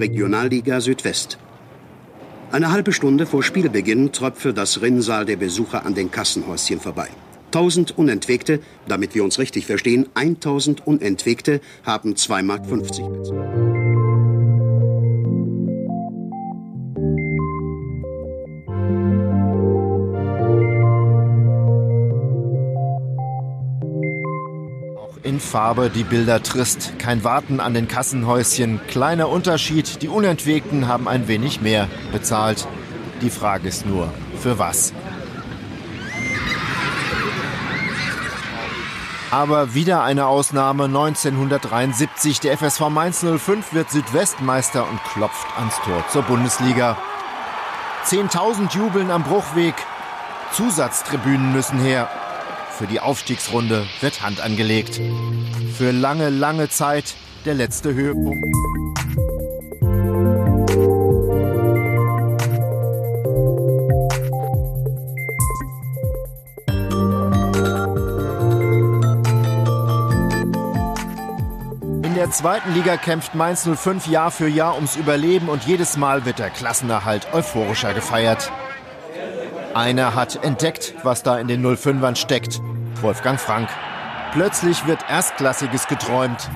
Regionalliga Südwest. Eine halbe Stunde vor Spielbeginn tröpfe das Rinnsal der Besucher an den Kassenhäuschen vorbei. 1000 Unentwegte, damit wir uns richtig verstehen, 1000 Unentwegte haben 2,50 Mark bezahlt. Farbe die Bilder trist, kein Warten an den Kassenhäuschen, kleiner Unterschied, die Unentwegten haben ein wenig mehr bezahlt. Die Frage ist nur, für was? Aber wieder eine Ausnahme 1973. Der FSV Mainz 05 wird Südwestmeister und klopft ans Tor zur Bundesliga. Zehntausend jubeln am Bruchweg. Zusatztribünen müssen her. Für die Aufstiegsrunde wird Hand angelegt. Für lange, lange Zeit der letzte Höhepunkt. In der zweiten Liga kämpft Mainz 05 Jahr für Jahr ums Überleben und jedes Mal wird der Klassenerhalt euphorischer gefeiert. Einer hat entdeckt, was da in den 05ern steckt. Wolfgang Frank. Plötzlich wird Erstklassiges geträumt.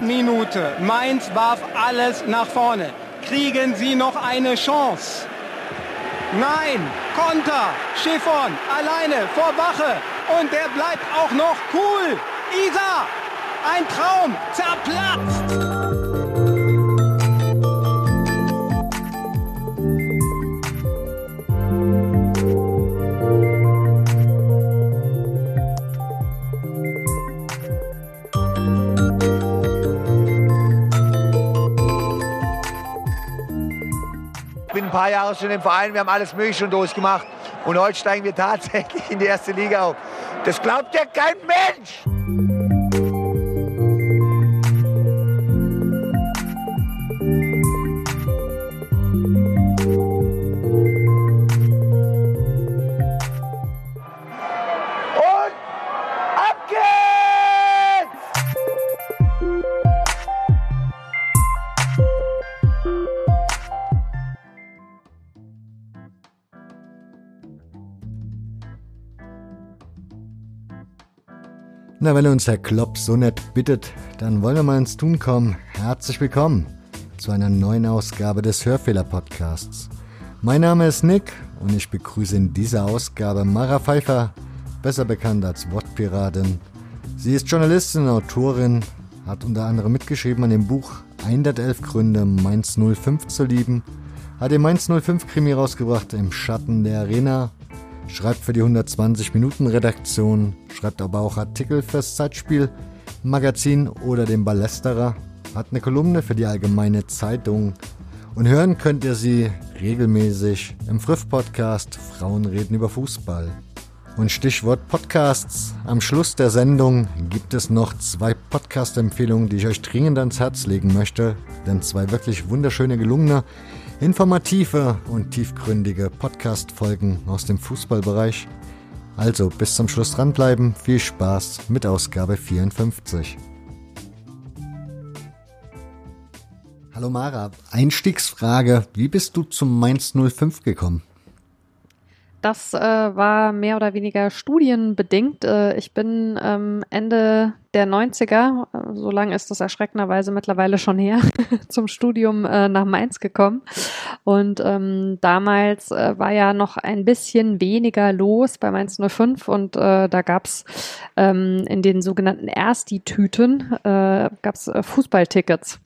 Minute. Mainz warf alles nach vorne. Kriegen Sie noch eine Chance? Nein, Konter, Schiffon, alleine vor Wache. Und der bleibt auch noch cool. Isa, ein Traum, zerplatzt. Ein paar Jahre schon im Verein, wir haben alles Mögliche schon durchgemacht. Und heute steigen wir tatsächlich in die erste Liga auf. Das glaubt ja kein Mensch! Na, wenn uns Herr Klopp so nett bittet, dann wollen wir mal ins Tun kommen. Herzlich willkommen zu einer neuen Ausgabe des Hörfehler-Podcasts. Mein Name ist Nick und ich begrüße in dieser Ausgabe Mara Pfeiffer, besser bekannt als Wortpiratin. Sie ist Journalistin und Autorin, hat unter anderem mitgeschrieben an dem Buch 111 Gründe, Mainz 05 zu lieben, hat den Mainz 05 Krimi rausgebracht im Schatten der Arena schreibt für die 120 Minuten Redaktion, schreibt aber auch Artikel fürs Zeitspiel, Magazin oder den Ballesterer, hat eine Kolumne für die Allgemeine Zeitung und hören könnt ihr sie regelmäßig im Friff-Podcast Frauen reden über Fußball. Und Stichwort Podcasts. Am Schluss der Sendung gibt es noch zwei Podcast-Empfehlungen, die ich euch dringend ans Herz legen möchte. Denn zwei wirklich wunderschöne, gelungene, informative und tiefgründige Podcast-Folgen aus dem Fußballbereich. Also bis zum Schluss dranbleiben. Viel Spaß mit Ausgabe 54. Hallo Mara, Einstiegsfrage. Wie bist du zum Mainz 05 gekommen? Das äh, war mehr oder weniger studienbedingt. Äh, ich bin ähm, Ende der 90er, äh, so lange ist das erschreckenderweise mittlerweile schon her, zum Studium äh, nach Mainz gekommen. Und ähm, damals äh, war ja noch ein bisschen weniger los bei Mainz 05 und äh, da gab's ähm, in den sogenannten Ersti-Tüten äh, gab's äh, Fußballtickets.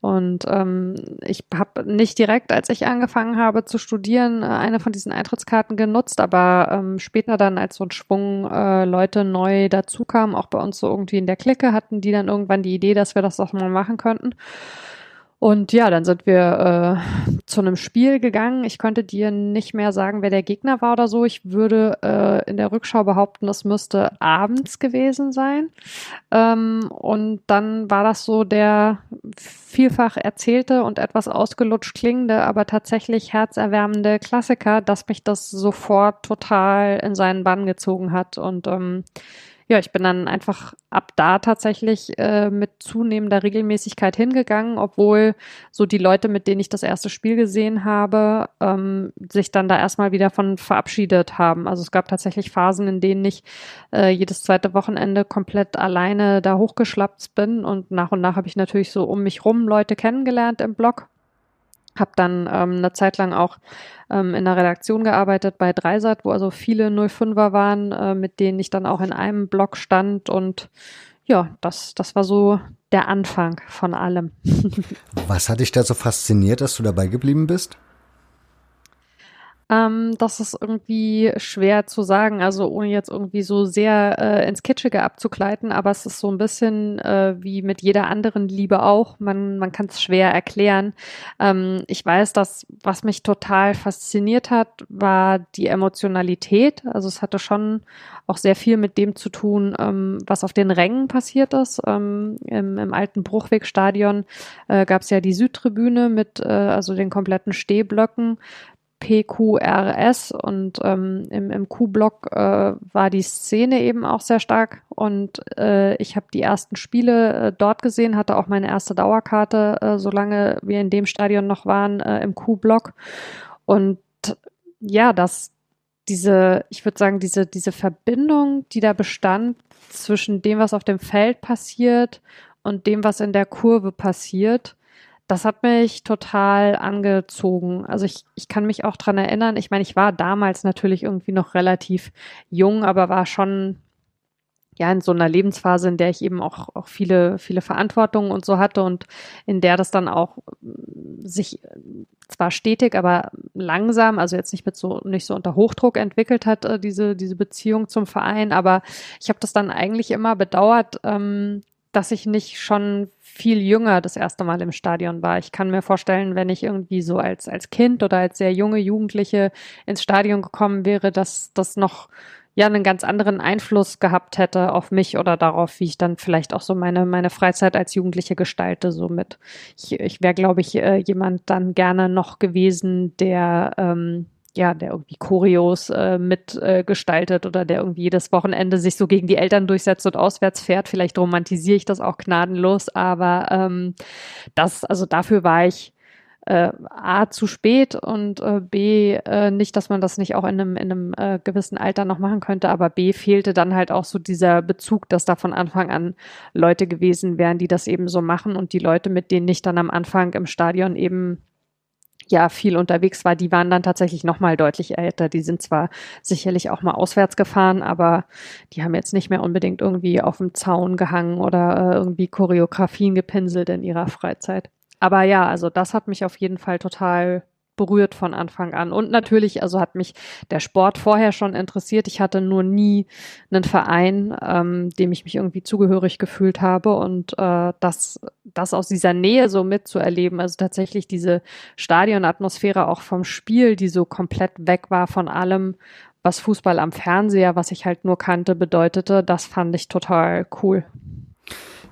Und ähm, ich habe nicht direkt, als ich angefangen habe zu studieren, äh, eine von diesen Eintrittskarten genutzt, aber ähm, später dann, als so ein Schwung äh, Leute neu dazukamen, auch bei uns so irgendwie in der Clique, hatten die dann irgendwann die Idee, dass wir das doch mal machen könnten. Und ja, dann sind wir äh, zu einem Spiel gegangen. Ich könnte dir nicht mehr sagen, wer der Gegner war oder so. Ich würde äh, in der Rückschau behaupten, das müsste abends gewesen sein. Ähm, und dann war das so der vielfach erzählte und etwas ausgelutscht klingende, aber tatsächlich herzerwärmende Klassiker, dass mich das sofort total in seinen Bann gezogen hat. Und ähm, ja, ich bin dann einfach ab da tatsächlich äh, mit zunehmender Regelmäßigkeit hingegangen, obwohl so die Leute, mit denen ich das erste Spiel gesehen habe, ähm, sich dann da erstmal wieder von verabschiedet haben. Also es gab tatsächlich Phasen, in denen ich äh, jedes zweite Wochenende komplett alleine da hochgeschlappt bin und nach und nach habe ich natürlich so um mich rum Leute kennengelernt im Blog habe dann ähm, eine Zeit lang auch ähm, in der Redaktion gearbeitet bei Dreisat, wo also viele 05er waren, äh, mit denen ich dann auch in einem Blog stand. Und ja, das, das war so der Anfang von allem. Was hat dich da so fasziniert, dass du dabei geblieben bist? Ähm, das ist irgendwie schwer zu sagen, also ohne jetzt irgendwie so sehr äh, ins Kitschige abzukleiden, aber es ist so ein bisschen äh, wie mit jeder anderen Liebe auch. Man, man kann es schwer erklären. Ähm, ich weiß, dass was mich total fasziniert hat, war die Emotionalität. Also es hatte schon auch sehr viel mit dem zu tun, ähm, was auf den Rängen passiert ist. Ähm, im, im, alten Bruchwegstadion äh, gab es ja die Südtribüne mit äh, also den kompletten Stehblöcken. PQRS und ähm, im, im Q-Block äh, war die Szene eben auch sehr stark und äh, ich habe die ersten Spiele äh, dort gesehen, hatte auch meine erste Dauerkarte, äh, solange wir in dem Stadion noch waren, äh, im Q-Block und ja, das diese, ich würde sagen, diese, diese Verbindung, die da bestand zwischen dem, was auf dem Feld passiert und dem, was in der Kurve passiert, das hat mich total angezogen. Also ich, ich kann mich auch dran erinnern, ich meine, ich war damals natürlich irgendwie noch relativ jung, aber war schon ja in so einer Lebensphase, in der ich eben auch, auch viele, viele Verantwortungen und so hatte und in der das dann auch mm, sich zwar stetig, aber langsam, also jetzt nicht mit so, nicht so unter Hochdruck entwickelt hat, äh, diese, diese Beziehung zum Verein, aber ich habe das dann eigentlich immer bedauert, ähm, dass ich nicht schon viel jünger das erste Mal im Stadion war. Ich kann mir vorstellen, wenn ich irgendwie so als, als Kind oder als sehr junge Jugendliche ins Stadion gekommen wäre, dass das noch ja einen ganz anderen Einfluss gehabt hätte auf mich oder darauf, wie ich dann vielleicht auch so meine, meine Freizeit als Jugendliche gestalte. Somit. Ich, ich wäre, glaube ich, äh, jemand dann gerne noch gewesen, der ähm, ja, der irgendwie Choreos äh, mitgestaltet äh, oder der irgendwie jedes Wochenende sich so gegen die Eltern durchsetzt und auswärts fährt. Vielleicht romantisiere ich das auch gnadenlos, aber ähm, das, also dafür war ich äh, A zu spät und äh, B äh, nicht, dass man das nicht auch in einem, in einem äh, gewissen Alter noch machen könnte, aber B fehlte dann halt auch so dieser Bezug, dass da von Anfang an Leute gewesen wären, die das eben so machen und die Leute, mit denen ich dann am Anfang im Stadion eben ja viel unterwegs war, die waren dann tatsächlich noch mal deutlich älter. Die sind zwar sicherlich auch mal auswärts gefahren, aber die haben jetzt nicht mehr unbedingt irgendwie auf dem Zaun gehangen oder äh, irgendwie Choreografien gepinselt in ihrer Freizeit. Aber ja, also das hat mich auf jeden Fall total berührt von Anfang an. Und natürlich, also hat mich der Sport vorher schon interessiert. Ich hatte nur nie einen Verein, ähm, dem ich mich irgendwie zugehörig gefühlt habe. Und äh, das, das aus dieser Nähe so mitzuerleben, also tatsächlich diese Stadionatmosphäre auch vom Spiel, die so komplett weg war von allem, was Fußball am Fernseher, was ich halt nur kannte, bedeutete, das fand ich total cool.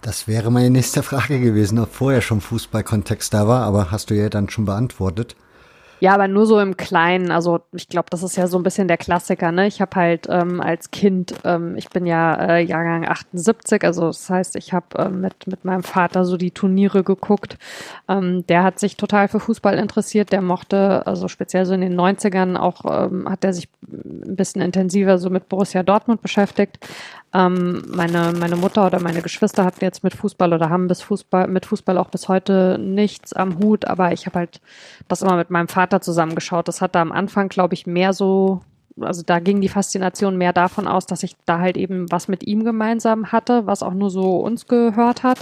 Das wäre meine nächste Frage gewesen, ob vorher schon Fußballkontext da war, aber hast du ja dann schon beantwortet. Ja, aber nur so im Kleinen. Also ich glaube, das ist ja so ein bisschen der Klassiker. Ne? Ich habe halt ähm, als Kind, ähm, ich bin ja äh, Jahrgang 78, also das heißt, ich habe ähm, mit, mit meinem Vater so die Turniere geguckt. Ähm, der hat sich total für Fußball interessiert. Der mochte, also speziell so in den 90ern auch, ähm, hat er sich ein bisschen intensiver so mit Borussia Dortmund beschäftigt. Ähm, meine, meine Mutter oder meine Geschwister hatten jetzt mit Fußball oder haben bis Fußball, mit Fußball auch bis heute nichts am Hut, aber ich habe halt das immer mit meinem Vater zusammengeschaut. Das hatte am Anfang, glaube ich, mehr so, also da ging die Faszination mehr davon aus, dass ich da halt eben was mit ihm gemeinsam hatte, was auch nur so uns gehört hat.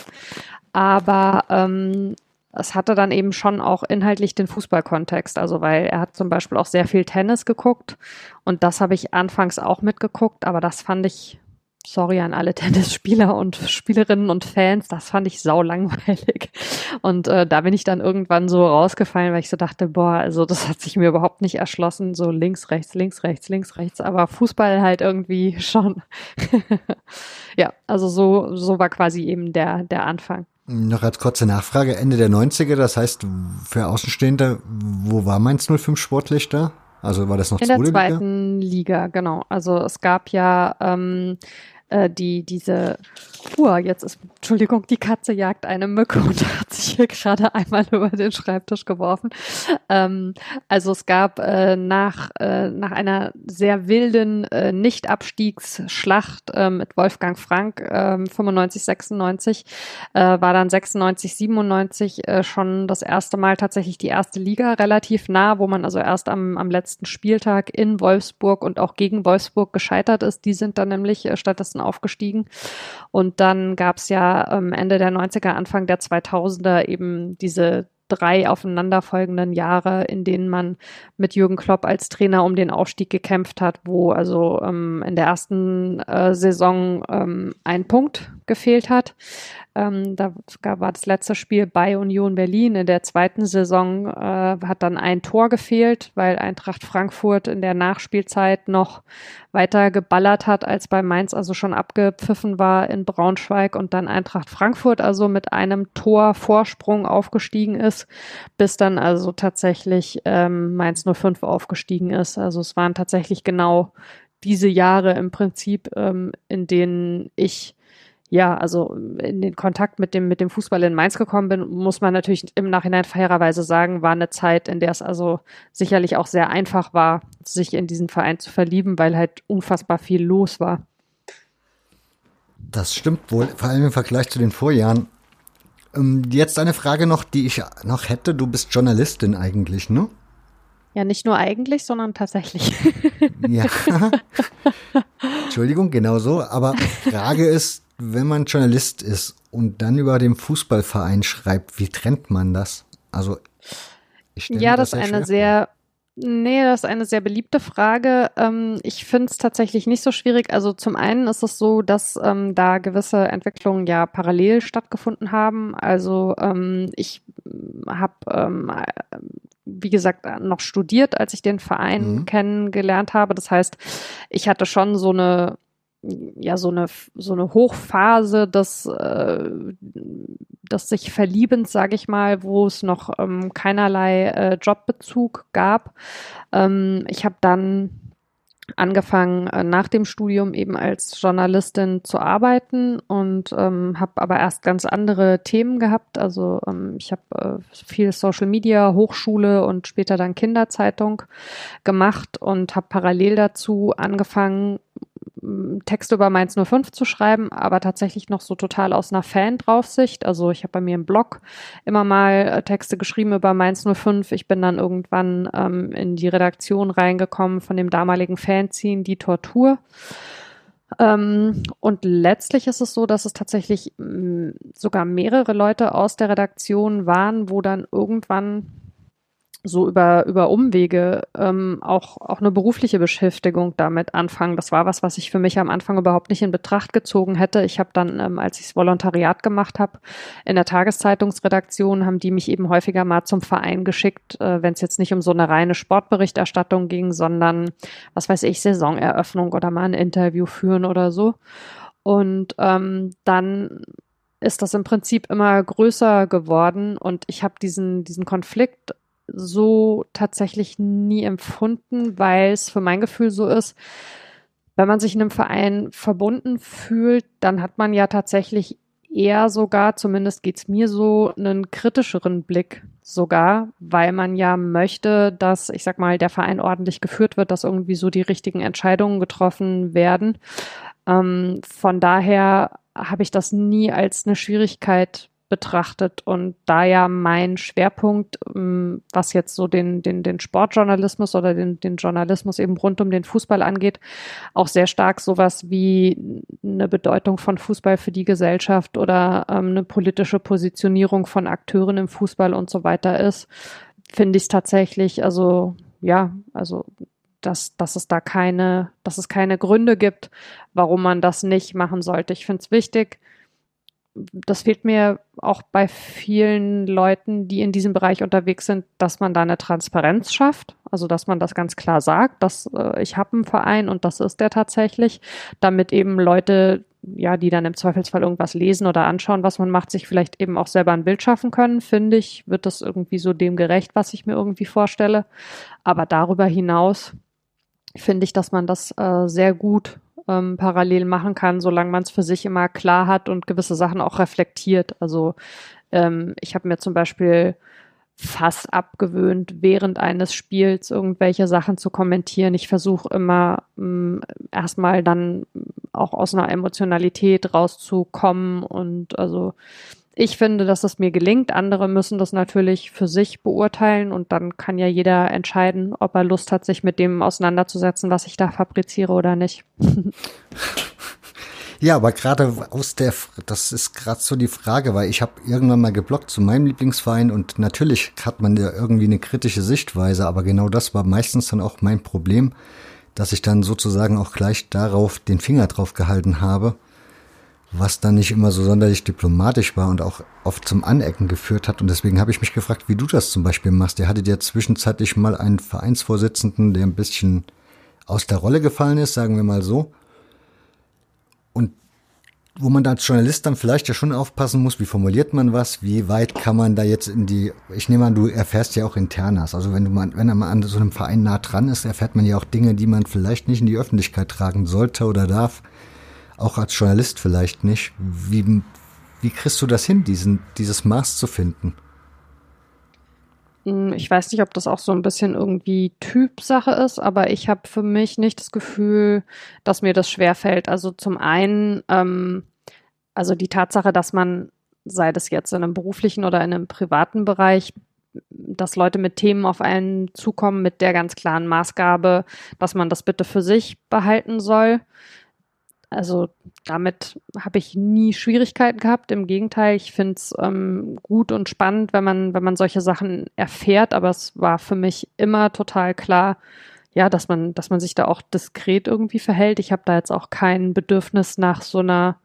Aber ähm, es hatte dann eben schon auch inhaltlich den Fußballkontext, also weil er hat zum Beispiel auch sehr viel Tennis geguckt und das habe ich anfangs auch mitgeguckt, aber das fand ich sorry an alle Tennisspieler und Spielerinnen und Fans, das fand ich sau langweilig. Und äh, da bin ich dann irgendwann so rausgefallen, weil ich so dachte, boah, also das hat sich mir überhaupt nicht erschlossen, so links, rechts, links, rechts, links, rechts, aber Fußball halt irgendwie schon. ja, also so, so war quasi eben der, der Anfang. Noch als kurze Nachfrage, Ende der 90er, das heißt, für Außenstehende, wo war Mainz 05 sportlich da? Also war das noch In der zweiten Liga? Liga, genau. Also es gab ja ähm, äh, die diese Uhr, jetzt ist, Entschuldigung, die Katze jagt eine Mücke und hat sich hier gerade einmal über den Schreibtisch geworfen. Ähm, also es gab äh, nach, äh, nach einer sehr wilden äh, Nicht-Abstiegsschlacht äh, mit Wolfgang Frank äh, 95, 96, äh, war dann 96, 97 äh, schon das erste Mal tatsächlich die erste Liga relativ nah, wo man also erst am, am letzten Spieltag in Wolfsburg und auch gegen Wolfsburg gescheitert ist. Die sind dann nämlich äh, stattdessen aufgestiegen. Und dann gab es ja ähm, Ende der 90er, Anfang der 2000er eben diese drei aufeinanderfolgenden Jahre, in denen man mit Jürgen Klopp als Trainer um den Aufstieg gekämpft hat, wo also ähm, in der ersten äh, Saison ähm, ein Punkt gefehlt hat. Ähm, da war das letzte Spiel bei Union Berlin. In der zweiten Saison äh, hat dann ein Tor gefehlt, weil Eintracht Frankfurt in der Nachspielzeit noch weiter geballert hat, als bei Mainz also schon abgepfiffen war in Braunschweig und dann Eintracht Frankfurt also mit einem Tor Vorsprung aufgestiegen ist, bis dann also tatsächlich ähm, Mainz 05 aufgestiegen ist. Also es waren tatsächlich genau diese Jahre im Prinzip, ähm, in denen ich ja, also in den Kontakt mit dem, mit dem Fußball in Mainz gekommen bin, muss man natürlich im Nachhinein fairerweise sagen, war eine Zeit, in der es also sicherlich auch sehr einfach war, sich in diesen Verein zu verlieben, weil halt unfassbar viel los war. Das stimmt wohl, vor allem im Vergleich zu den Vorjahren. Ähm, jetzt eine Frage noch, die ich noch hätte. Du bist Journalistin eigentlich, ne? Ja, nicht nur eigentlich, sondern tatsächlich. ja. Entschuldigung, genau so. Aber Frage ist, wenn man Journalist ist und dann über den Fußballverein schreibt, wie trennt man das? Also ich ja, das, ist eine sehr Nee, das ist eine sehr beliebte Frage. Ähm, ich finde es tatsächlich nicht so schwierig. Also zum einen ist es so, dass ähm, da gewisse Entwicklungen ja parallel stattgefunden haben. Also ähm, ich habe, ähm, wie gesagt, noch studiert, als ich den Verein mhm. kennengelernt habe. Das heißt, ich hatte schon so eine ja so eine so eine Hochphase des äh, des sich Verliebens, sage ich mal, wo es noch ähm, keinerlei äh, Jobbezug gab. Ähm, ich habe dann angefangen äh, nach dem Studium eben als Journalistin zu arbeiten und ähm, habe aber erst ganz andere Themen gehabt. Also ähm, ich habe äh, viel Social Media, Hochschule und später dann Kinderzeitung gemacht und habe parallel dazu angefangen, Texte über Mainz 05 zu schreiben, aber tatsächlich noch so total aus einer Fan-Draufsicht. Also ich habe bei mir im Blog immer mal äh, Texte geschrieben über Mainz 05. Ich bin dann irgendwann ähm, in die Redaktion reingekommen von dem damaligen Fanzine Die Tortur. Ähm, und letztlich ist es so, dass es tatsächlich mh, sogar mehrere Leute aus der Redaktion waren, wo dann irgendwann so über, über Umwege ähm, auch, auch eine berufliche Beschäftigung damit anfangen. Das war was, was ich für mich am Anfang überhaupt nicht in Betracht gezogen hätte. Ich habe dann, ähm, als ich das Volontariat gemacht habe, in der Tageszeitungsredaktion, haben die mich eben häufiger mal zum Verein geschickt, äh, wenn es jetzt nicht um so eine reine Sportberichterstattung ging, sondern, was weiß ich, Saisoneröffnung oder mal ein Interview führen oder so. Und ähm, dann ist das im Prinzip immer größer geworden und ich habe diesen, diesen Konflikt so tatsächlich nie empfunden, weil es für mein Gefühl so ist, wenn man sich in einem Verein verbunden fühlt, dann hat man ja tatsächlich eher sogar, zumindest geht's mir so, einen kritischeren Blick sogar, weil man ja möchte, dass, ich sag mal, der Verein ordentlich geführt wird, dass irgendwie so die richtigen Entscheidungen getroffen werden. Ähm, von daher habe ich das nie als eine Schwierigkeit betrachtet. Und da ja mein Schwerpunkt, ähm, was jetzt so den, den, den Sportjournalismus oder den, den Journalismus eben rund um den Fußball angeht, auch sehr stark sowas wie eine Bedeutung von Fußball für die Gesellschaft oder ähm, eine politische Positionierung von Akteuren im Fußball und so weiter ist, finde ich es tatsächlich, also ja, also dass, dass es da keine, dass es keine Gründe gibt, warum man das nicht machen sollte. Ich finde es wichtig, das fehlt mir auch bei vielen Leuten, die in diesem Bereich unterwegs sind, dass man da eine Transparenz schafft. Also dass man das ganz klar sagt, dass äh, ich habe einen Verein und das ist der tatsächlich, damit eben Leute, ja, die dann im Zweifelsfall irgendwas lesen oder anschauen, was man macht, sich vielleicht eben auch selber ein Bild schaffen können, finde ich, wird das irgendwie so dem gerecht, was ich mir irgendwie vorstelle. Aber darüber hinaus finde ich, dass man das äh, sehr gut ähm, parallel machen kann, solange man es für sich immer klar hat und gewisse Sachen auch reflektiert. Also ähm, ich habe mir zum Beispiel fast abgewöhnt, während eines Spiels irgendwelche Sachen zu kommentieren. Ich versuche immer ähm, erstmal dann auch aus einer Emotionalität rauszukommen und also ich finde, dass es mir gelingt. Andere müssen das natürlich für sich beurteilen und dann kann ja jeder entscheiden, ob er Lust hat, sich mit dem auseinanderzusetzen, was ich da fabriziere oder nicht. Ja, aber gerade aus der, das ist gerade so die Frage, weil ich habe irgendwann mal geblockt zu meinem Lieblingsverein und natürlich hat man ja irgendwie eine kritische Sichtweise, aber genau das war meistens dann auch mein Problem, dass ich dann sozusagen auch gleich darauf den Finger drauf gehalten habe was dann nicht immer so sonderlich diplomatisch war und auch oft zum Anecken geführt hat. Und deswegen habe ich mich gefragt, wie du das zum Beispiel machst. Ihr hattet ja zwischenzeitlich mal einen Vereinsvorsitzenden, der ein bisschen aus der Rolle gefallen ist, sagen wir mal so. Und wo man als Journalist dann vielleicht ja schon aufpassen muss, wie formuliert man was, wie weit kann man da jetzt in die, ich nehme an, du erfährst ja auch Internas. Also wenn du mal, wenn man an so einem Verein nah dran ist, erfährt man ja auch Dinge, die man vielleicht nicht in die Öffentlichkeit tragen sollte oder darf auch als Journalist vielleicht nicht. Wie, wie kriegst du das hin, diesen, dieses Maß zu finden? Hm, ich weiß nicht, ob das auch so ein bisschen irgendwie Typsache ist, aber ich habe für mich nicht das Gefühl, dass mir das schwerfällt. Also zum einen, ähm, also die Tatsache, dass man, sei das jetzt in einem beruflichen oder in einem privaten Bereich, dass Leute mit Themen auf einen zukommen mit der ganz klaren Maßgabe, dass man das bitte für sich behalten soll. Also damit habe ich nie Schwierigkeiten gehabt. Im Gegenteil, ich finde es ähm, gut und spannend, wenn man, wenn man solche Sachen erfährt. Aber es war für mich immer total klar, ja, dass man, dass man sich da auch diskret irgendwie verhält. Ich habe da jetzt auch kein Bedürfnis nach so einer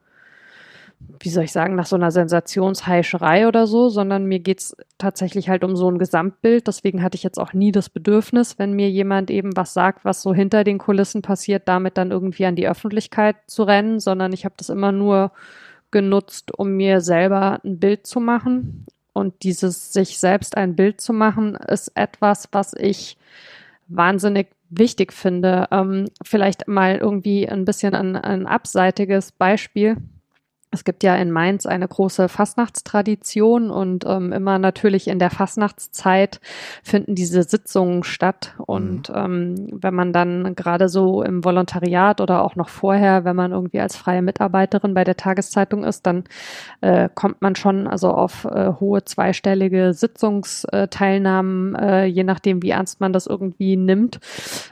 wie soll ich sagen, nach so einer Sensationsheischerei oder so, sondern mir geht's tatsächlich halt um so ein Gesamtbild. Deswegen hatte ich jetzt auch nie das Bedürfnis, wenn mir jemand eben was sagt, was so hinter den Kulissen passiert, damit dann irgendwie an die Öffentlichkeit zu rennen, sondern ich habe das immer nur genutzt, um mir selber ein Bild zu machen. Und dieses sich selbst ein Bild zu machen, ist etwas, was ich wahnsinnig wichtig finde. Ähm, vielleicht mal irgendwie ein bisschen ein, ein abseitiges Beispiel es gibt ja in Mainz eine große Fastnachtstradition und ähm, immer natürlich in der Fastnachtszeit finden diese Sitzungen statt. Und mhm. ähm, wenn man dann gerade so im Volontariat oder auch noch vorher, wenn man irgendwie als freie Mitarbeiterin bei der Tageszeitung ist, dann äh, kommt man schon also auf äh, hohe zweistellige Sitzungsteilnahmen, äh, je nachdem, wie ernst man das irgendwie nimmt.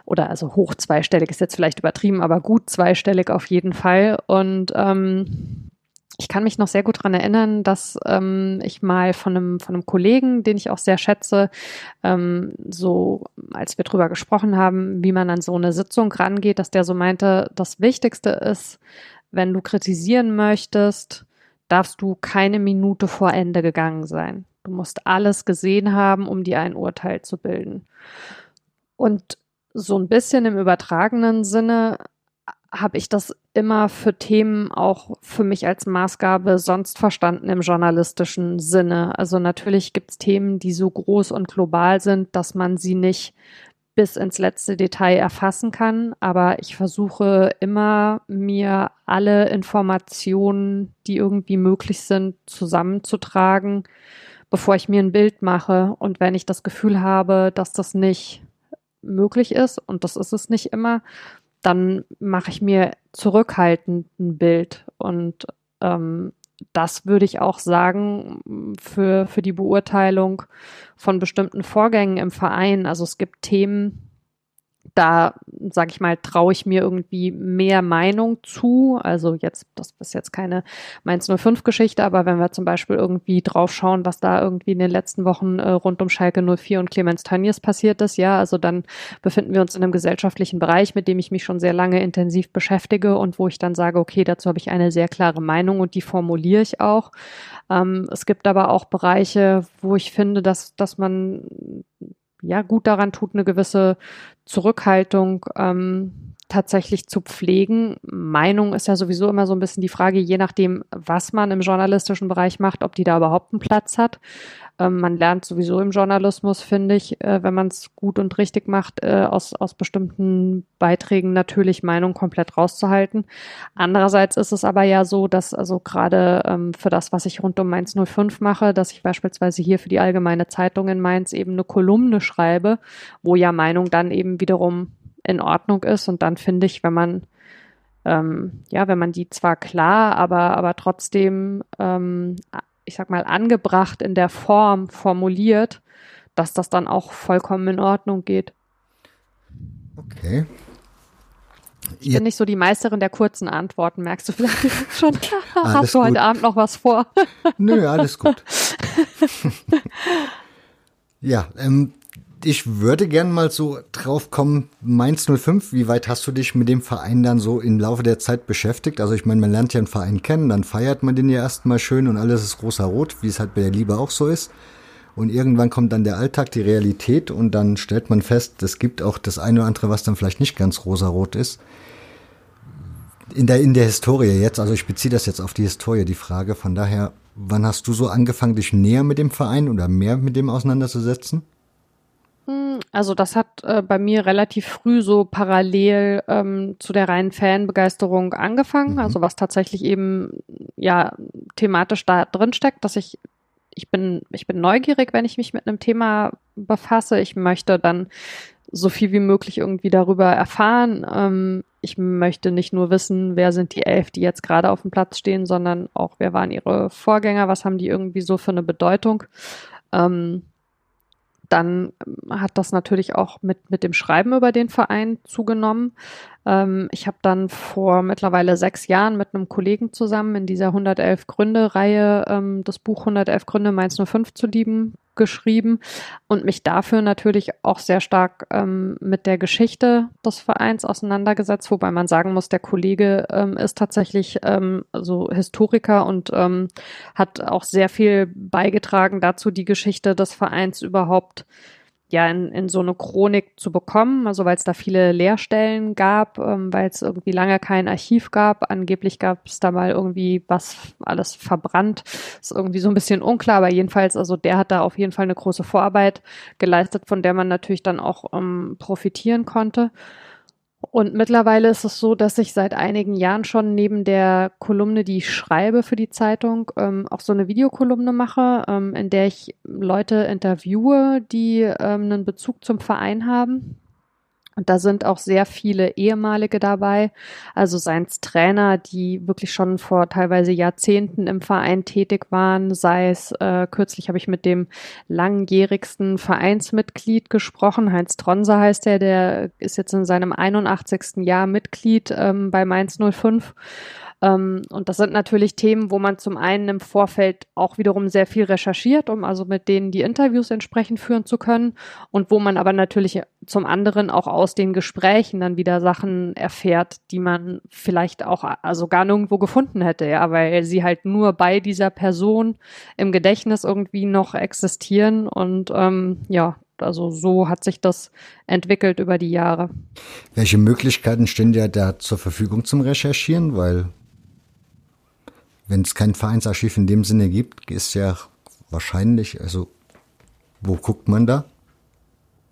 Oder also hoch zweistellig ist jetzt vielleicht übertrieben, aber gut zweistellig auf jeden Fall. Und ähm, ich kann mich noch sehr gut dran erinnern, dass ähm, ich mal von einem, von einem Kollegen, den ich auch sehr schätze, ähm, so als wir drüber gesprochen haben, wie man an so eine Sitzung rangeht, dass der so meinte, das Wichtigste ist, wenn du kritisieren möchtest, darfst du keine Minute vor Ende gegangen sein. Du musst alles gesehen haben, um dir ein Urteil zu bilden. Und so ein bisschen im übertragenen Sinne habe ich das immer für Themen auch für mich als Maßgabe sonst verstanden im journalistischen Sinne. Also natürlich gibt es Themen, die so groß und global sind, dass man sie nicht bis ins letzte Detail erfassen kann, aber ich versuche immer, mir alle Informationen, die irgendwie möglich sind, zusammenzutragen, bevor ich mir ein Bild mache. Und wenn ich das Gefühl habe, dass das nicht möglich ist, und das ist es nicht immer, dann mache ich mir zurückhaltend ein Bild. Und ähm, das würde ich auch sagen für, für die Beurteilung von bestimmten Vorgängen im Verein. Also es gibt Themen, da, sage ich mal, traue ich mir irgendwie mehr Meinung zu. Also jetzt, das ist jetzt keine Mainz 05 Geschichte, aber wenn wir zum Beispiel irgendwie drauf schauen, was da irgendwie in den letzten Wochen äh, rund um Schalke 04 und Clemens Tönnies passiert ist, ja, also dann befinden wir uns in einem gesellschaftlichen Bereich, mit dem ich mich schon sehr lange intensiv beschäftige und wo ich dann sage, okay, dazu habe ich eine sehr klare Meinung und die formuliere ich auch. Ähm, es gibt aber auch Bereiche, wo ich finde, dass, dass man ja gut daran tut, eine gewisse Zurückhaltung ähm, tatsächlich zu pflegen. Meinung ist ja sowieso immer so ein bisschen die Frage, je nachdem, was man im journalistischen Bereich macht, ob die da überhaupt einen Platz hat. Ähm, man lernt sowieso im Journalismus, finde ich, äh, wenn man es gut und richtig macht, äh, aus, aus bestimmten Beiträgen natürlich Meinung komplett rauszuhalten. Andererseits ist es aber ja so, dass also gerade ähm, für das, was ich rund um Mainz 05 mache, dass ich beispielsweise hier für die Allgemeine Zeitung in Mainz eben eine Kolumne schreibe, wo ja Meinung dann eben wiederum in Ordnung ist. Und dann finde ich, wenn man ähm, ja, wenn man die zwar klar, aber, aber trotzdem, ähm, ich sag mal, angebracht in der Form formuliert, dass das dann auch vollkommen in Ordnung geht. Okay. Ich bin nicht so die Meisterin der kurzen Antworten, merkst du vielleicht schon. Hast du gut. heute Abend noch was vor? Nö, alles gut. ja, ähm, ich würde gern mal so drauf kommen, Mainz 05, wie weit hast du dich mit dem Verein dann so im Laufe der Zeit beschäftigt? Also ich meine, man lernt ja einen Verein kennen, dann feiert man den ja erstmal schön und alles ist rosa-rot, wie es halt bei der Liebe auch so ist. Und irgendwann kommt dann der Alltag, die Realität und dann stellt man fest, es gibt auch das eine oder andere, was dann vielleicht nicht ganz rosarot ist. In der, in der Historie jetzt, also ich beziehe das jetzt auf die Historie, die Frage. Von daher, wann hast du so angefangen, dich näher mit dem Verein oder mehr mit dem auseinanderzusetzen? Hm, also das hat äh, bei mir relativ früh so parallel ähm, zu der reinen Fanbegeisterung angefangen. Mhm. Also was tatsächlich eben ja thematisch da drin steckt, dass ich ich bin ich bin neugierig, wenn ich mich mit einem Thema befasse. Ich möchte dann so viel wie möglich irgendwie darüber erfahren. Ähm, ich möchte nicht nur wissen, wer sind die elf, die jetzt gerade auf dem Platz stehen, sondern auch, wer waren ihre Vorgänger, was haben die irgendwie so für eine Bedeutung. Ähm, dann hat das natürlich auch mit, mit dem Schreiben über den Verein zugenommen. Ähm, ich habe dann vor mittlerweile sechs Jahren mit einem Kollegen zusammen in dieser 111 Gründe-Reihe ähm, das Buch 111 Gründe Mainz 05 zu lieben geschrieben und mich dafür natürlich auch sehr stark ähm, mit der Geschichte des Vereins auseinandergesetzt, wobei man sagen muss, der Kollege ähm, ist tatsächlich ähm, so Historiker und ähm, hat auch sehr viel beigetragen dazu, die Geschichte des Vereins überhaupt ja in, in so eine Chronik zu bekommen, also weil es da viele Leerstellen gab, ähm, weil es irgendwie lange kein Archiv gab. Angeblich gab es da mal irgendwie was alles verbrannt. Ist irgendwie so ein bisschen unklar, aber jedenfalls, also der hat da auf jeden Fall eine große Vorarbeit geleistet, von der man natürlich dann auch ähm, profitieren konnte. Und mittlerweile ist es so, dass ich seit einigen Jahren schon neben der Kolumne, die ich schreibe für die Zeitung, ähm, auch so eine Videokolumne mache, ähm, in der ich Leute interviewe, die ähm, einen Bezug zum Verein haben. Und da sind auch sehr viele ehemalige dabei, also seien es Trainer, die wirklich schon vor teilweise Jahrzehnten im Verein tätig waren, sei es äh, kürzlich habe ich mit dem langjährigsten Vereinsmitglied gesprochen, Heinz Tronser heißt er, der ist jetzt in seinem 81. Jahr Mitglied ähm, bei Mainz 05 ähm, und das sind natürlich Themen, wo man zum einen im Vorfeld auch wiederum sehr viel recherchiert, um also mit denen die Interviews entsprechend führen zu können und wo man aber natürlich zum anderen auch aus den Gesprächen dann wieder Sachen erfährt, die man vielleicht auch also gar nirgendwo gefunden hätte, ja, weil sie halt nur bei dieser Person im Gedächtnis irgendwie noch existieren und ähm, ja, also so hat sich das entwickelt über die Jahre. Welche Möglichkeiten stehen dir da zur Verfügung zum Recherchieren? Weil wenn es kein Vereinsarchiv in dem Sinne gibt, ist ja wahrscheinlich, also wo guckt man da?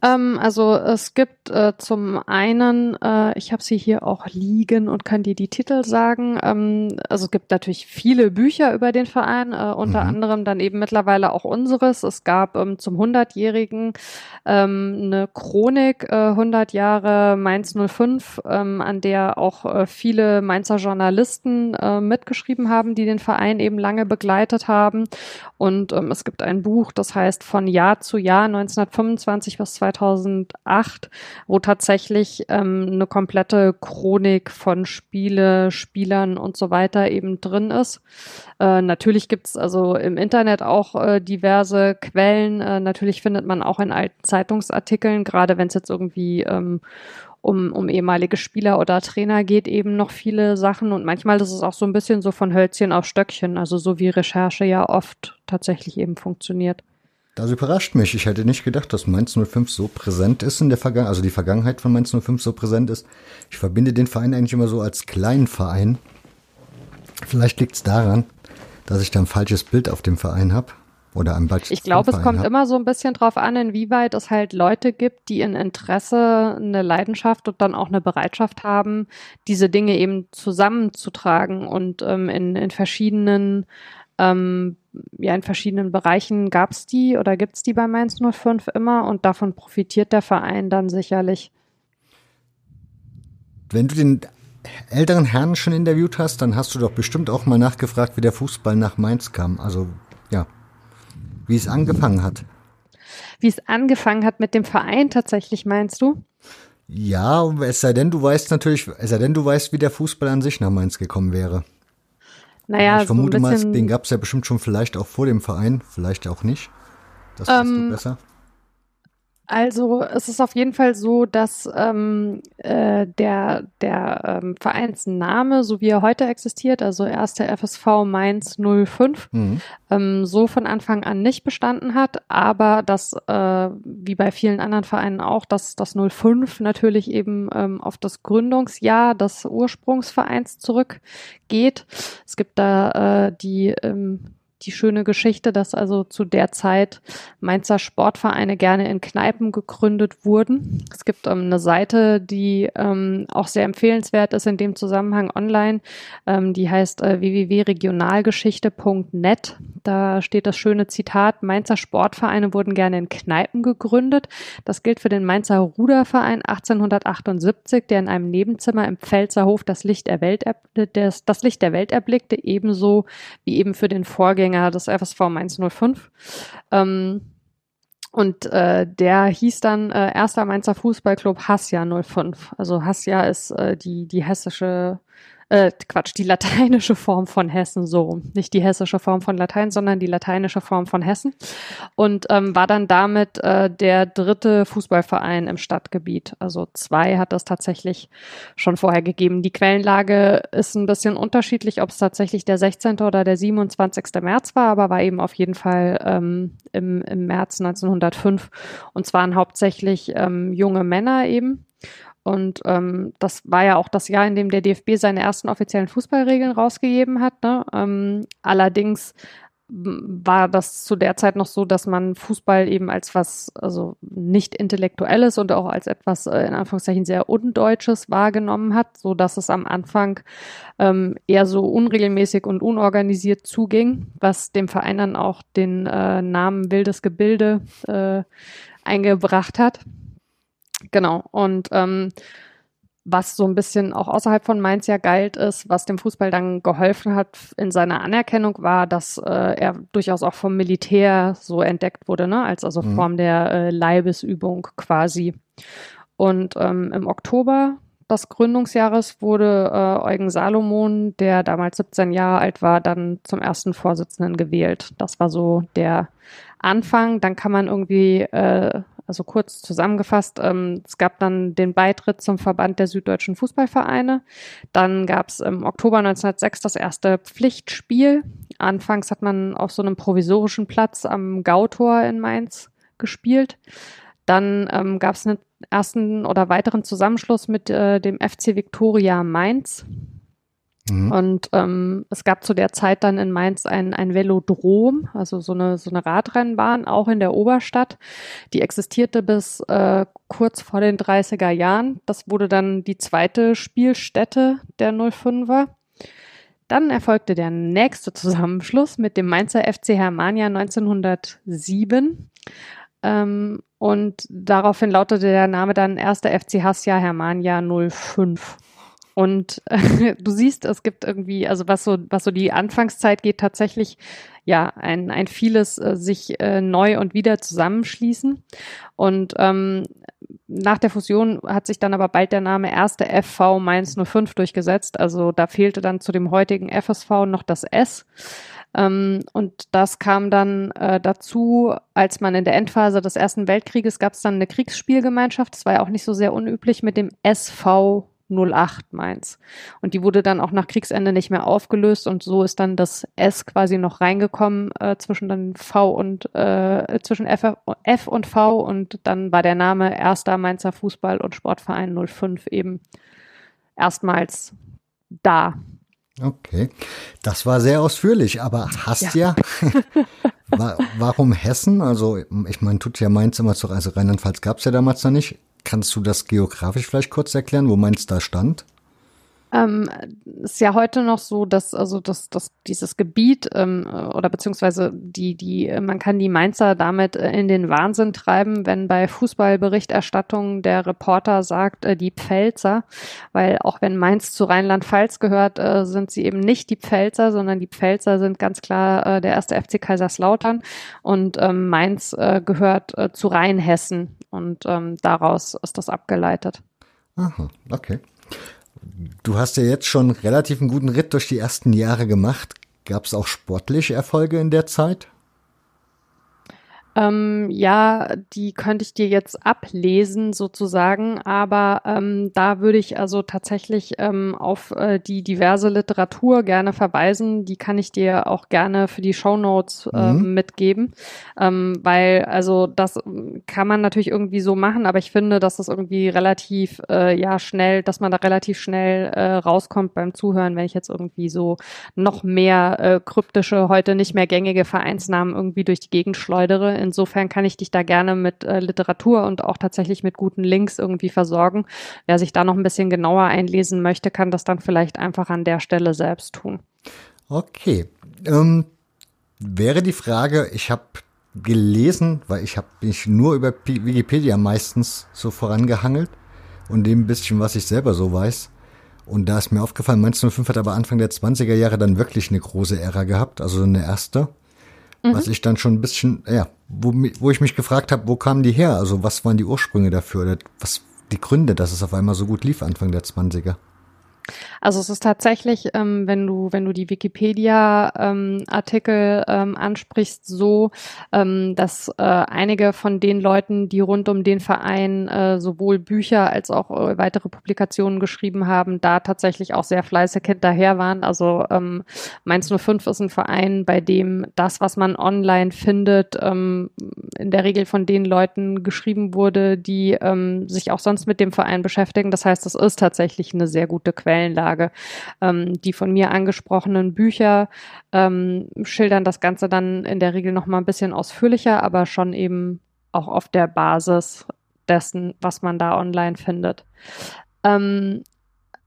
Ähm, also es gibt äh, zum einen, äh, ich habe sie hier auch liegen und kann dir die Titel sagen. Ähm, also es gibt natürlich viele Bücher über den Verein, äh, unter mhm. anderem dann eben mittlerweile auch unseres. Es gab ähm, zum 100-jährigen ähm, eine Chronik, äh, 100 Jahre Mainz 05, ähm, an der auch äh, viele Mainzer Journalisten äh, mitgeschrieben haben, die den Verein eben lange begleitet haben. Und ähm, es gibt ein Buch, das heißt von Jahr zu Jahr 1925 bis 2000 2008, wo tatsächlich ähm, eine komplette Chronik von Spiele, Spielern und so weiter eben drin ist. Äh, natürlich gibt's also im Internet auch äh, diverse Quellen. Äh, natürlich findet man auch in alten Zeitungsartikeln, gerade wenn es jetzt irgendwie ähm, um, um ehemalige Spieler oder Trainer geht eben noch viele Sachen und manchmal ist es auch so ein bisschen so von Hölzchen auf Stöckchen, also so wie Recherche ja oft tatsächlich eben funktioniert. Das überrascht mich. Ich hätte nicht gedacht, dass Mainz 05 so präsent ist in der Vergangenheit, also die Vergangenheit von Mainz 05 so präsent ist. Ich verbinde den Verein eigentlich immer so als kleinen Verein. Vielleicht liegt es daran, dass ich da ein falsches Bild auf dem Verein habe. Oder am Ball Ich glaube, es kommt hat. immer so ein bisschen drauf an, inwieweit es halt Leute gibt, die ein Interesse, eine Leidenschaft und dann auch eine Bereitschaft haben, diese Dinge eben zusammenzutragen und ähm, in, in verschiedenen ähm, ja, in verschiedenen Bereichen gab es die oder gibt es die bei Mainz 05 immer und davon profitiert der Verein dann sicherlich. Wenn du den älteren Herrn schon interviewt hast, dann hast du doch bestimmt auch mal nachgefragt, wie der Fußball nach Mainz kam. Also ja, wie es angefangen hat. Wie es angefangen hat mit dem Verein tatsächlich, meinst du? Ja, es sei denn, du weißt natürlich, es sei denn, du weißt, wie der Fußball an sich nach Mainz gekommen wäre. Naja, ich vermute so mal, den gab es ja bestimmt schon vielleicht auch vor dem Verein, vielleicht auch nicht. Das ist ähm, besser. Also es ist auf jeden Fall so, dass ähm, äh, der, der ähm, Vereinsname, so wie er heute existiert, also erste FSV Mainz 05, mhm. ähm, so von Anfang an nicht bestanden hat, aber dass, äh, wie bei vielen anderen Vereinen auch, dass das 05 natürlich eben ähm, auf das Gründungsjahr des Ursprungsvereins zurückgeht. Es gibt da äh, die ähm, die schöne Geschichte, dass also zu der Zeit Mainzer Sportvereine gerne in Kneipen gegründet wurden. Es gibt ähm, eine Seite, die ähm, auch sehr empfehlenswert ist in dem Zusammenhang online. Ähm, die heißt äh, www.regionalgeschichte.net. Da steht das schöne Zitat, Mainzer Sportvereine wurden gerne in Kneipen gegründet. Das gilt für den Mainzer Ruderverein 1878, der in einem Nebenzimmer im Pfälzerhof das Licht der Welt, das, das Licht der Welt erblickte, ebenso wie eben für den Vorgänger Vorgänger des FSV Mainz 05. Ähm, und äh, der hieß dann äh, erster Mainzer Fußballclub Hassia 05. Also Hassia ist äh, die, die hessische äh, Quatsch, die lateinische Form von Hessen, so Nicht die hessische Form von Latein, sondern die lateinische Form von Hessen. Und ähm, war dann damit äh, der dritte Fußballverein im Stadtgebiet. Also zwei hat es tatsächlich schon vorher gegeben. Die Quellenlage ist ein bisschen unterschiedlich, ob es tatsächlich der 16. oder der 27. März war, aber war eben auf jeden Fall ähm, im, im März 1905. Und zwar hauptsächlich ähm, junge Männer eben. Und ähm, das war ja auch das Jahr, in dem der DFB seine ersten offiziellen Fußballregeln rausgegeben hat. Ne? Ähm, allerdings war das zu der Zeit noch so, dass man Fußball eben als was, also nicht intellektuelles und auch als etwas äh, in Anführungszeichen sehr undeutsches wahrgenommen hat, so dass es am Anfang ähm, eher so unregelmäßig und unorganisiert zuging, was dem Verein dann auch den äh, Namen Wildes Gebilde äh, eingebracht hat. Genau. Und ähm, was so ein bisschen auch außerhalb von Mainz ja galt ist, was dem Fußball dann geholfen hat in seiner Anerkennung, war, dass äh, er durchaus auch vom Militär so entdeckt wurde, ne? als also mhm. Form der äh, Leibesübung quasi. Und ähm, im Oktober des Gründungsjahres wurde äh, Eugen Salomon, der damals 17 Jahre alt war, dann zum ersten Vorsitzenden gewählt. Das war so der Anfang. Dann kann man irgendwie äh, also kurz zusammengefasst, ähm, es gab dann den Beitritt zum Verband der süddeutschen Fußballvereine. Dann gab es im Oktober 1906 das erste Pflichtspiel. Anfangs hat man auf so einem provisorischen Platz am Gautor in Mainz gespielt. Dann ähm, gab es einen ersten oder weiteren Zusammenschluss mit äh, dem FC Victoria Mainz. Mhm. Und ähm, es gab zu der Zeit dann in Mainz ein, ein Velodrom, also so eine, so eine Radrennbahn, auch in der Oberstadt. Die existierte bis äh, kurz vor den 30er Jahren. Das wurde dann die zweite Spielstätte der 05er. Dann erfolgte der nächste Zusammenschluss mit dem Mainzer FC Hermania 1907. Ähm, und daraufhin lautete der Name dann erster FC Hassia Hermania 05. und äh, du siehst, es gibt irgendwie, also was so, was so die Anfangszeit geht, tatsächlich ja ein, ein vieles äh, sich äh, neu und wieder zusammenschließen. Und ähm, nach der Fusion hat sich dann aber bald der Name erste FV Mainz 05 durchgesetzt. Also da fehlte dann zu dem heutigen FSV noch das S. Ähm, und das kam dann äh, dazu, als man in der Endphase des Ersten Weltkrieges gab es dann eine Kriegsspielgemeinschaft. Das war ja auch nicht so sehr unüblich mit dem SV 08 Mainz. Und die wurde dann auch nach Kriegsende nicht mehr aufgelöst und so ist dann das S quasi noch reingekommen äh, zwischen dann V und äh, zwischen F, F und V und dann war der Name Erster Mainzer Fußball und Sportverein 05 eben erstmals da. Okay, das war sehr ausführlich, aber hast ja, ja warum Hessen? Also ich meine, tut ja Mainz immer zu, also Rheinland-Pfalz gab es ja damals noch nicht. Kannst du das geografisch vielleicht kurz erklären, wo Mainz da stand? Ähm, ist ja heute noch so, dass also dass, dass dieses Gebiet ähm, oder beziehungsweise die die man kann die Mainzer damit äh, in den Wahnsinn treiben, wenn bei Fußballberichterstattung der Reporter sagt äh, die Pfälzer, weil auch wenn Mainz zu Rheinland-Pfalz gehört, äh, sind sie eben nicht die Pfälzer, sondern die Pfälzer sind ganz klar äh, der erste FC Kaiserslautern und ähm, Mainz äh, gehört äh, zu Rheinhessen und ähm, daraus ist das abgeleitet. Aha, okay. Du hast ja jetzt schon relativ einen guten Ritt durch die ersten Jahre gemacht. Gab es auch sportliche Erfolge in der Zeit? Ähm, ja, die könnte ich dir jetzt ablesen sozusagen, aber ähm, da würde ich also tatsächlich ähm, auf äh, die diverse Literatur gerne verweisen. Die kann ich dir auch gerne für die Show Notes äh, mhm. mitgeben, ähm, weil also das kann man natürlich irgendwie so machen, aber ich finde, dass das irgendwie relativ äh, ja schnell, dass man da relativ schnell äh, rauskommt beim Zuhören, wenn ich jetzt irgendwie so noch mehr äh, kryptische, heute nicht mehr gängige Vereinsnamen irgendwie durch die Gegend schleudere Insofern kann ich dich da gerne mit äh, Literatur und auch tatsächlich mit guten Links irgendwie versorgen. Wer sich da noch ein bisschen genauer einlesen möchte, kann das dann vielleicht einfach an der Stelle selbst tun. Okay. Ähm, wäre die Frage, ich habe gelesen, weil ich habe mich nur über Wikipedia meistens so vorangehangelt und dem bisschen, was ich selber so weiß. Und da ist mir aufgefallen, 1905 hat aber Anfang der 20er Jahre dann wirklich eine große Ära gehabt, also eine erste. Mhm. Was ich dann schon ein bisschen, ja, wo, wo ich mich gefragt habe, wo kamen die her? Also was waren die Ursprünge dafür? Oder was die Gründe, dass es auf einmal so gut lief Anfang der 20er? Also es ist tatsächlich, ähm, wenn du wenn du die Wikipedia-Artikel ähm, ähm, ansprichst, so, ähm, dass äh, einige von den Leuten, die rund um den Verein äh, sowohl Bücher als auch äh, weitere Publikationen geschrieben haben, da tatsächlich auch sehr fleißig hinterher waren. Also ähm, Mainz 05 ist ein Verein, bei dem das, was man online findet, ähm, in der Regel von den Leuten geschrieben wurde, die ähm, sich auch sonst mit dem Verein beschäftigen. Das heißt, es ist tatsächlich eine sehr gute Quellenlage. Quellenlage. Ähm, die von mir angesprochenen Bücher ähm, schildern das Ganze dann in der Regel noch mal ein bisschen ausführlicher, aber schon eben auch auf der Basis dessen, was man da online findet. Ähm,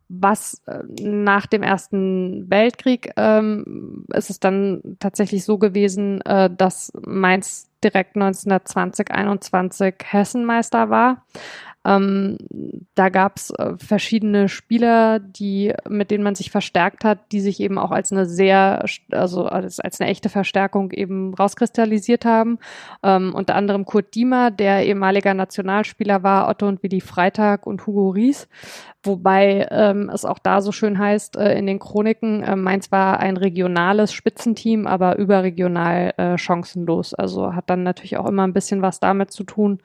was äh, nach dem Ersten Weltkrieg ähm, ist es dann tatsächlich so gewesen, äh, dass Mainz direkt 1920, 21 Hessenmeister war. Ähm, da gab es äh, verschiedene Spieler, die, mit denen man sich verstärkt hat, die sich eben auch als eine sehr, also als, als eine echte Verstärkung eben rauskristallisiert haben. Ähm, unter anderem Kurt Diemer, der ehemaliger Nationalspieler war, Otto und Willi Freitag und Hugo Ries. Wobei ähm, es auch da so schön heißt äh, in den Chroniken, äh, Mainz war ein regionales Spitzenteam, aber überregional äh, chancenlos. Also hat dann natürlich auch immer ein bisschen was damit zu tun,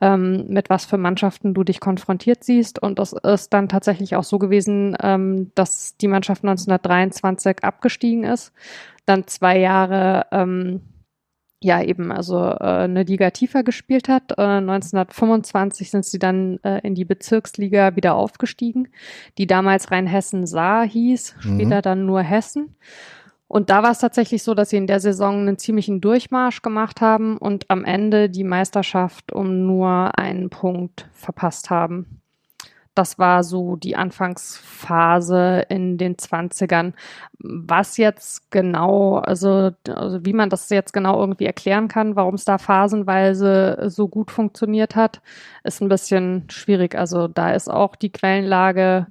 ähm, mit was für Mannschaften du dich konfrontiert siehst. Und es ist dann tatsächlich auch so gewesen, ähm, dass die Mannschaft 1923 abgestiegen ist, dann zwei Jahre ähm, ja eben also äh, eine Liga tiefer gespielt hat. Äh, 1925 sind sie dann äh, in die Bezirksliga wieder aufgestiegen, die damals Rheinhessen Saar hieß, später mhm. dann nur Hessen. Und da war es tatsächlich so, dass sie in der Saison einen ziemlichen Durchmarsch gemacht haben und am Ende die Meisterschaft um nur einen Punkt verpasst haben. Das war so die Anfangsphase in den 20ern. Was jetzt genau, also, also wie man das jetzt genau irgendwie erklären kann, warum es da phasenweise so gut funktioniert hat, ist ein bisschen schwierig. Also da ist auch die Quellenlage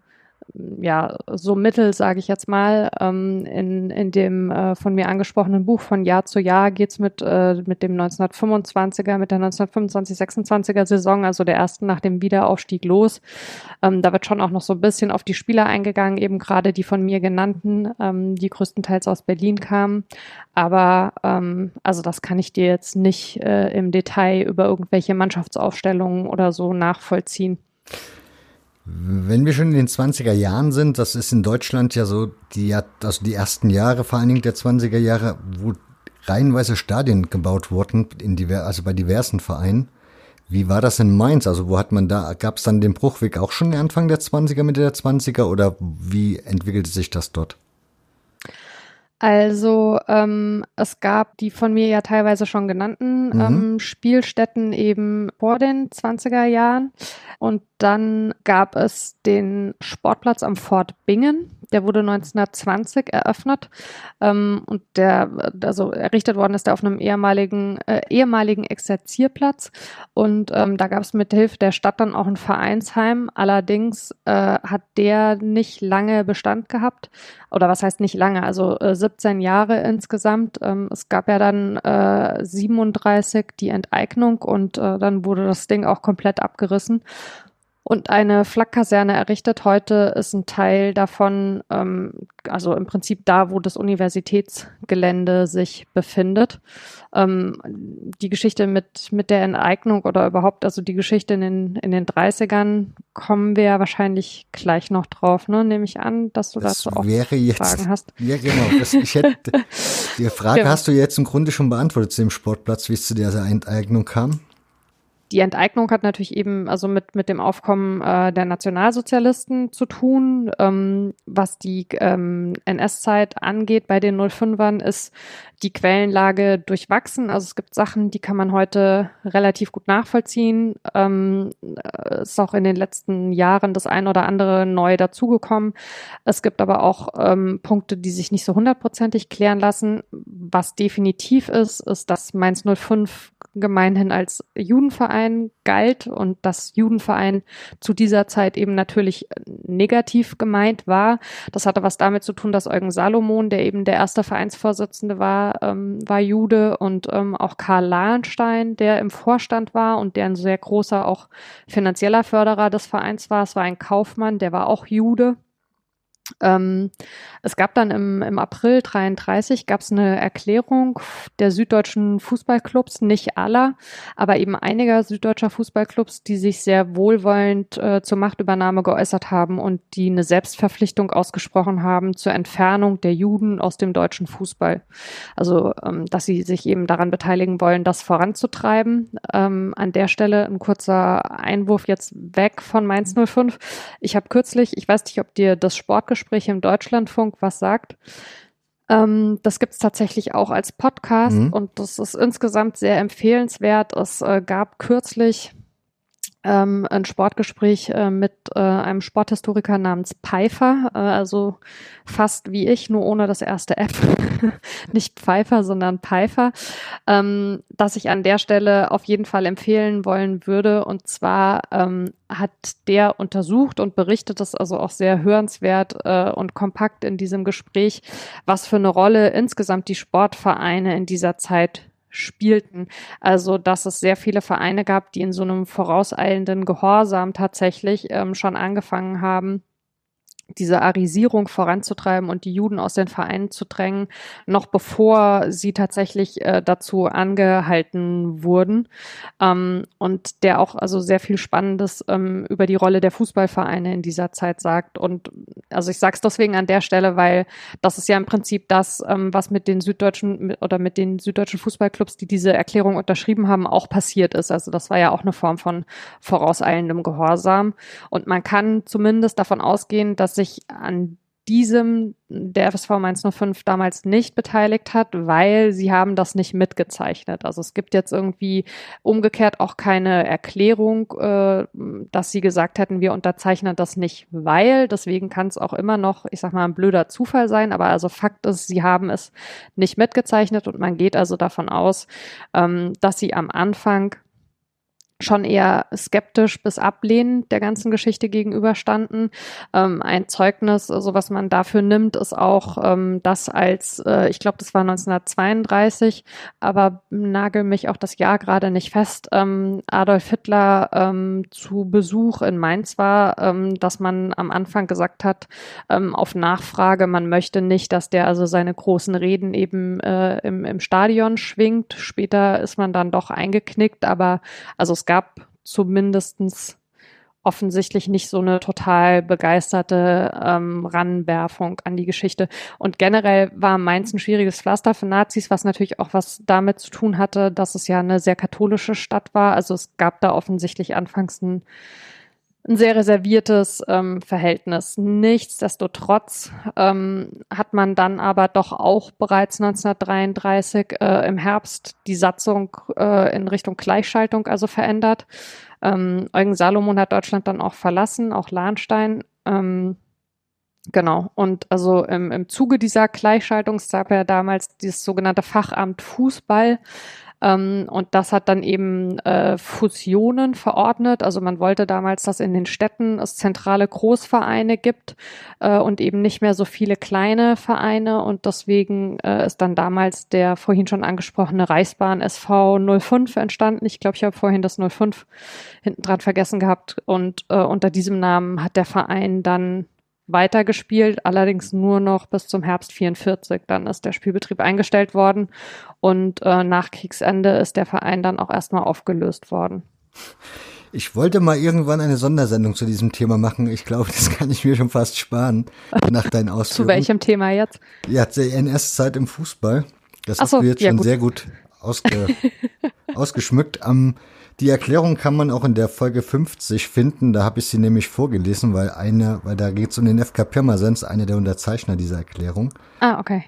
ja, so mittel, sage ich jetzt mal. Ähm, in, in dem äh, von mir angesprochenen Buch von Jahr zu Jahr geht's mit, äh, mit dem 1925er, mit der 1925-26er Saison, also der ersten nach dem Wiederaufstieg los. Ähm, da wird schon auch noch so ein bisschen auf die Spieler eingegangen, eben gerade die von mir genannten, ähm, die größtenteils aus Berlin kamen. Aber ähm, also das kann ich dir jetzt nicht äh, im Detail über irgendwelche Mannschaftsaufstellungen oder so nachvollziehen. Wenn wir schon in den 20er Jahren sind, das ist in Deutschland ja so die, also die ersten Jahre, vor allen Dingen der 20er Jahre, wo reihenweise Stadien gebaut wurden, in diver, also bei diversen Vereinen. Wie war das in Mainz? Also wo hat man da, gab es dann den Bruchweg auch schon Anfang der 20er, Mitte der 20er oder wie entwickelte sich das dort? Also ähm, es gab die von mir ja teilweise schon genannten mhm. ähm, Spielstätten eben vor den 20er Jahren. Und dann gab es den Sportplatz am Fort Bingen. Der wurde 1920 eröffnet ähm, und der, also errichtet worden ist der auf einem ehemaligen, äh, ehemaligen Exerzierplatz. Und ähm, da gab es mit Hilfe der Stadt dann auch ein Vereinsheim. Allerdings äh, hat der nicht lange Bestand gehabt. Oder was heißt nicht lange? Also äh, 17 Jahre insgesamt. Ähm, es gab ja dann äh, 37 die Enteignung und äh, dann wurde das Ding auch komplett abgerissen und eine Flakkaserne errichtet. Heute ist ein Teil davon, ähm, also im Prinzip da, wo das Universitätsgelände sich befindet. Ähm, die Geschichte mit, mit der Enteignung oder überhaupt, also die Geschichte in den, in den 30ern, kommen wir ja wahrscheinlich gleich noch drauf, ne? Nehme ich an, dass du das dazu auch jetzt, Fragen hast. Ja, genau. Das, ich hätte, die Frage ja. hast du jetzt im Grunde schon beantwortet zu dem Sportplatz, wie es zu dieser Enteignung kam die Enteignung hat natürlich eben also mit, mit dem Aufkommen äh, der Nationalsozialisten zu tun. Ähm, was die ähm, NS-Zeit angeht bei den 05ern, ist die Quellenlage durchwachsen. Also es gibt Sachen, die kann man heute relativ gut nachvollziehen. Ähm, ist auch in den letzten Jahren das ein oder andere neu dazugekommen. Es gibt aber auch ähm, Punkte, die sich nicht so hundertprozentig klären lassen. Was definitiv ist, ist, dass Mainz 05 gemeinhin als Judenverein galt und dass Judenverein zu dieser Zeit eben natürlich negativ gemeint war. Das hatte was damit zu tun, dass Eugen Salomon, der eben der erste Vereinsvorsitzende war, ähm, war Jude und ähm, auch Karl Lahnstein, der im Vorstand war und der ein sehr großer auch finanzieller Förderer des Vereins war. Es war ein Kaufmann, der war auch Jude. Ähm, es gab dann im, im April 33 gab es eine Erklärung der süddeutschen Fußballclubs, nicht aller, aber eben einiger süddeutscher Fußballclubs, die sich sehr wohlwollend äh, zur Machtübernahme geäußert haben und die eine Selbstverpflichtung ausgesprochen haben zur Entfernung der Juden aus dem deutschen Fußball. Also, ähm, dass sie sich eben daran beteiligen wollen, das voranzutreiben. Ähm, an der Stelle ein kurzer Einwurf jetzt weg von Mainz 05. Ich habe kürzlich, ich weiß nicht, ob dir das Sportgespräch Gespräche im Deutschlandfunk was sagt. Ähm, das gibt es tatsächlich auch als Podcast mhm. und das ist insgesamt sehr empfehlenswert. Es äh, gab kürzlich ähm, ein Sportgespräch äh, mit äh, einem Sporthistoriker namens Pfeiffer, äh, also fast wie ich, nur ohne das erste F. Nicht Pfeiffer, sondern Pfeiffer, ähm, das ich an der Stelle auf jeden Fall empfehlen wollen würde. Und zwar ähm, hat der untersucht und berichtet das also auch sehr hörenswert äh, und kompakt in diesem Gespräch, was für eine Rolle insgesamt die Sportvereine in dieser Zeit spielten. Also, dass es sehr viele Vereine gab, die in so einem vorauseilenden Gehorsam tatsächlich ähm, schon angefangen haben, diese Arisierung voranzutreiben und die Juden aus den Vereinen zu drängen, noch bevor sie tatsächlich äh, dazu angehalten wurden. Ähm, und der auch also sehr viel Spannendes ähm, über die Rolle der Fußballvereine in dieser Zeit sagt. Und also ich sage es deswegen an der Stelle, weil das ist ja im Prinzip das, ähm, was mit den süddeutschen oder mit den süddeutschen Fußballclubs, die diese Erklärung unterschrieben haben, auch passiert ist. Also das war ja auch eine Form von vorauseilendem Gehorsam. Und man kann zumindest davon ausgehen, dass sich an diesem der FSV Mainz 05 damals nicht beteiligt hat, weil sie haben das nicht mitgezeichnet. Also es gibt jetzt irgendwie umgekehrt auch keine Erklärung, äh, dass sie gesagt hätten, wir unterzeichnen das nicht, weil. Deswegen kann es auch immer noch, ich sag mal, ein blöder Zufall sein. Aber also Fakt ist, sie haben es nicht mitgezeichnet und man geht also davon aus, ähm, dass sie am Anfang schon eher skeptisch bis ablehnend der ganzen Geschichte gegenüberstanden. Ähm, ein Zeugnis, also was man dafür nimmt, ist auch ähm, das als, äh, ich glaube, das war 1932, aber nagel mich auch das Jahr gerade nicht fest, ähm, Adolf Hitler ähm, zu Besuch in Mainz war, ähm, dass man am Anfang gesagt hat, ähm, auf Nachfrage, man möchte nicht, dass der also seine großen Reden eben äh, im, im Stadion schwingt. Später ist man dann doch eingeknickt, aber also es gab zumindestens offensichtlich nicht so eine total begeisterte ähm, Ranwerfung an die Geschichte. Und generell war Mainz ein schwieriges Pflaster für Nazis, was natürlich auch was damit zu tun hatte, dass es ja eine sehr katholische Stadt war. Also es gab da offensichtlich anfangs ein ein sehr reserviertes ähm, Verhältnis. Nichtsdestotrotz ähm, hat man dann aber doch auch bereits 1933 äh, im Herbst die Satzung äh, in Richtung Gleichschaltung also verändert. Ähm, Eugen Salomon hat Deutschland dann auch verlassen, auch Lahnstein. Ähm, Genau. Und also im, im Zuge dieser Gleichschaltung gab ja damals dieses sogenannte Fachamt Fußball, ähm, und das hat dann eben äh, Fusionen verordnet. Also man wollte damals, dass in den Städten es zentrale Großvereine gibt äh, und eben nicht mehr so viele kleine Vereine. Und deswegen äh, ist dann damals der vorhin schon angesprochene Reichsbahn SV 05 entstanden. Ich glaube, ich habe vorhin das 05 hinten dran vergessen gehabt. Und äh, unter diesem Namen hat der Verein dann weitergespielt, allerdings nur noch bis zum Herbst 44. Dann ist der Spielbetrieb eingestellt worden und äh, nach Kriegsende ist der Verein dann auch erstmal aufgelöst worden. Ich wollte mal irgendwann eine Sondersendung zu diesem Thema machen. Ich glaube, das kann ich mir schon fast sparen nach deinen Ausführungen. Zu welchem Thema jetzt? Ja, die NS-Zeit im Fußball. Das Ach hast so, du jetzt ja, schon gut. sehr gut ausge ausgeschmückt. Am die Erklärung kann man auch in der Folge 50 finden. Da habe ich sie nämlich vorgelesen, weil eine, weil da geht es um den FK Pirmasens, eine der Unterzeichner dieser Erklärung. Ah, okay.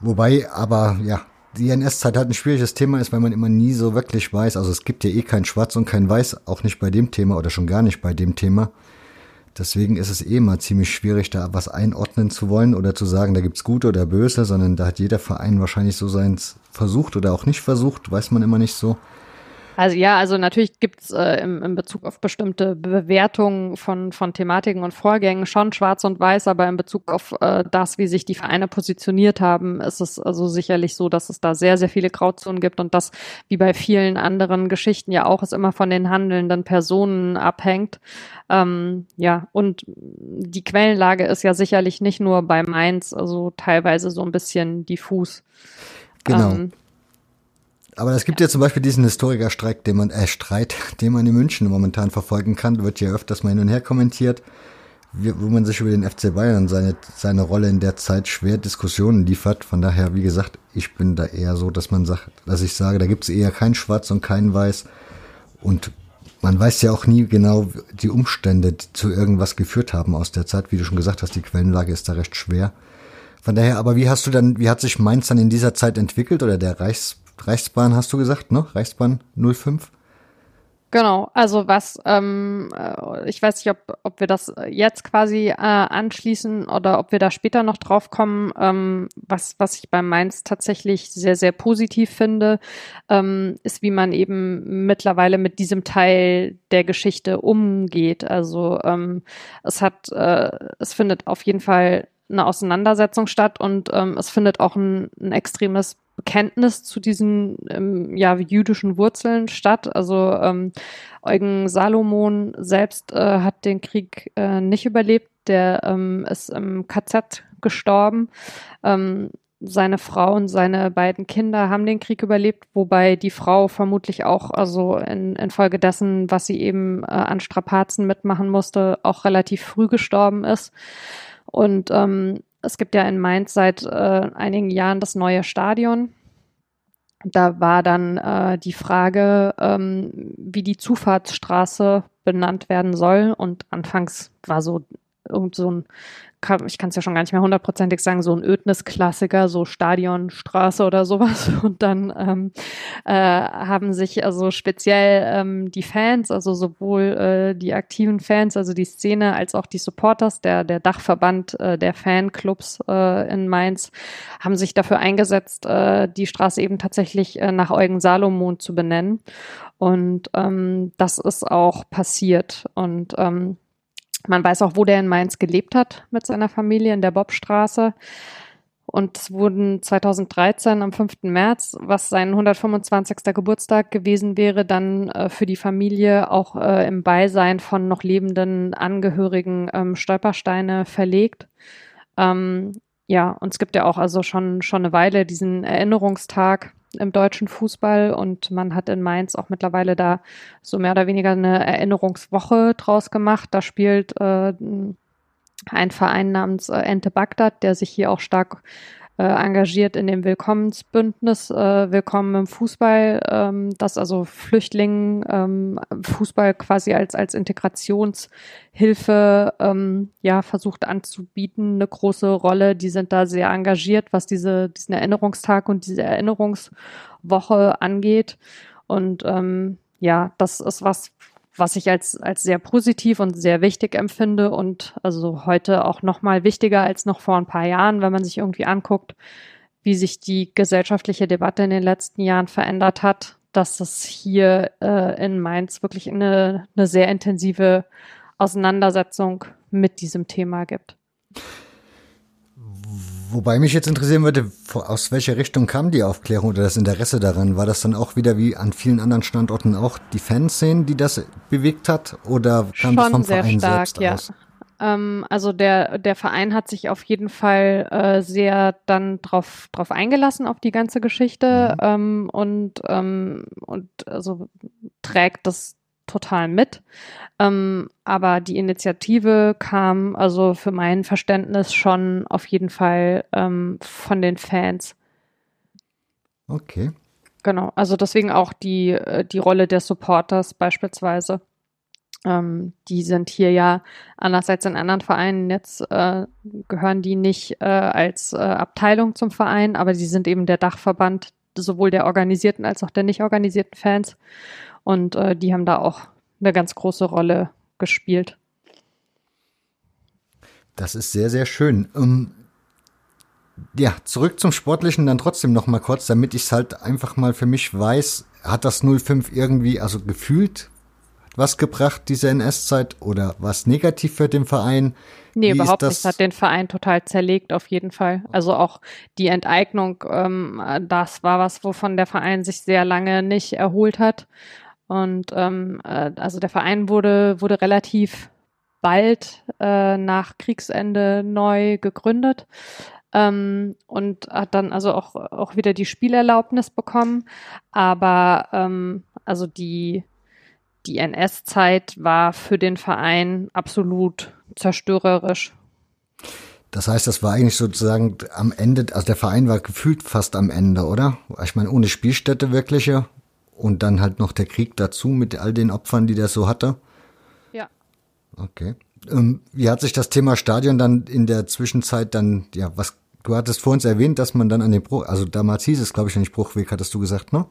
Wobei, aber ja, die NS-Zeit halt ein schwieriges Thema ist, weil man immer nie so wirklich weiß. Also es gibt ja eh kein Schwarz und kein Weiß, auch nicht bei dem Thema oder schon gar nicht bei dem Thema. Deswegen ist es eh immer ziemlich schwierig, da was einordnen zu wollen oder zu sagen, da gibt's gute oder böse, sondern da hat jeder Verein wahrscheinlich so seins versucht oder auch nicht versucht, weiß man immer nicht so. Also ja, also natürlich gibt's äh, im, im Bezug auf bestimmte Bewertungen von, von Thematiken und Vorgängen schon schwarz und weiß, aber in Bezug auf äh, das, wie sich die Vereine positioniert haben, ist es also sicherlich so, dass es da sehr, sehr viele Grauzonen gibt und das, wie bei vielen anderen Geschichten ja auch, es immer von den handelnden Personen abhängt. Ähm, ja, und die Quellenlage ist ja sicherlich nicht nur bei Mainz, also teilweise so ein bisschen diffus. Genau. Ähm, aber es gibt ja. ja zum Beispiel diesen Historikerstreik, den man, äh, Streit, den man in München momentan verfolgen kann, wird ja öfters mal hin und her kommentiert, wo man sich über den FC Bayern seine, seine Rolle in der Zeit schwer Diskussionen liefert. Von daher, wie gesagt, ich bin da eher so, dass man sagt, dass ich sage, da gibt es eher kein Schwarz und kein Weiß. Und man weiß ja auch nie genau die Umstände, die zu irgendwas geführt haben aus der Zeit. Wie du schon gesagt hast, die Quellenlage ist da recht schwer. Von daher, aber wie hast du dann, wie hat sich Mainz dann in dieser Zeit entwickelt oder der Reichs, Reichsbahn hast du gesagt, ne? Reichsbahn 05? Genau, also was, ähm, äh, ich weiß nicht, ob, ob wir das jetzt quasi äh, anschließen oder ob wir da später noch drauf kommen. Ähm, was, was ich bei Mainz tatsächlich sehr, sehr positiv finde, ähm, ist, wie man eben mittlerweile mit diesem Teil der Geschichte umgeht. Also ähm, es hat, äh, es findet auf jeden Fall eine Auseinandersetzung statt und ähm, es findet auch ein, ein extremes Bekenntnis zu diesen ähm, ja, jüdischen Wurzeln statt. Also ähm, Eugen Salomon selbst äh, hat den Krieg äh, nicht überlebt, der ähm, ist im KZ gestorben. Ähm, seine Frau und seine beiden Kinder haben den Krieg überlebt, wobei die Frau vermutlich auch, also in, infolgedessen, was sie eben äh, an Strapazen mitmachen musste, auch relativ früh gestorben ist. Und ähm, es gibt ja in Mainz seit äh, einigen Jahren das neue Stadion. Da war dann äh, die Frage, ähm, wie die Zufahrtsstraße benannt werden soll. Und anfangs war so irgend so ein kann, ich kann es ja schon gar nicht mehr hundertprozentig sagen, so ein Ödnis-Klassiker, so Stadionstraße oder sowas. Und dann ähm, äh, haben sich also speziell ähm, die Fans, also sowohl äh, die aktiven Fans, also die Szene, als auch die Supporters, der, der Dachverband äh, der Fanclubs äh, in Mainz, haben sich dafür eingesetzt, äh, die Straße eben tatsächlich äh, nach Eugen Salomon zu benennen. Und ähm, das ist auch passiert. Und ähm, man weiß auch, wo der in Mainz gelebt hat mit seiner Familie in der Bobstraße. Und es wurden 2013 am 5. März, was sein 125. Geburtstag gewesen wäre, dann äh, für die Familie auch äh, im Beisein von noch lebenden Angehörigen ähm, Stolpersteine verlegt. Ähm, ja, und es gibt ja auch also schon, schon eine Weile diesen Erinnerungstag im deutschen Fußball und man hat in Mainz auch mittlerweile da so mehr oder weniger eine Erinnerungswoche draus gemacht. Da spielt äh, ein Verein namens äh, Ente Bagdad, der sich hier auch stark engagiert in dem Willkommensbündnis äh, Willkommen im Fußball, ähm, das also Flüchtlingen ähm, Fußball quasi als, als Integrationshilfe ähm, ja, versucht anzubieten, eine große Rolle. Die sind da sehr engagiert, was diese, diesen Erinnerungstag und diese Erinnerungswoche angeht. Und ähm, ja, das ist was, was ich als, als sehr positiv und sehr wichtig empfinde und also heute auch noch mal wichtiger als noch vor ein paar Jahren, wenn man sich irgendwie anguckt, wie sich die gesellschaftliche Debatte in den letzten Jahren verändert hat, dass es hier äh, in Mainz wirklich eine, eine sehr intensive Auseinandersetzung mit diesem Thema gibt. Wobei mich jetzt interessieren würde, aus welcher Richtung kam die Aufklärung oder das Interesse daran? War das dann auch wieder wie an vielen anderen Standorten auch die Fanszenen, die das bewegt hat? Oder kam Schon das vom sehr Verein stark, selbst ja. aus? Ähm, also der, der Verein hat sich auf jeden Fall äh, sehr dann drauf, drauf eingelassen auf die ganze Geschichte Mhm. ähm, und, ähm, und also trägt das total mit. Ähm, aber die Initiative kam also für mein Verständnis schon auf jeden Fall ähm, von den Fans. Okay. Genau, also deswegen auch die, äh, die Rolle der Supporters beispielsweise. Ähm, die sind hier ja anders als in anderen Vereinen. Jetzt äh, gehören die nicht äh, als äh, Abteilung zum Verein, aber sie sind eben der Dachverband sowohl der organisierten als auch der nicht organisierten Fans. Und äh, die haben da auch eine ganz große Rolle gespielt. Das ist sehr, sehr schön. Ähm, ja, zurück zum Sportlichen dann trotzdem noch mal kurz, damit ich es halt einfach mal für mich weiß, hat das 05 irgendwie, also gefühlt was gebracht, diese NS-Zeit, oder was negativ für den Verein? Nee, Wie überhaupt das- nicht. Hat den Verein total zerlegt, auf jeden Fall. Also auch die Enteignung, ähm, das war was, wovon der Verein sich sehr lange nicht erholt hat. Und ähm, äh, also der Verein wurde, wurde relativ bald äh, nach Kriegsende neu gegründet. Ähm, und hat dann also auch, auch wieder die Spielerlaubnis bekommen. Aber ähm, also die, die NS-Zeit war für den Verein absolut zerstörerisch. Das heißt, das war eigentlich sozusagen am Ende, also der Verein war gefühlt fast am Ende, oder? Ich meine, ohne Spielstätte wirkliche und dann halt noch der Krieg dazu mit all den Opfern, die der so hatte. Ja. Okay. Ähm, wie hat sich das Thema Stadion dann in der Zwischenzeit dann, ja, was, du hattest vor uns erwähnt, dass man dann an den Bruch, also damals hieß es, glaube ich, nicht Bruchweg, hattest du gesagt, ne?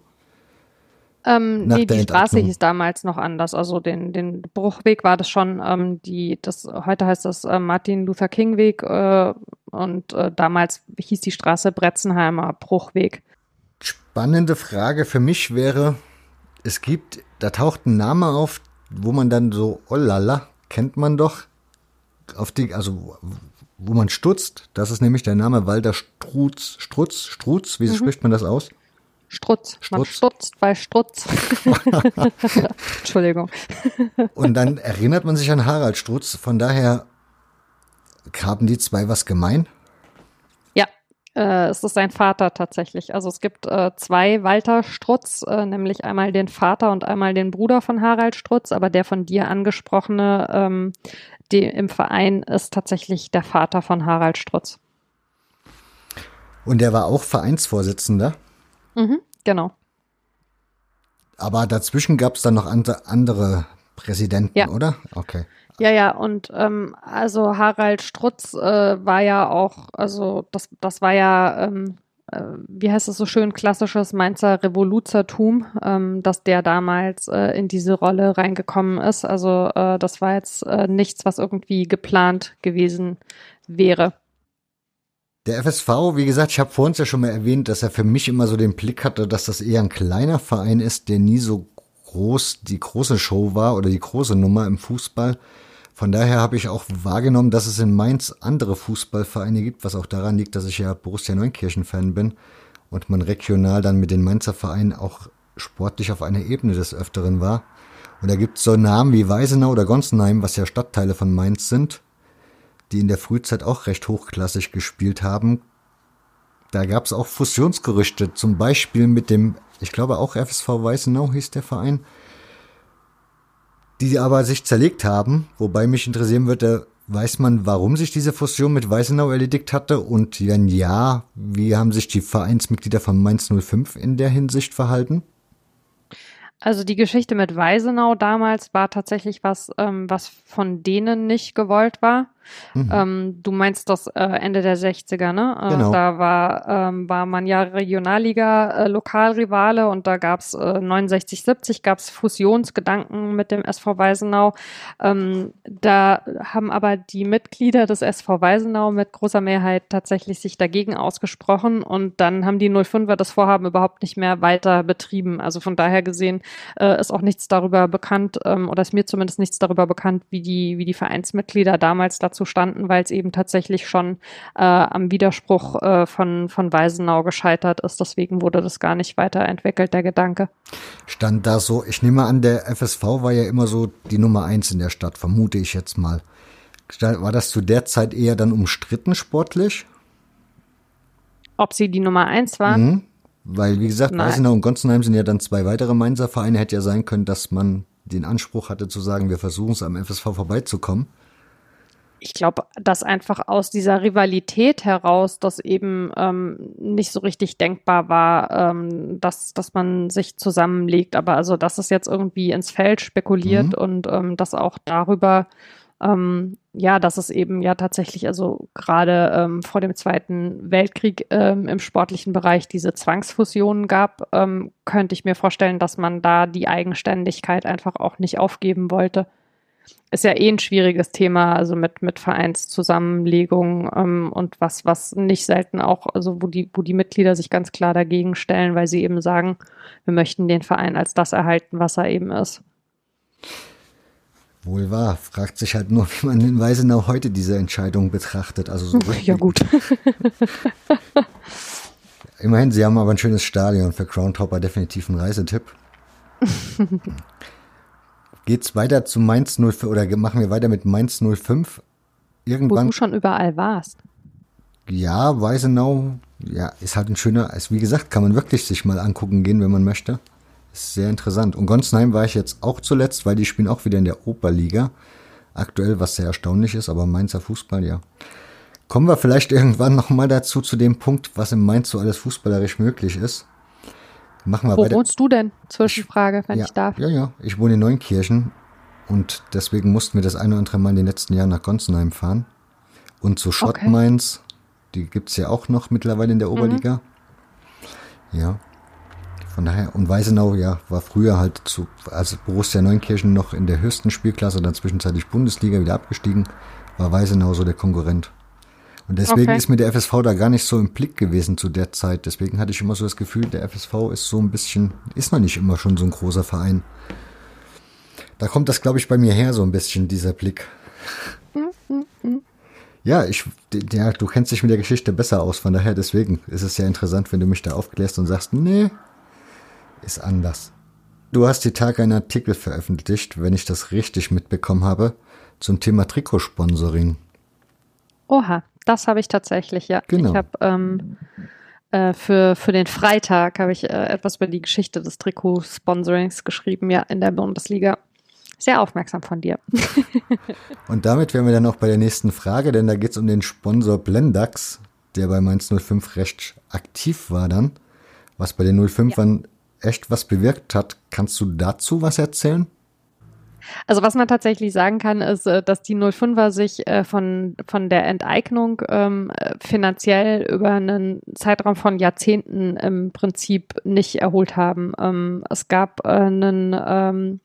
Ähm, Nach nee, die Straße hieß damals noch anders. Also den, den Bruchweg war das schon, ähm, die, das, heute heißt das äh, Martin Luther King Weg äh, und äh, damals hieß die Straße Bretzenheimer Bruchweg. Spannende Frage für mich wäre, es gibt, da taucht ein Name auf, wo man dann so, oh lala, kennt man doch, auf die, also wo man stutzt, das ist nämlich der Name Walter Strutz, Strutz, Strutz, wie spricht man das aus? Strutz. Man Strutz. bei Strutz. Entschuldigung. Und dann erinnert man sich an Harald Strutz, von daher haben die zwei was gemein? Ja, äh, es ist sein Vater tatsächlich. Also es gibt äh, zwei Walter Strutz, äh, nämlich einmal den Vater und einmal den Bruder von Harald Strutz, aber der von dir angesprochene ähm, die, im Verein ist tatsächlich der Vater von Harald Strutz. Und der war auch Vereinsvorsitzender, Mhm, genau. aber dazwischen gab es dann noch andere, Präsidenten, Ja. oder? Okay. Ja, ja, und ähm, also Harald Strutz äh, war ja auch, also das, das war ja, ähm, äh, wie heißt es so schön, klassisches Mainzer Revoluzertum, ähm, dass der damals äh, in diese Rolle reingekommen ist. Also äh, das war jetzt äh, nichts, was irgendwie geplant gewesen wäre. Der FSV, wie gesagt, ich habe vorhin ja schon mal erwähnt, dass er für mich immer so den Blick hatte, dass das eher ein kleiner Verein ist, der nie so groß die große Show war oder die große Nummer im Fußball. Von daher habe ich auch wahrgenommen, dass es in Mainz andere Fußballvereine gibt, was auch daran liegt, dass ich ja Borussia Neunkirchen-Fan bin und man regional dann mit den Mainzer Vereinen auch sportlich auf einer Ebene des Öfteren war. Und da gibt es so Namen wie Weisenau oder Gonsenheim, was ja Stadtteile von Mainz sind, die in der Frühzeit auch recht hochklassig gespielt haben. Da gab es auch Fusionsgerüchte, zum Beispiel mit dem, ich glaube auch FSV Weißenau hieß der Verein, die aber sich zerlegt haben, wobei mich interessieren würde, weiß man, warum sich diese Fusion mit Weißenau erledigt hatte und wenn ja, wie haben sich die Vereinsmitglieder von Mainz 05 in der Hinsicht verhalten? Also die Geschichte mit Weisenau damals war tatsächlich was, ähm, was von denen nicht gewollt war. Mhm. Ähm, du meinst das äh, Ende der 60er, ne? Äh, genau. Da war, ähm, war man ja Regionalliga äh, Lokalrivale und da gab's äh, 69, 70 gab's Fusionsgedanken mit dem SV Weisenau. Ähm, da haben aber die Mitglieder des SV Weisenau mit großer Mehrheit tatsächlich sich dagegen ausgesprochen und dann haben die 05er das Vorhaben überhaupt nicht mehr weiter betrieben. Also von daher gesehen äh, ist auch nichts darüber bekannt ähm, oder ist mir zumindest nichts darüber bekannt, wie die, wie die Vereinsmitglieder damals dazu zustanden, weil es eben tatsächlich schon äh, am Widerspruch äh, von, von Weisenau gescheitert ist. Deswegen wurde das gar nicht weiterentwickelt, der Gedanke. Stand da so, ich nehme an, der FSV war ja immer so die Nummer eins in der Stadt, vermute ich jetzt mal. War das zu der Zeit eher dann umstritten sportlich? Ob sie die Nummer eins war? Mhm. Weil, wie gesagt, Nein. Weisenau und Gonzenheim sind ja dann zwei weitere Mainzer Vereine. Hätte ja sein können, dass man den Anspruch hatte zu sagen, wir versuchen es am FSV vorbeizukommen ich glaube, dass einfach aus dieser Rivalität heraus das eben ähm, nicht so richtig denkbar war, ähm, dass, dass man sich zusammenlegt. Aber also, dass es jetzt irgendwie ins Feld spekuliert mhm. und ähm, dass auch darüber, ähm, ja, dass es eben ja tatsächlich, also gerade ähm, vor dem Zweiten Weltkrieg ähm, im sportlichen Bereich diese Zwangsfusionen gab, ähm, könnte ich mir vorstellen, dass man da die Eigenständigkeit einfach auch nicht aufgeben wollte ist ja eh ein schwieriges Thema, also mit, mit Vereinszusammenlegung ähm, und was, was nicht selten auch, also wo die, wo die Mitglieder sich ganz klar dagegen stellen, weil sie eben sagen, wir möchten den Verein als das erhalten, was er eben ist. Wohl wahr. Fragt sich halt nur, wie man in Weisenau heute diese Entscheidung betrachtet. Also so ja, gut. Immerhin, sie haben aber ein schönes Stadion. Für Groundhopper definitiv ein Reisetipp. Geht's weiter zu Mainz 05 oder machen wir weiter mit Mainz 05? Irgendwann. Wo du schon überall warst. Ja, Weisenau, ja, ist halt ein schöner, ist, wie gesagt, kann man wirklich sich mal angucken gehen, wenn man möchte. Ist sehr interessant. Und Gonsenheim war ich jetzt auch zuletzt, weil die spielen auch wieder in der Oberliga. Aktuell, was sehr erstaunlich ist, aber Mainzer Fußball, ja. Kommen wir vielleicht irgendwann nochmal dazu, zu dem Punkt, was im Mainz so alles fußballerisch möglich ist. Machen wir Wo weiter. wohnst du denn? Zwischenfrage, wenn ja, ich darf. Ja, ja. Ich wohne in Neunkirchen und deswegen mussten wir das eine oder andere Mal in den letzten Jahren nach Gonsenheim fahren. Und zu Schottmains, okay. die gibt's ja auch noch mittlerweile in der Oberliga. Mhm. Ja. Von daher, und Weisenau, ja, war früher halt zu, als Borussia Neunkirchen noch in der höchsten Spielklasse, dann zwischenzeitlich Bundesliga wieder abgestiegen, war Weisenau so der Konkurrent. Und deswegen okay. ist mir der FSV da gar nicht so im Blick gewesen zu der Zeit. Deswegen hatte ich immer so das Gefühl, der FSV ist so ein bisschen, ist noch nicht immer schon so ein großer Verein. Da kommt das, glaube ich, bei mir her, so ein bisschen, dieser Blick. Ja, ich, ja, du kennst dich mit der Geschichte besser aus, von daher deswegen ist es ja interessant, wenn du mich da aufklärst und sagst, nee, ist anders. Du hast die Tage einen Artikel veröffentlicht, wenn ich das richtig mitbekommen habe, zum Thema Trikotsponsoring. Oha, das habe ich tatsächlich, ja. Genau. Ich habe ähm, äh, für, für den Freitag habe ich äh, etwas über die Geschichte des Trikotsponsorings geschrieben, ja, in der Bundesliga. Sehr aufmerksam von dir. Und damit wären wir dann auch bei der nächsten Frage, denn da geht es um den Sponsor Blendax, der bei Mainz 05 recht aktiv war dann, was bei den 05ern ja. echt was bewirkt hat. Kannst du dazu was erzählen? Also was man tatsächlich sagen kann, ist, äh, dass die 05er sich äh, von, von der Enteignung ähm, finanziell über einen Zeitraum von Jahrzehnten im Prinzip nicht erholt haben. Ähm, es gab äh, einen ähm,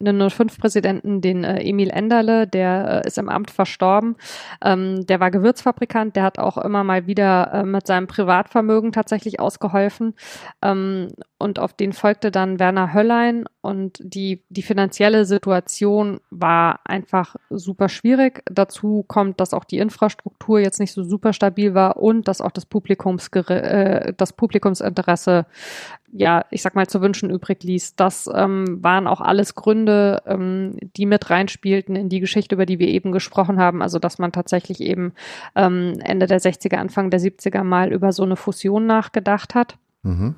einen 05-Präsidenten, den äh, Emil Enderle, der äh, ist im Amt verstorben. Ähm, der war Gewürzfabrikant, der hat auch immer mal wieder äh, mit seinem Privatvermögen tatsächlich ausgeholfen. Ähm, und auf den folgte dann Werner Höllein und die, die finanzielle Situation war einfach super schwierig. Dazu kommt, dass auch die Infrastruktur jetzt nicht so super stabil war und dass auch das, Publikums, äh, das Publikumsinteresse ja, ich sag mal, zu wünschen übrig ließ. Das ähm, waren auch alles Gründe, ähm, die mit reinspielten in die Geschichte, über die wir eben gesprochen haben. Also, dass man tatsächlich eben ähm, Ende der 60er, Anfang der 70er mal über so eine Fusion nachgedacht hat. Mhm.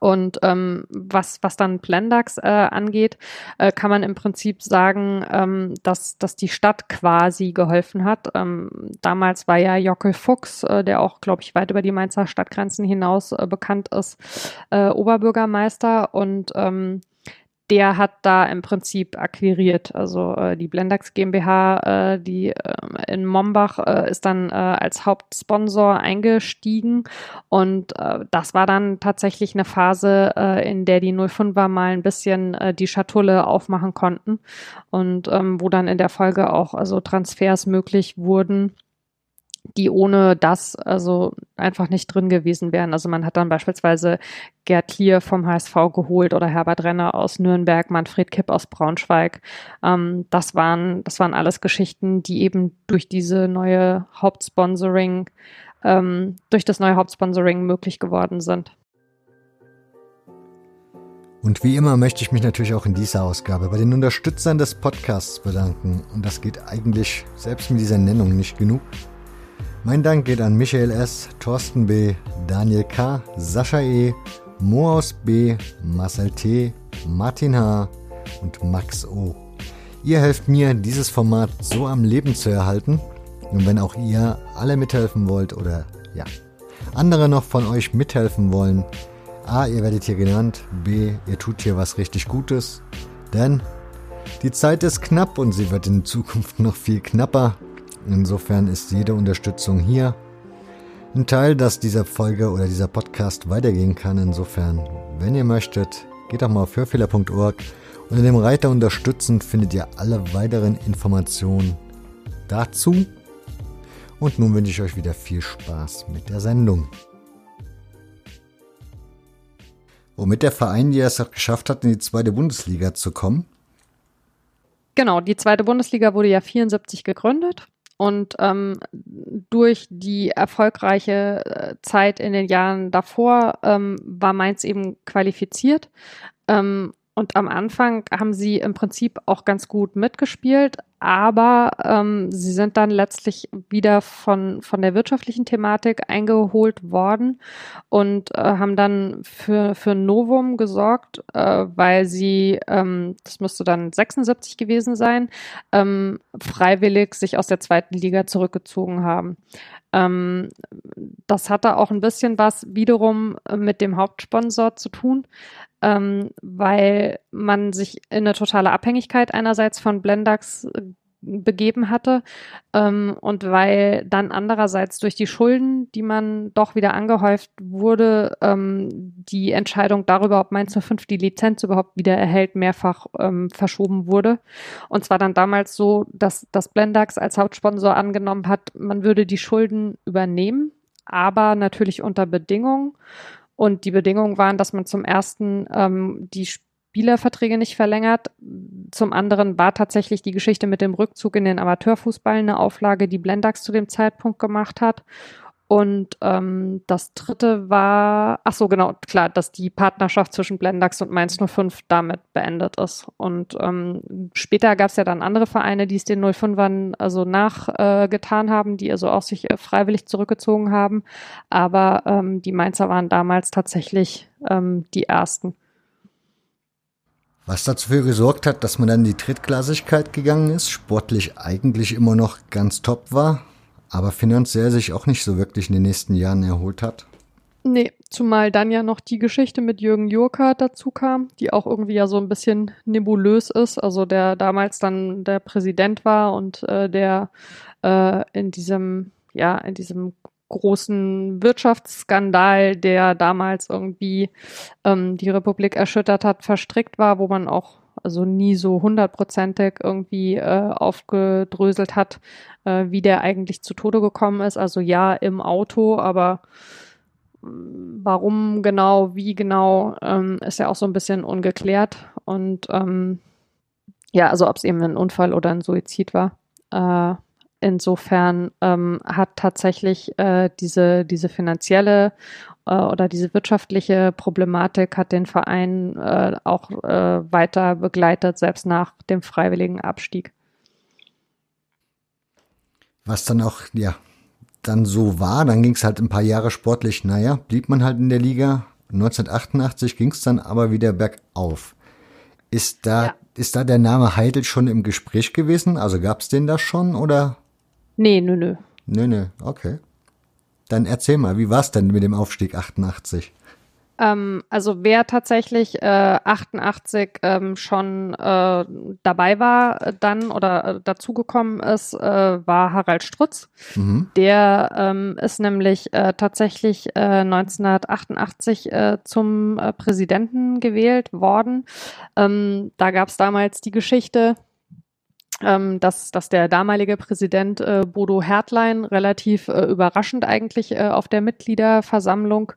Und ähm, was, was dann Plendax äh, angeht, äh, kann man im Prinzip sagen, ähm, dass, dass die Stadt quasi geholfen hat. Ähm, damals war ja Jockel Fuchs, äh, der auch, glaube ich, weit über die Mainzer Stadtgrenzen hinaus äh, bekannt ist, äh, Oberbürgermeister und ähm, der hat da im Prinzip akquiriert. Also äh, die Blendax GmbH, äh, die äh, in Mombach äh, ist dann äh, als Hauptsponsor eingestiegen. Und äh, das war dann tatsächlich eine Phase, äh, in der die 05er mal ein bisschen äh, die Schatulle aufmachen konnten. Und ähm, wo dann in der Folge auch also Transfers möglich wurden die ohne das also einfach nicht drin gewesen wären. Also man hat dann beispielsweise Gerd Klier vom HSV geholt oder Herbert Renner aus Nürnberg, Manfred Kipp aus Braunschweig. Ähm, das waren, das waren alles Geschichten, die eben durch diese neue Hauptsponsoring, ähm, durch das neue Hauptsponsoring möglich geworden sind. Und wie immer möchte ich mich natürlich auch in dieser Ausgabe bei den Unterstützern des Podcasts bedanken. Und das geht eigentlich selbst mit dieser Nennung nicht genug. Mein Dank geht an Michael S., Thorsten B., Daniel K., Sascha E., Moaus B., Marcel T., Martin H. und Max O. Ihr helft mir, dieses Format so am Leben zu erhalten. Und wenn auch ihr alle mithelfen wollt oder ja, andere noch von euch mithelfen wollen, A, ihr werdet hier genannt, B, ihr tut hier was richtig Gutes, denn die Zeit ist knapp und sie wird in Zukunft noch viel knapper. Insofern ist jede Unterstützung hier ein Teil, dass dieser Folge oder dieser Podcast weitergehen kann. Insofern, wenn ihr möchtet, geht doch mal auf hörfehler.org und in dem Reiter Unterstützen findet ihr alle weiteren Informationen dazu. Und nun wünsche ich euch wieder viel Spaß mit der Sendung. Womit der Verein ja es geschafft hat, in die zweite Bundesliga zu kommen. Genau, die zweite Bundesliga wurde ja 74 gegründet und ähm, durch die erfolgreiche äh, Zeit in den Jahren davor ähm, war Mainz eben qualifiziert. Ähm, und am Anfang haben sie im Prinzip auch ganz gut mitgespielt, aber ähm, sie sind dann letztlich wieder von, von der wirtschaftlichen Thematik eingeholt worden und äh, haben dann für, für Novum gesorgt, äh, weil sie, ähm, das müsste dann 76 gewesen sein, ähm, freiwillig sich aus der zweiten Liga zurückgezogen haben. Ähm, das hatte auch ein bisschen was wiederum mit dem Hauptsponsor zu tun ähm, weil man sich in eine totale Abhängigkeit einerseits von Blendax äh, begeben hatte ähm, und weil dann andererseits durch die Schulden, die man doch wieder angehäuft wurde, ähm, die Entscheidung darüber, ob Mainz 05 die Lizenz überhaupt wieder erhält, mehrfach ähm, verschoben wurde. Und zwar dann damals so, dass das Blendax als Hauptsponsor angenommen hat, man würde die Schulden übernehmen, aber natürlich unter Bedingungen. Und die Bedingungen waren, dass man zum ersten ähm, die Spielerverträge nicht verlängert. Zum anderen war tatsächlich die Geschichte mit dem Rückzug in den Amateurfußball eine Auflage, die Blendax zu dem Zeitpunkt gemacht hat. Und ähm, das dritte war, ach so, genau, klar, dass die Partnerschaft zwischen Blendax und Mainz 05 damit beendet ist. Und ähm, später gab es ja dann andere Vereine, die es den 05ern also nachgetan äh, haben, die also auch sich äh, freiwillig zurückgezogen haben. Aber ähm, die Mainzer waren damals tatsächlich ähm, die ersten. Was dafür gesorgt hat, dass man dann in die Drittklassigkeit gegangen ist, sportlich eigentlich immer noch ganz top war, aber finanziell sich auch nicht so wirklich in den nächsten Jahren erholt hat. Nee, zumal dann ja noch die Geschichte mit Jürgen Jurka dazu kam, die auch irgendwie ja so ein bisschen nebulös ist. Also der damals dann der Präsident war und äh, der äh, in diesem, ja, in diesem großen Wirtschaftsskandal, der damals irgendwie ähm, die Republik erschüttert hat, verstrickt war, wo man auch also nie so hundertprozentig irgendwie äh, aufgedröselt hat, äh, wie der eigentlich zu Tode gekommen ist. Also ja, im Auto, aber mm, warum genau, wie genau, ähm, ist ja auch so ein bisschen ungeklärt. Und ähm, ja, also ob es eben ein Unfall oder ein Suizid war. Äh, insofern ähm, hat tatsächlich äh, diese, diese finanzielle äh, oder diese wirtschaftliche Problematik hat den Verein äh, auch äh, weiter begleitet, selbst nach dem freiwilligen Abstieg. Was dann auch, ja, dann so war, dann ging es halt ein paar Jahre sportlich, naja, blieb man halt in der Liga. 1988 ging es dann aber wieder bergauf. Ist da, ja. ist da der Name Heidel schon im Gespräch gewesen? Also gab es den da schon oder? Nee, nö, nö. Nö, nö, okay. Dann erzähl mal, wie war es denn mit dem Aufstieg 88? Ähm, also wer tatsächlich äh, 88 ähm, schon äh, dabei war äh, dann oder äh, dazugekommen ist, äh, war Harald Strutz. Mhm. Der ähm, ist nämlich äh, tatsächlich äh, 1988 äh, zum Präsidenten gewählt worden. Ähm, da gab es damals die Geschichte, ähm, dass, dass der damalige Präsident äh, Bodo Hertlein relativ äh, überraschend eigentlich äh, auf der Mitgliederversammlung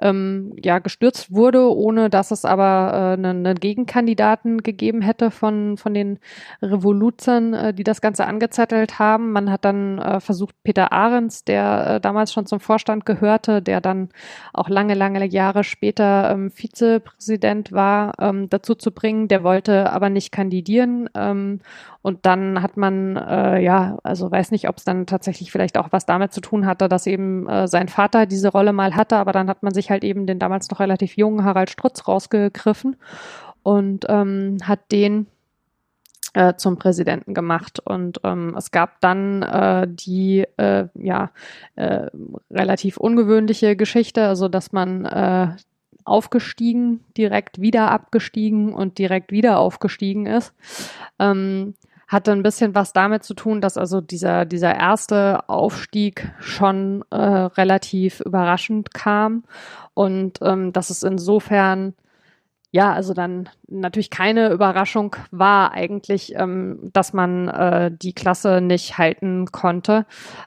ähm, ja gestürzt wurde, ohne dass es aber äh, einen, einen Gegenkandidaten gegeben hätte von, von den Revoluzern, äh, die das Ganze angezettelt haben. Man hat dann äh, versucht, Peter Ahrens, der äh, damals schon zum Vorstand gehörte, der dann auch lange, lange Jahre später ähm, Vizepräsident war, ähm, dazu zu bringen. Der wollte aber nicht kandidieren. Ähm, und dann hat man, äh, ja, also weiß nicht, ob es dann tatsächlich vielleicht auch was damit zu tun hatte, dass eben äh, sein Vater diese Rolle mal hatte, aber dann hat man sich halt eben den damals noch relativ jungen Harald Strutz rausgegriffen und ähm, hat den äh, zum Präsidenten gemacht. Und ähm, es gab dann äh, die äh, ja äh, relativ ungewöhnliche Geschichte, also dass man äh, aufgestiegen, direkt wieder abgestiegen und direkt wieder aufgestiegen ist. Ähm, hatte ein bisschen was damit zu tun, dass also dieser, dieser erste Aufstieg schon äh, relativ überraschend kam. Und ähm, dass es insofern ja, also dann natürlich keine Überraschung war eigentlich, ähm, dass man äh, die Klasse nicht halten konnte.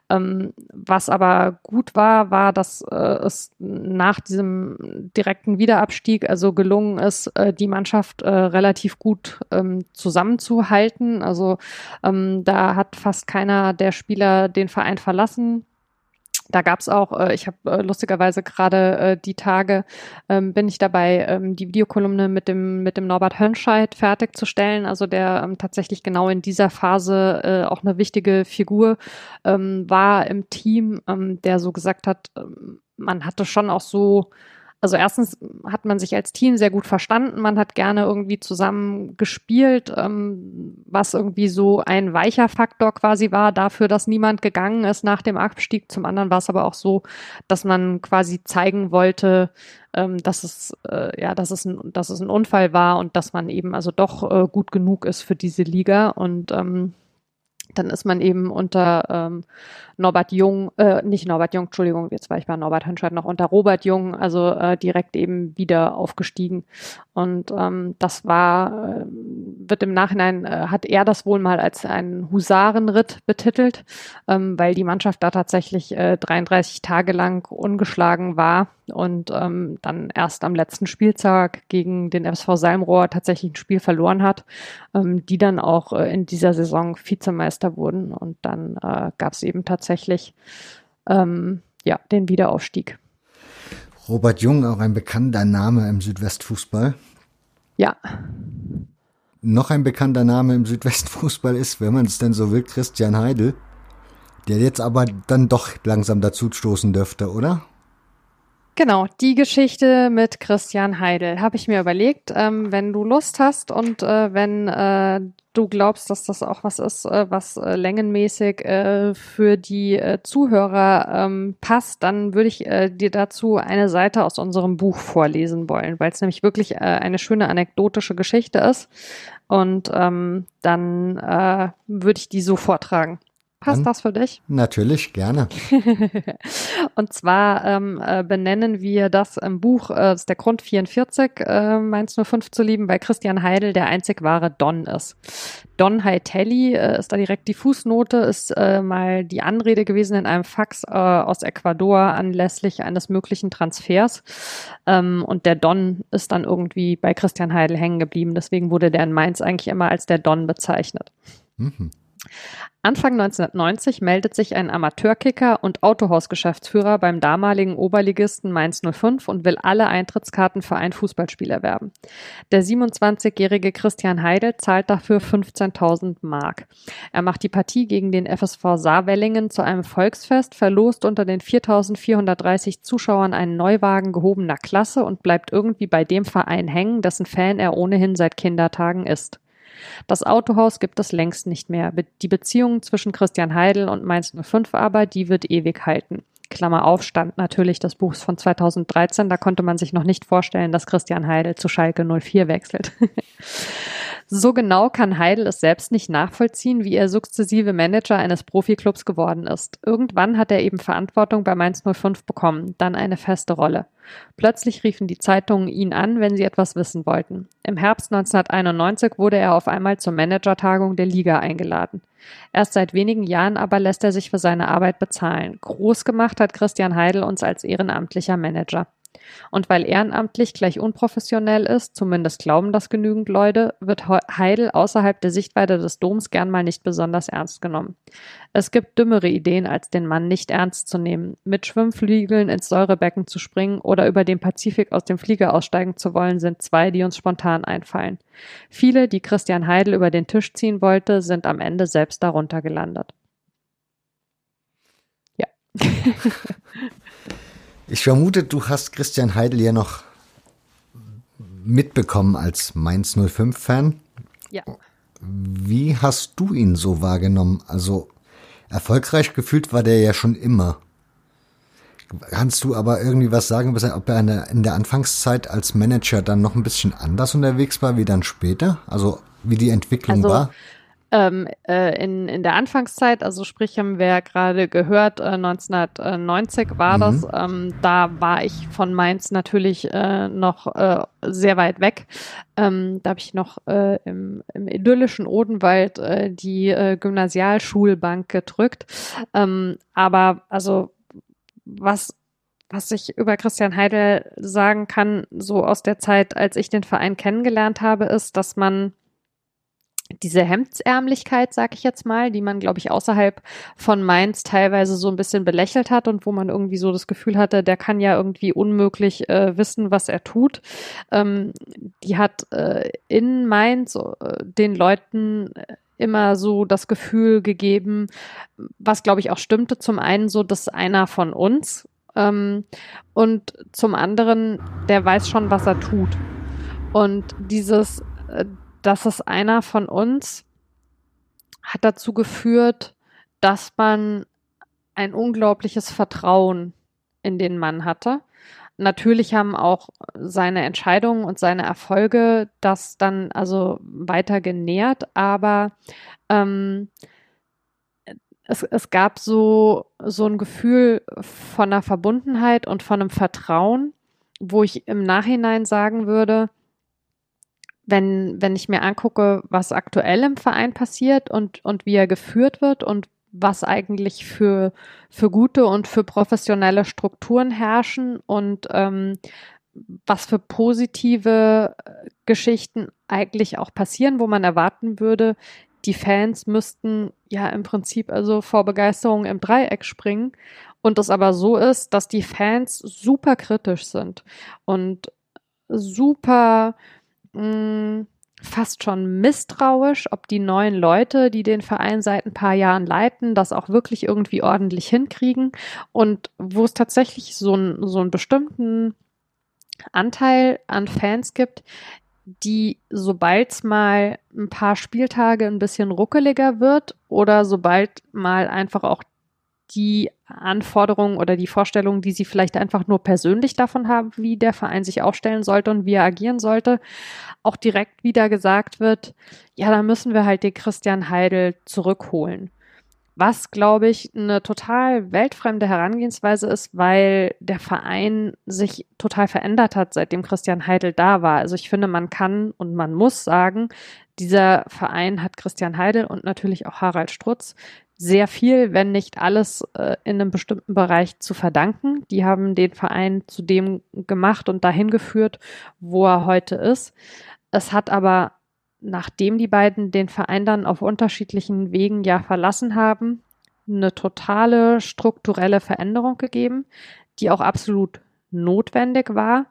Ähm, was aber gut war, war, dass äh, es nach diesem direkten Wiederabstieg also gelungen ist, äh, die Mannschaft äh, relativ gut ähm, zusammenzuhalten. Also ähm, da hat fast keiner der Spieler den Verein verlassen da gab es auch, äh, ich habe äh, lustigerweise gerade äh, die Tage, ähm, bin ich dabei, ähm, die Videokolumne mit dem, mit dem Norbert Hönscheid fertigzustellen, also der ähm, tatsächlich genau in dieser Phase äh, auch eine wichtige Figur ähm, war im Team, ähm, der so gesagt hat, ähm, man hatte schon auch so also erstens hat man sich als Team sehr gut verstanden, man hat gerne irgendwie zusammen gespielt, ähm, was irgendwie so ein weicher Faktor quasi war dafür, dass niemand gegangen ist nach dem Abstieg. Zum anderen war es aber auch so, dass man quasi zeigen wollte, ähm, dass es äh, ja, dass es ein, dass es ein Unfall war und dass man eben also doch äh, gut genug ist für diese Liga und ähm, dann ist man eben unter ähm, Norbert Jung, äh, nicht Norbert Jung, Entschuldigung, jetzt war ich bei Norbert Hanscheid noch unter Robert Jung, also äh, direkt eben wieder aufgestiegen. Und ähm, das war, äh, wird im Nachhinein, äh, hat er das wohl mal als einen Husarenritt betitelt, ähm, weil die Mannschaft da tatsächlich äh, 33 Tage lang ungeschlagen war und ähm, dann erst am letzten Spieltag gegen den FSV Salmrohr tatsächlich ein Spiel verloren hat, ähm, die dann auch äh, in dieser Saison Vizemeister wurden und dann äh, gab es eben tatsächlich ähm, ja den Wiederaufstieg. Robert Jung, auch ein bekannter Name im Südwestfußball. Ja. Noch ein bekannter Name im Südwestfußball ist, wenn man es denn so will, Christian Heidel, der jetzt aber dann doch langsam dazu stoßen dürfte, oder? Genau, die Geschichte mit Christian Heidel habe ich mir überlegt. Ähm, wenn du Lust hast und äh, wenn äh, du glaubst, dass das auch was ist, äh, was äh, längenmäßig äh, für die äh, Zuhörer ähm, passt, dann würde ich dir dazu eine Seite aus unserem Buch vorlesen wollen, weil es nämlich wirklich eine schöne anekdotische Geschichte ist. Und ähm, dann würde ich die so vortragen. Passt Dann, das für dich? Natürlich, gerne. und zwar ähm, äh, benennen wir das im Buch, äh, das ist der Grund 44, äh, Mainz 05 zu lieben, weil Christian Heidel der einzig wahre Don ist. Don Heitelli äh, ist da direkt die Fußnote, ist äh, mal die Anrede gewesen in einem Fax äh, aus Ecuador anlässlich eines möglichen Transfers. Ähm, und der Don ist dann irgendwie bei Christian Heidel hängen geblieben. Deswegen wurde der in Mainz eigentlich immer als der Don bezeichnet. Mhm. Anfang 1990 meldet sich ein Amateurkicker und Autohausgeschäftsführer beim damaligen Oberligisten Mainz 05 und will alle Eintrittskarten für ein Fußballspiel erwerben. Der 27-jährige Christian Heidel zahlt dafür 15.000 Mark. Er macht die Partie gegen den FSV Saarwellingen zu einem Volksfest, verlost unter den 4.430 Zuschauern einen Neuwagen gehobener Klasse und bleibt irgendwie bei dem Verein hängen, dessen Fan er ohnehin seit Kindertagen ist. Das Autohaus gibt es längst nicht mehr. Die Beziehung zwischen Christian Heidel und Mainz 05 aber, die wird ewig halten. Klammer auf, stand natürlich des Buchs von 2013. Da konnte man sich noch nicht vorstellen, dass Christian Heidel zu Schalke 04 wechselt. So genau kann Heidel es selbst nicht nachvollziehen, wie er sukzessive Manager eines Profiklubs geworden ist. Irgendwann hat er eben Verantwortung bei Mainz 05 bekommen, dann eine feste Rolle. Plötzlich riefen die Zeitungen ihn an, wenn sie etwas wissen wollten. Im Herbst 1991 wurde er auf einmal zur Managertagung der Liga eingeladen. Erst seit wenigen Jahren aber lässt er sich für seine Arbeit bezahlen. Groß gemacht hat Christian Heidel uns als ehrenamtlicher Manager. Und weil ehrenamtlich gleich unprofessionell ist, zumindest glauben das genügend Leute, wird Heidel außerhalb der Sichtweite des Doms gern mal nicht besonders ernst genommen. Es gibt dümmere Ideen, als den Mann nicht ernst zu nehmen, mit Schwimmflügeln ins Säurebecken zu springen oder über den Pazifik aus dem Flieger aussteigen zu wollen, sind zwei, die uns spontan einfallen. Viele, die Christian Heidel über den Tisch ziehen wollte, sind am Ende selbst darunter gelandet. Ja. Ich vermute, du hast Christian Heidel ja noch mitbekommen als Mainz 05-Fan. Ja. Wie hast du ihn so wahrgenommen? Also erfolgreich gefühlt war der ja schon immer. Kannst du aber irgendwie was sagen, ob er in der Anfangszeit als Manager dann noch ein bisschen anders unterwegs war wie dann später? Also wie die Entwicklung also, war? Ähm, äh, in, in der Anfangszeit, also sprich haben wir ja gerade gehört, äh, 1990 war mhm. das, ähm, da war ich von Mainz natürlich äh, noch äh, sehr weit weg. Ähm, da habe ich noch äh, im, im idyllischen Odenwald äh, die Gymnasialschulbank gedrückt. Ähm, aber also was was ich über Christian Heidel sagen kann, so aus der Zeit, als ich den Verein kennengelernt habe, ist, dass man diese Hemdsärmlichkeit, sag ich jetzt mal, die man, glaube ich, außerhalb von Mainz teilweise so ein bisschen belächelt hat und wo man irgendwie so das Gefühl hatte, der kann ja irgendwie unmöglich äh, wissen, was er tut. Ähm, die hat äh, in Mainz äh, den Leuten immer so das Gefühl gegeben, was glaube ich auch stimmte, zum einen so, dass einer von uns ähm, und zum anderen, der weiß schon, was er tut. Und dieses, äh, dass es einer von uns hat dazu geführt, dass man ein unglaubliches Vertrauen in den Mann hatte. Natürlich haben auch seine Entscheidungen und seine Erfolge das dann also weiter genährt, aber ähm, es, es gab so, so ein Gefühl von einer Verbundenheit und von einem Vertrauen, wo ich im Nachhinein sagen würde, wenn, wenn ich mir angucke, was aktuell im Verein passiert und, und wie er geführt wird und was eigentlich für, für gute und für professionelle Strukturen herrschen und ähm, was für positive äh, Geschichten eigentlich auch passieren, wo man erwarten würde, die Fans müssten ja im Prinzip also vor Begeisterung im Dreieck springen und es aber so ist, dass die Fans super kritisch sind und super mh, mm, fast schon misstrauisch, ob die neuen Leute, die den Verein seit ein paar Jahren leiten, das auch wirklich irgendwie ordentlich hinkriegen. Und wo es tatsächlich so, ein, so einen bestimmten Anteil an Fans gibt, die, sobald es mal ein paar Spieltage ein bisschen ruckeliger wird oder sobald mal einfach auch die Anforderungen oder die Vorstellungen, die sie vielleicht einfach nur persönlich davon haben, wie der Verein sich aufstellen sollte und wie er agieren sollte, auch direkt wieder gesagt wird, ja, da müssen wir halt den Christian Heidel zurückholen. Was, glaube ich, eine total weltfremde Herangehensweise ist, weil der Verein sich total verändert hat, seitdem Christian Heidel da war. Also ich finde, man kann und man muss sagen, dieser Verein hat Christian Heidel und natürlich auch Harald Strutz sehr viel, wenn nicht alles äh, in einem bestimmten Bereich zu verdanken. Die haben den Verein zu dem gemacht und dahin geführt, wo er heute ist. Es hat aber nachdem die beiden den Verein dann auf unterschiedlichen Wegen ja verlassen haben, eine totale strukturelle Veränderung gegeben, die auch absolut notwendig war.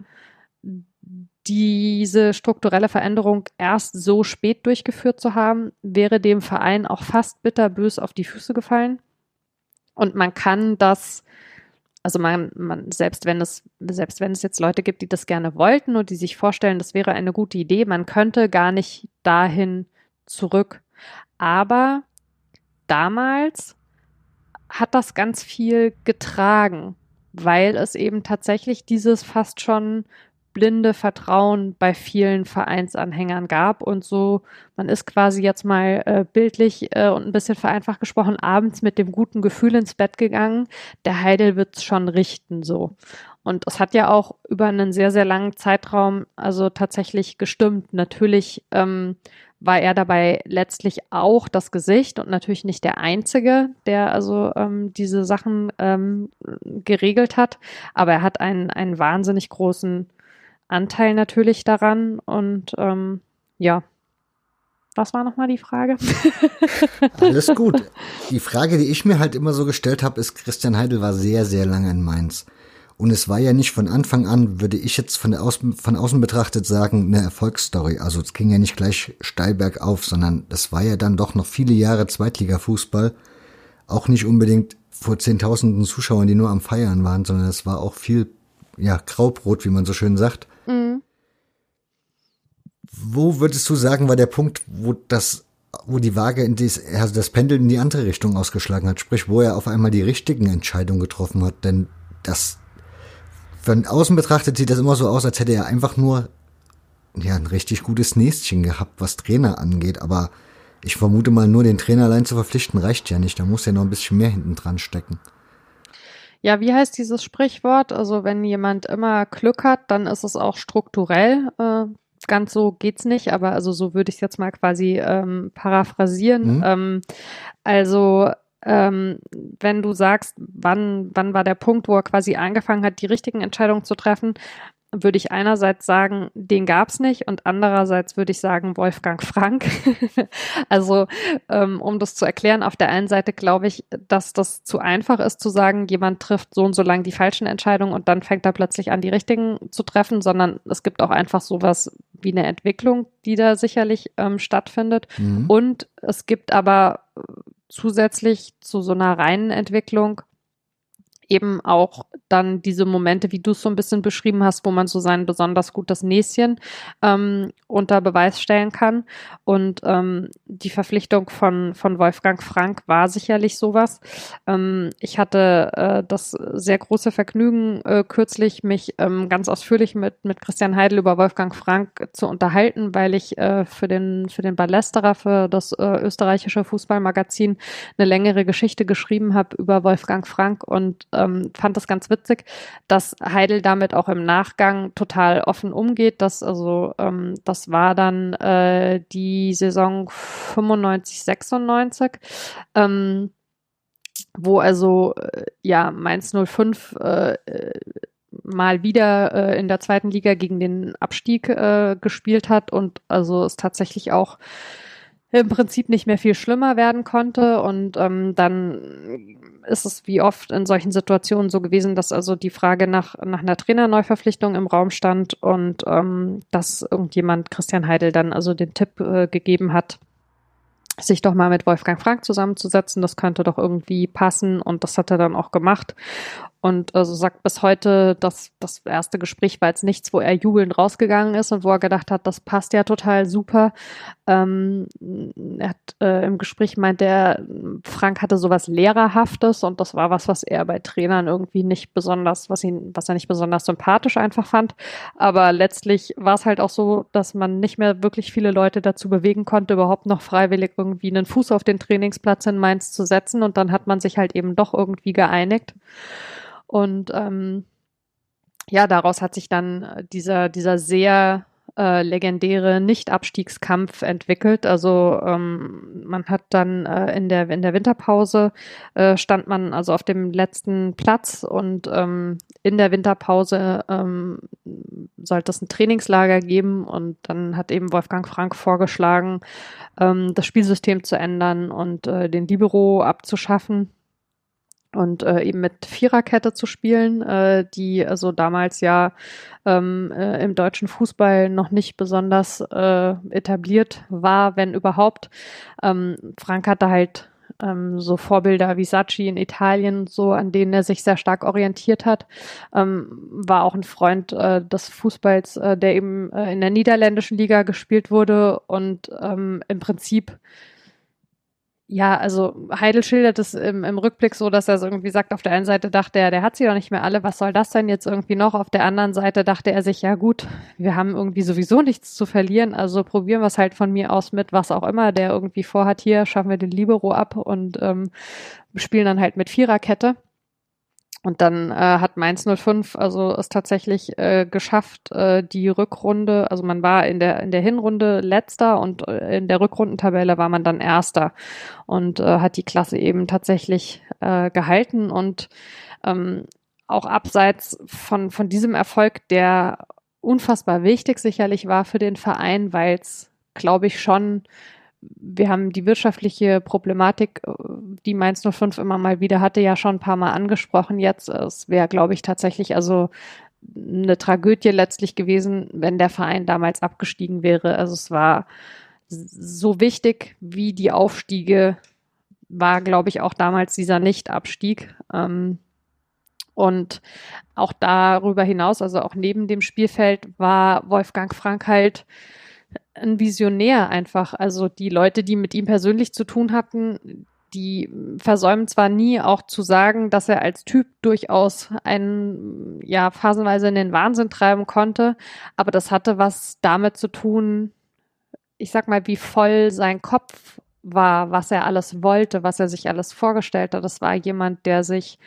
Diese strukturelle Veränderung erst so spät durchgeführt zu haben, wäre dem Verein auch fast bitterbös auf die Füße gefallen. Und man kann das also man, man, selbst wenn es, selbst wenn es jetzt Leute gibt, die das gerne wollten und die sich vorstellen, das wäre eine gute Idee, man könnte gar nicht dahin zurück. Aber damals hat das ganz viel getragen, weil es eben tatsächlich dieses fast schon blinde Vertrauen bei vielen Vereinsanhängern gab und so, man ist quasi jetzt mal äh, bildlich äh, und ein bisschen vereinfacht gesprochen, abends mit dem guten Gefühl ins Bett gegangen, der Heidel wird's schon richten so. Und es hat ja auch über einen sehr, sehr langen Zeitraum also tatsächlich gestimmt. Natürlich ähm, war er dabei letztlich auch das Gesicht und natürlich nicht der Einzige, der also ähm, diese Sachen ähm, geregelt hat, aber er hat einen, einen wahnsinnig großen Anteil natürlich daran. Und ähm, ja, was war nochmal die Frage? Alles gut. Die Frage, die ich mir halt immer so gestellt habe, ist, Christian Heidel war sehr, sehr lange in Mainz. Und es war ja nicht von Anfang an, würde ich jetzt von, Außen, von außen betrachtet sagen, eine Erfolgsstory. Also es ging ja nicht gleich steil bergauf, sondern das war ja dann doch noch viele Jahre Zweitliga-Fußball. Auch nicht unbedingt vor zehntausenden Zuschauern, die nur am Feiern waren, sondern es war auch viel, ja, Graubrot, wie man so schön sagt. Mhm. Wo würdest du sagen, war der Punkt, wo das, wo die Waage in dies, also das Pendel in die andere Richtung ausgeschlagen hat, sprich, wo er auf einmal die richtigen Entscheidungen getroffen hat? Denn das, von außen betrachtet sieht das immer so aus, als hätte er einfach nur ja, ein richtig gutes Näschen gehabt, was Trainer angeht, aber ich vermute mal, nur den Trainer allein zu verpflichten reicht ja nicht. Da muss ja noch ein bisschen mehr hinten dran stecken. Ja, wie heißt dieses Sprichwort? Also wenn jemand immer Glück hat, dann ist es auch strukturell. Äh, ganz so geht's nicht, aber also so würde ich es jetzt mal quasi ähm, paraphrasieren. Mhm. Ähm, also ähm, wenn du sagst, wann, wann war der Punkt, wo er quasi angefangen hat, die richtigen Entscheidungen zu treffen, würde ich einerseits sagen, den gab's nicht und andererseits würde ich sagen Wolfgang Frank. also ähm, um das zu erklären, auf der einen Seite glaube ich, dass das zu einfach ist zu sagen, jemand trifft so und so lang die falschen Entscheidungen und dann fängt er plötzlich an, die richtigen zu treffen, sondern es gibt auch einfach sowas wie eine Entwicklung, die da sicherlich ähm, stattfindet. Mhm. Und es gibt aber zusätzlich zu so einer reinen Entwicklung eben auch dann diese Momente, wie du es so ein bisschen beschrieben hast, wo man so sein besonders gutes Näschen ähm, unter Beweis stellen kann. Und ähm, die Verpflichtung von, von Wolfgang Frank war sicherlich sowas. Ähm, ich hatte äh, das sehr große Vergnügen, äh, kürzlich mich ähm, ganz ausführlich mit, mit Christian Heidel über Wolfgang Frank zu unterhalten, weil ich äh, für den, für den Ballesterer, für das äh, österreichische Fußballmagazin eine längere Geschichte geschrieben habe über Wolfgang Frank und äh, ähm, fand das ganz witzig, dass Heidel damit auch im Nachgang total offen umgeht. Das also, ähm, das war dann äh, die Saison 95, 96. Ähm, wo also äh, ja Mainz 05 äh, mal wieder äh, in der zweiten Liga gegen den Abstieg äh, gespielt hat und also es tatsächlich auch im Prinzip nicht mehr viel schlimmer werden konnte. Und ähm, dann ist es wie oft in solchen Situationen so gewesen, dass also die Frage nach, nach einer Trainerneuverpflichtung im Raum stand und ähm, dass irgendjemand Christian Heidel dann also den Tipp äh, gegeben hat, sich doch mal mit Wolfgang Frank zusammenzusetzen. Das könnte doch irgendwie passen und das hat er dann auch gemacht. Und also sagt bis heute, dass das erste Gespräch war jetzt nichts, wo er jubelnd rausgegangen ist und wo er gedacht hat, das passt ja total super. Ähm, er hat äh, im Gespräch meint er, Frank hatte sowas Lehrerhaftes und das war was, was er bei Trainern irgendwie nicht besonders, was ihn, was er nicht besonders sympathisch einfach fand. Aber letztlich war es halt auch so, dass man nicht mehr wirklich viele Leute dazu bewegen konnte, überhaupt noch freiwillig irgendwie einen Fuß auf den Trainingsplatz in Mainz zu setzen. Und dann hat man sich halt eben doch irgendwie geeinigt. Und ähm, ja, daraus hat sich dann äh, dieser, dieser sehr äh, legendäre Nicht-Abstiegskampf entwickelt. Also ähm, man hat dann äh, in, der, in der Winterpause äh, stand man also auf dem letzten Platz und ähm, in der Winterpause ähm, sollte es ein Trainingslager geben und dann hat eben Wolfgang Frank vorgeschlagen, ähm, das Spielsystem zu ändern und äh, den Libero abzuschaffen und äh, eben mit Viererkette zu spielen, äh, die also damals ja ähm, äh, im deutschen Fußball noch nicht besonders äh, etabliert war, wenn überhaupt. Ähm, Frank hatte halt ähm, so Vorbilder wie Sacchi in Italien, so an denen er sich sehr stark orientiert hat, ähm, war auch ein Freund äh, des Fußballs, äh, der eben äh, in der niederländischen Liga gespielt wurde und ähm, im Prinzip ja, also Heidel schildert es im, im Rückblick so, dass er so irgendwie sagt, auf der einen Seite dachte er, der hat sie doch nicht mehr alle, was soll das denn jetzt irgendwie noch? Auf der anderen Seite dachte er sich, ja gut, wir haben irgendwie sowieso nichts zu verlieren, also probieren wir es halt von mir aus mit, was auch immer der irgendwie vorhat. Hier schaffen wir den Libero ab und ähm, spielen dann halt mit Viererkette. Und dann äh, hat Mainz 05 also es tatsächlich äh, geschafft, äh, die Rückrunde, also man war in der in der Hinrunde letzter und äh, in der Rückrundentabelle war man dann erster. Und äh, hat die Klasse eben tatsächlich äh, gehalten und ähm, auch abseits von von diesem Erfolg, der unfassbar wichtig sicherlich war für den Verein, weil es glaube ich schon wir haben die wirtschaftliche Problematik, äh, die Mainz 05 immer mal wieder hatte, ja schon ein paar Mal angesprochen jetzt. Es wäre, glaube ich, tatsächlich also eine Tragödie letztlich gewesen, wenn der Verein damals abgestiegen wäre. Also es war so wichtig wie die Aufstiege war, glaube ich, auch damals dieser Nicht-Abstieg. Ähm, und auch darüber hinaus, also auch neben dem Spielfeld, war Wolfgang Frank halt ein Visionär einfach. Also die Leute, die mit ihm persönlich zu tun hatten, die versäumen zwar nie auch zu sagen, dass er als Typ durchaus einen, ja, phasenweise in den Wahnsinn treiben konnte, aber das hatte was damit zu tun, ich sag mal, wie voll sein Kopf war, was er alles wollte, was er sich alles vorgestellt hat. Das war jemand, der sich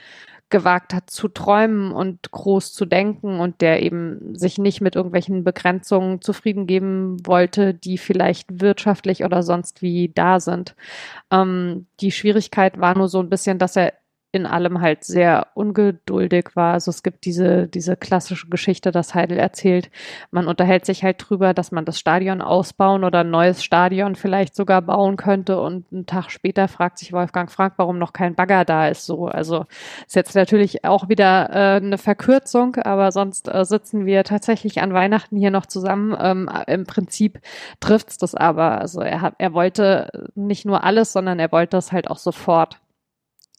gewagt hat zu träumen und groß zu denken und der eben sich nicht mit irgendwelchen Begrenzungen zufrieden geben wollte, die vielleicht wirtschaftlich oder sonst wie da sind. Ähm, die Schwierigkeit war nur so ein bisschen, dass er in allem halt sehr ungeduldig war. Also es gibt diese, diese klassische Geschichte, dass Heidel erzählt, man unterhält sich halt drüber, dass man das Stadion ausbauen oder ein neues Stadion vielleicht sogar bauen könnte und einen Tag später fragt sich Wolfgang Frank, warum noch kein Bagger da ist. So, also ist jetzt natürlich auch wieder äh, eine Verkürzung, aber sonst äh, sitzen wir tatsächlich an Weihnachten hier noch zusammen. Ähm, Im Prinzip trifft's das aber. Also er hat, er wollte nicht nur alles, sondern er wollte es halt auch sofort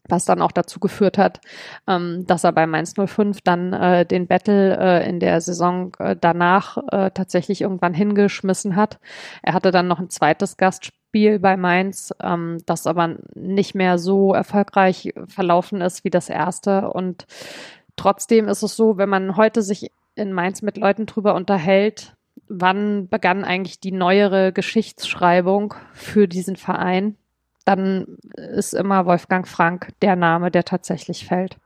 was dann auch dazu geführt hat, ähm, dass er bei Mainz 05 dann äh, den Battle äh, in der Saison äh, danach äh, tatsächlich irgendwann hingeschmissen hat. Er hatte dann noch ein zweites Gastspiel bei Mainz, ähm, das aber nicht mehr so erfolgreich verlaufen ist wie das erste. Und trotzdem ist es so, wenn man heute sich in Mainz mit Leuten drüber unterhält, wann begann eigentlich die neuere Geschichtsschreibung für diesen Verein? Dann ist immer Wolfgang Frank der Name, der tatsächlich fällt.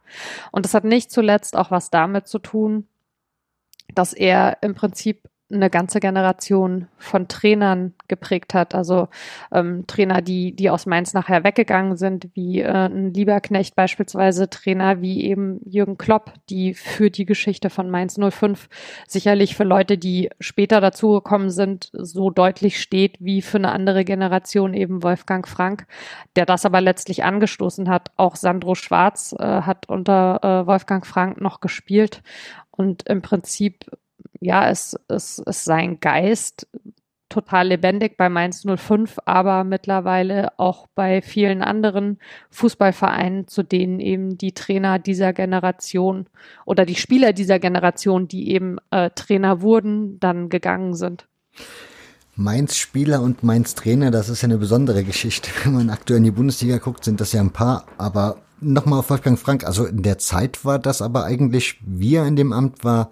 Und das hat nicht zuletzt auch was damit zu tun, dass er im Prinzip eine ganze Generation von Trainern geprägt hat. Also ähm, Trainer, die, die aus Mainz nachher weggegangen sind, wie äh, ein Lieberknecht beispielsweise, Trainer wie eben Jürgen Klopp, die für die Geschichte von Mainz 05 sicherlich für Leute, die später dazugekommen sind, so deutlich steht wie für eine andere Generation eben Wolfgang Frank, der das aber letztlich angestoßen hat. Auch Sandro Schwarz äh, hat unter äh, Wolfgang Frank noch gespielt und im Prinzip ja, es, es, es sein Geist total lebendig bei Mainz 05, aber mittlerweile auch bei vielen anderen Fußballvereinen, zu denen eben die Trainer dieser Generation oder die Spieler dieser Generation, die eben äh, Trainer wurden, dann gegangen sind. Mainz Spieler und Mainz Trainer, das ist ja eine besondere Geschichte. Wenn man aktuell in die Bundesliga guckt, sind das ja ein paar. Aber nochmal auf Wolfgang Frank, also in der Zeit war das aber eigentlich, wie er in dem Amt war,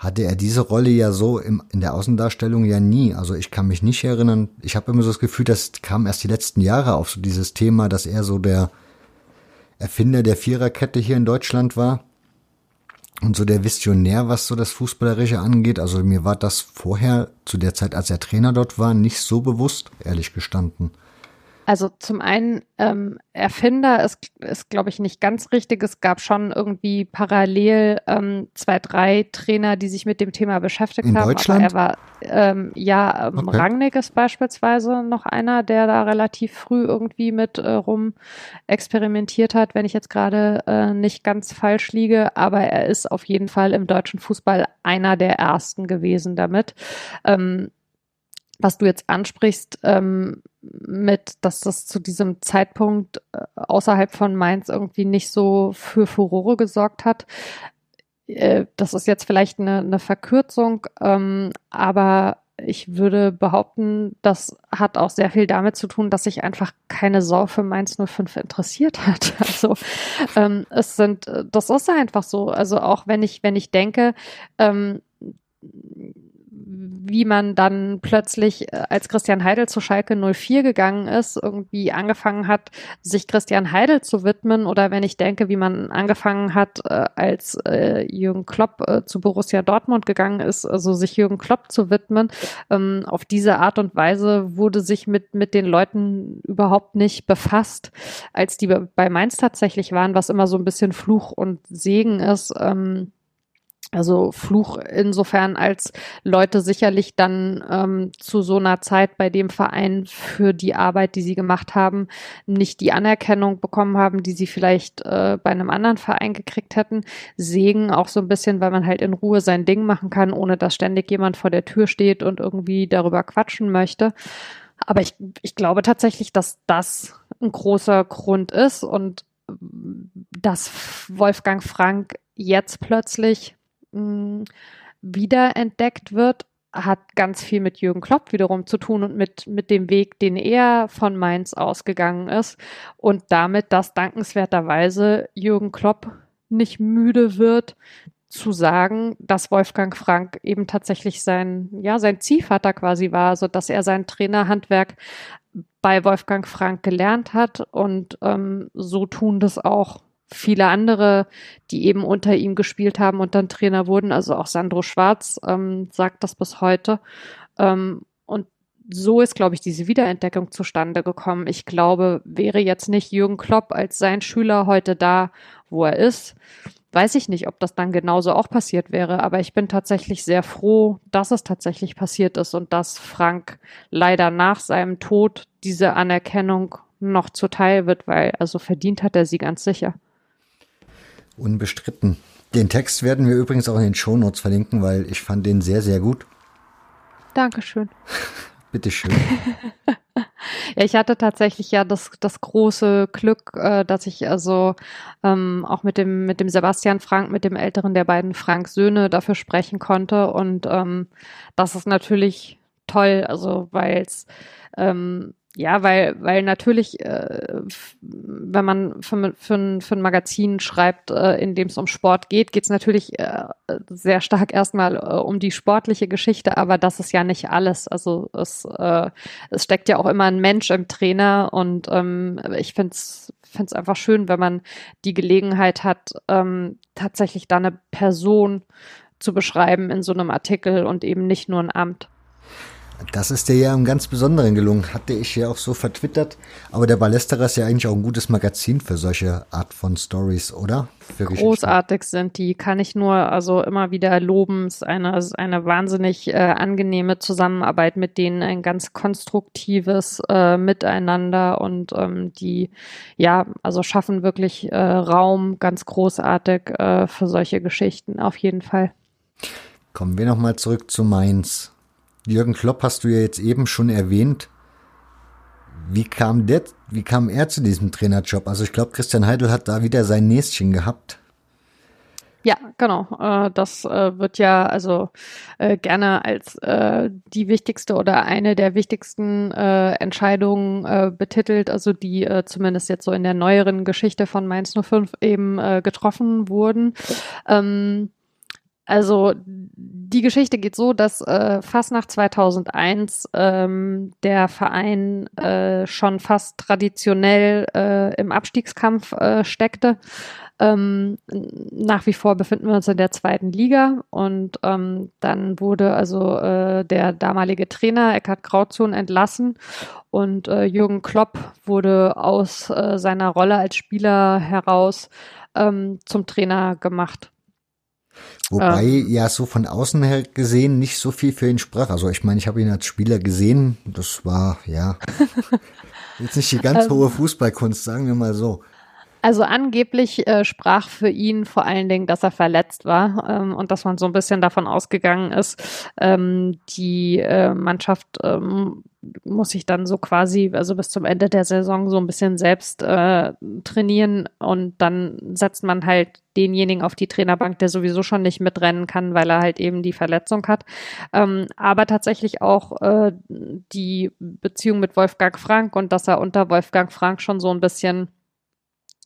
hatte er diese Rolle ja so im, in der Außendarstellung ja nie. Also ich kann mich nicht erinnern. Ich habe immer so das Gefühl, das kam erst die letzten Jahre auf so dieses Thema, dass er so der Erfinder der Viererkette hier in Deutschland war und so der Visionär, was so das Fußballerische angeht. Also mir war das vorher zu der Zeit, als er Trainer dort war, nicht so bewusst, ehrlich gestanden. Also zum einen ähm, Erfinder ist, ist glaube ich, nicht ganz richtig. Es gab schon irgendwie parallel ähm, zwei, drei Trainer, die sich mit dem Thema beschäftigt In haben. Deutschland? Aber er war, ähm, ja, ähm, Okay. Rangnick ist beispielsweise noch einer, der da relativ früh irgendwie mit äh, rum experimentiert hat, wenn ich jetzt gerade äh, nicht ganz falsch liege. Aber er ist auf jeden Fall im deutschen Fußball einer der ersten gewesen damit. Ähm, was du jetzt ansprichst, ähm, mit, dass das zu diesem Zeitpunkt äh, außerhalb von Mainz irgendwie nicht so für Furore gesorgt hat. Äh, das ist jetzt vielleicht eine, eine Verkürzung, ähm, aber ich würde behaupten, das hat auch sehr viel damit zu tun, dass sich einfach keine Sau für Mainz 05 interessiert hat. Also ähm, es sind, das ist einfach so. Also auch wenn ich, wenn ich denke, ähm, wie man dann plötzlich, äh, als Christian Heidel zu Schalke 04 gegangen ist, irgendwie angefangen hat, sich Christian Heidel zu widmen oder wenn ich denke, wie man angefangen hat, äh, als äh, Jürgen Klopp zu Borussia Dortmund gegangen ist, also sich Jürgen Klopp zu widmen, ähm, auf diese Art und Weise wurde sich mit, mit den Leuten überhaupt nicht befasst, als die bei- bei Mainz tatsächlich waren, was immer so ein bisschen Fluch und Segen ist. Ähm, also Fluch insofern, als Leute sicherlich dann ähm, zu so einer Zeit bei dem Verein für die Arbeit, die sie gemacht haben, nicht die Anerkennung bekommen haben, die sie vielleicht äh, bei einem anderen Verein gekriegt hätten. Segen auch so ein bisschen, weil man halt in Ruhe sein Ding machen kann, ohne dass ständig jemand vor der Tür steht und irgendwie darüber quatschen möchte. Aber ich, ich glaube tatsächlich, dass das ein großer Grund ist und ähm, dass Wolfgang Frank jetzt plötzlich mh, wiederentdeckt wird, hat ganz viel mit Jürgen Klopp wiederum zu tun und mit, mit dem Weg, den er von Mainz ausgegangen ist und damit, dass dankenswerterweise Jürgen Klopp nicht müde wird, zu sagen, dass Wolfgang Frank eben tatsächlich sein, ja, sein Ziehvater quasi war, so dass er sein Trainerhandwerk bei Wolfgang Frank gelernt hat und ähm, so tun das auch viele andere, die eben unter ihm gespielt haben und dann Trainer wurden. Also auch Sandro Schwarz ähm, sagt das bis heute. Ähm, und so ist, glaube ich, diese Wiederentdeckung zustande gekommen. Ich glaube, wäre jetzt nicht Jürgen Klopp als sein Schüler heute da, wo er ist, weiß ich nicht, ob das dann genauso auch passiert wäre. Aber ich bin tatsächlich sehr froh, dass es tatsächlich passiert ist und dass Frank leider nach seinem Tod diese Anerkennung noch zuteil wird, weil also verdient hat er sie ganz sicher. Unbestritten. Den Text werden wir übrigens auch in den Shownotes verlinken, weil ich fand den sehr, sehr gut. Dankeschön. Bitteschön. Ja, ich hatte tatsächlich ja das, das große Glück, äh, dass ich also ähm, auch mit dem, mit dem Sebastian Frank, mit dem älteren der beiden Frank-Söhne dafür sprechen konnte. Und ähm, das ist natürlich toll, also weil es ähm, ja, weil, weil natürlich, äh, wenn man für, für, für ein Magazin schreibt, äh, in dem es um Sport geht, geht es natürlich äh, sehr stark erstmal äh, um die sportliche Geschichte, aber das ist ja nicht alles. Also es, äh, es steckt ja auch immer ein Mensch im Trainer und ähm, ich finde es finde es einfach schön, wenn man die Gelegenheit hat, ähm, tatsächlich da eine Person zu beschreiben in so einem Artikel und eben nicht nur ein Amt. Das ist dir ja im ganz Besonderen gelungen, hatte ich ja auch so vertwittert. Aber der Ballesterer ist ja eigentlich auch ein gutes Magazin für solche Art von Stories, oder? Für. Großartig sind die, kann ich nur also immer wieder loben. Es ist eine, es ist eine wahnsinnig äh, angenehme Zusammenarbeit mit denen, ein ganz konstruktives äh, Miteinander und ähm, die, ja, also schaffen wirklich äh, Raum ganz großartig äh, für solche Geschichten, auf jeden Fall. Kommen wir nochmal zurück zu Mainz. Jürgen Klopp hast du ja jetzt eben schon erwähnt. Wie kam der, wie kam er zu diesem Trainerjob? Also ich glaube, Christian Heidel hat da wieder sein Näschen gehabt. Ja, genau. Äh, das äh, wird ja also äh, gerne als die wichtigste oder eine der wichtigsten Entscheidungen betitelt, also die zumindest jetzt so in der neueren Geschichte von Mainz 05 eben getroffen wurden. Ähm, also die Geschichte geht so, dass äh, fast nach 2001 ähm, der Verein äh, schon fast traditionell äh, im Abstiegskampf äh, steckte. Ähm, nach wie vor befinden wir uns in der zweiten Liga und ähm, dann wurde also äh, der damalige Trainer Eckhard Grauzun entlassen und äh, Jürgen Klopp wurde aus äh, seiner Rolle als Spieler heraus ähm, zum Trainer gemacht. Wobei ähm, ja so von außen her gesehen nicht so viel für ihn sprach. Also ich meine, ich habe ihn als Spieler gesehen. Das war ja jetzt nicht die ganz ähm. hohe Fußballkunst, sagen wir mal so. Also angeblich äh, sprach für ihn vor allen Dingen, dass er verletzt war ähm, und dass man so ein bisschen davon ausgegangen ist, ähm, die äh, Mannschaft ähm, muss sich dann so quasi, also bis zum Ende der Saison so ein bisschen selbst äh, trainieren und dann setzt man halt denjenigen auf die Trainerbank, der sowieso schon nicht mitrennen kann, weil er halt eben die Verletzung hat. Ähm, aber tatsächlich auch äh, die Beziehung mit Wolfgang Frank und dass er unter Wolfgang Frank schon so ein bisschen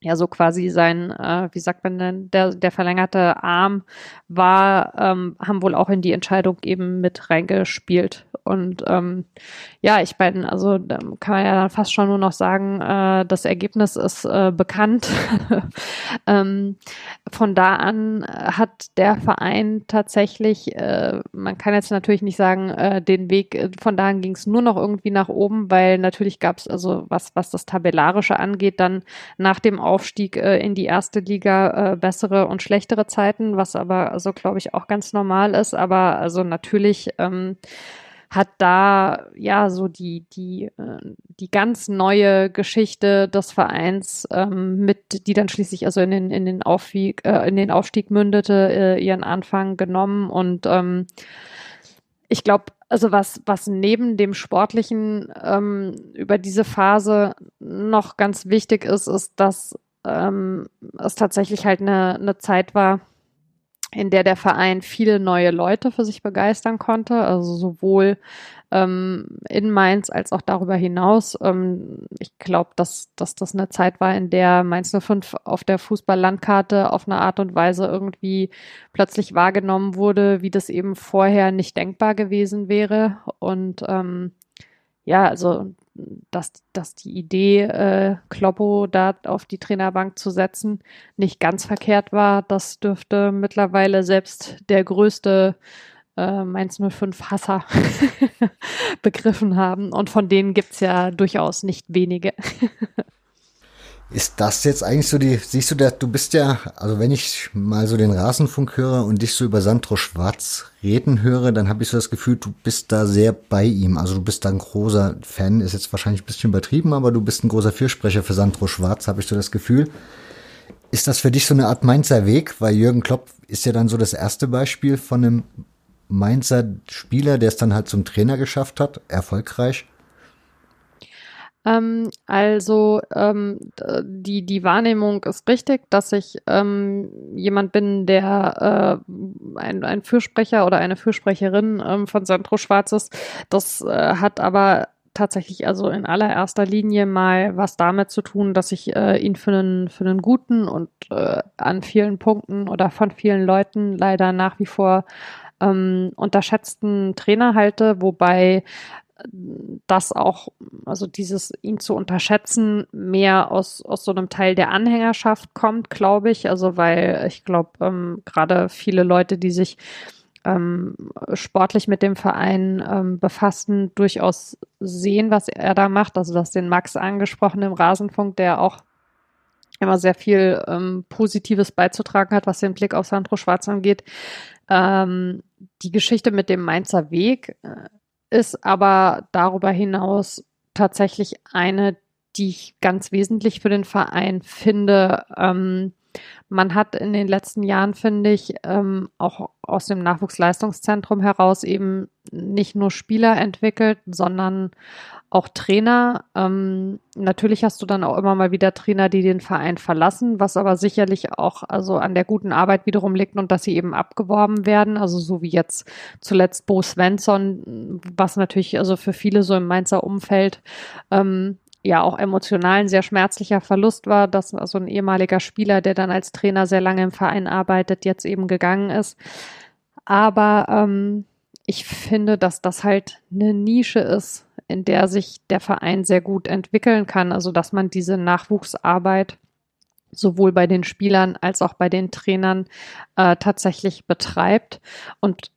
ja so quasi sein, äh, wie sagt man denn, der, der verlängerte Arm war, ähm, haben wohl auch in die Entscheidung eben mit reingespielt. Und ähm, ja, ich meine, also kann man ja dann fast schon nur noch sagen, äh, das Ergebnis ist äh, bekannt. ähm, von da an hat der Verein tatsächlich, äh, man kann jetzt natürlich nicht sagen, äh, den Weg, äh, von da an ging es nur noch irgendwie nach oben, weil natürlich gab es also was, was das Tabellarische angeht, dann nach dem Aufstieg äh, in die erste Liga äh, bessere und schlechtere Zeiten, was aber also glaube ich auch ganz normal ist. Aber also natürlich ähm, hat da ja so die, die, äh, die ganz neue Geschichte des Vereins ähm, mit, die dann schließlich also in den, in den, Aufwieg, äh, in den Aufstieg mündete, äh, ihren Anfang genommen und ähm, ich glaube, also was, was neben dem Sportlichen ähm, über diese Phase noch ganz wichtig ist, ist, dass ähm, es tatsächlich halt eine, eine Zeit war, in der der Verein viele neue Leute für sich begeistern konnte, also sowohl ähm, in Mainz als auch darüber hinaus. Ähm, ich glaube, dass, dass das eine Zeit war, in der Mainz 05 auf der Fußballlandkarte auf eine Art und Weise irgendwie plötzlich wahrgenommen wurde, wie das eben vorher nicht denkbar gewesen wäre. Und ähm, ja, also dass, dass die Idee, äh, Kloppo da auf die Trainerbank zu setzen, nicht ganz verkehrt war. Das dürfte mittlerweile selbst der größte äh, Mainz 05 Hasser begriffen haben. Und von denen gibt's ja durchaus nicht wenige. Ist das jetzt eigentlich so die, siehst du, du bist ja, also wenn ich mal so den Rasenfunk höre und dich so über Sandro Schwarz reden höre, dann habe ich so das Gefühl, du bist da sehr bei ihm. Also du bist da ein großer Fan, ist jetzt wahrscheinlich ein bisschen übertrieben, aber du bist ein großer Fürsprecher für Sandro Schwarz, habe ich so das Gefühl. Ist das für dich so eine Art Mainzer Weg? Weil Jürgen Klopp ist ja dann so das erste Beispiel von einem Mainzer Spieler, der es dann halt zum Trainer geschafft hat, erfolgreich. Ähm, also ähm, die, die Wahrnehmung ist richtig, dass ich ähm, jemand bin, der äh, ein, ein Fürsprecher oder eine Fürsprecherin ähm, von Sandro Schwarz ist. Das äh, hat aber tatsächlich also in allererster Linie mal was damit zu tun, dass ich äh, ihn für einen, für einen guten und äh, an vielen Punkten oder von vielen Leuten leider nach wie vor ähm, unterschätzten Trainer halte, wobei das auch, also dieses ihn zu unterschätzen, mehr aus, aus so einem Teil der Anhängerschaft kommt, glaube ich. Also weil ich glaube, ähm, gerade viele Leute, die sich ähm, sportlich mit dem Verein ähm, befassen, durchaus sehen, was er da macht. Also das den Max angesprochen im Rasenfunk, der auch immer sehr viel ähm, Positives beizutragen hat, was den Blick auf Sandro Schwarz angeht. Ähm, die Geschichte mit dem Mainzer Weg äh, ist aber darüber hinaus tatsächlich eine, die ich ganz wesentlich für den Verein finde, ähm, man hat in den letzten Jahren, finde ich, ähm, auch aus dem Nachwuchsleistungszentrum heraus eben nicht nur Spieler entwickelt, sondern auch Trainer. Ähm, natürlich hast du dann auch immer mal wieder Trainer, die den Verein verlassen, was aber sicherlich auch also an der guten Arbeit wiederum liegt und dass sie eben abgeworben werden. Also so wie jetzt zuletzt Bo Svensson, was natürlich also für viele so im Mainzer Umfeld ähm, ja auch emotional ein sehr schmerzlicher Verlust war, dass also ein ehemaliger Spieler, der dann als Trainer sehr lange im Verein arbeitet, jetzt eben gegangen ist. Aber ähm, ich finde, dass das halt eine Nische ist, in der sich der Verein sehr gut entwickeln kann. Also dass man diese Nachwuchsarbeit sowohl bei den Spielern als auch bei den Trainern äh, tatsächlich betreibt. Und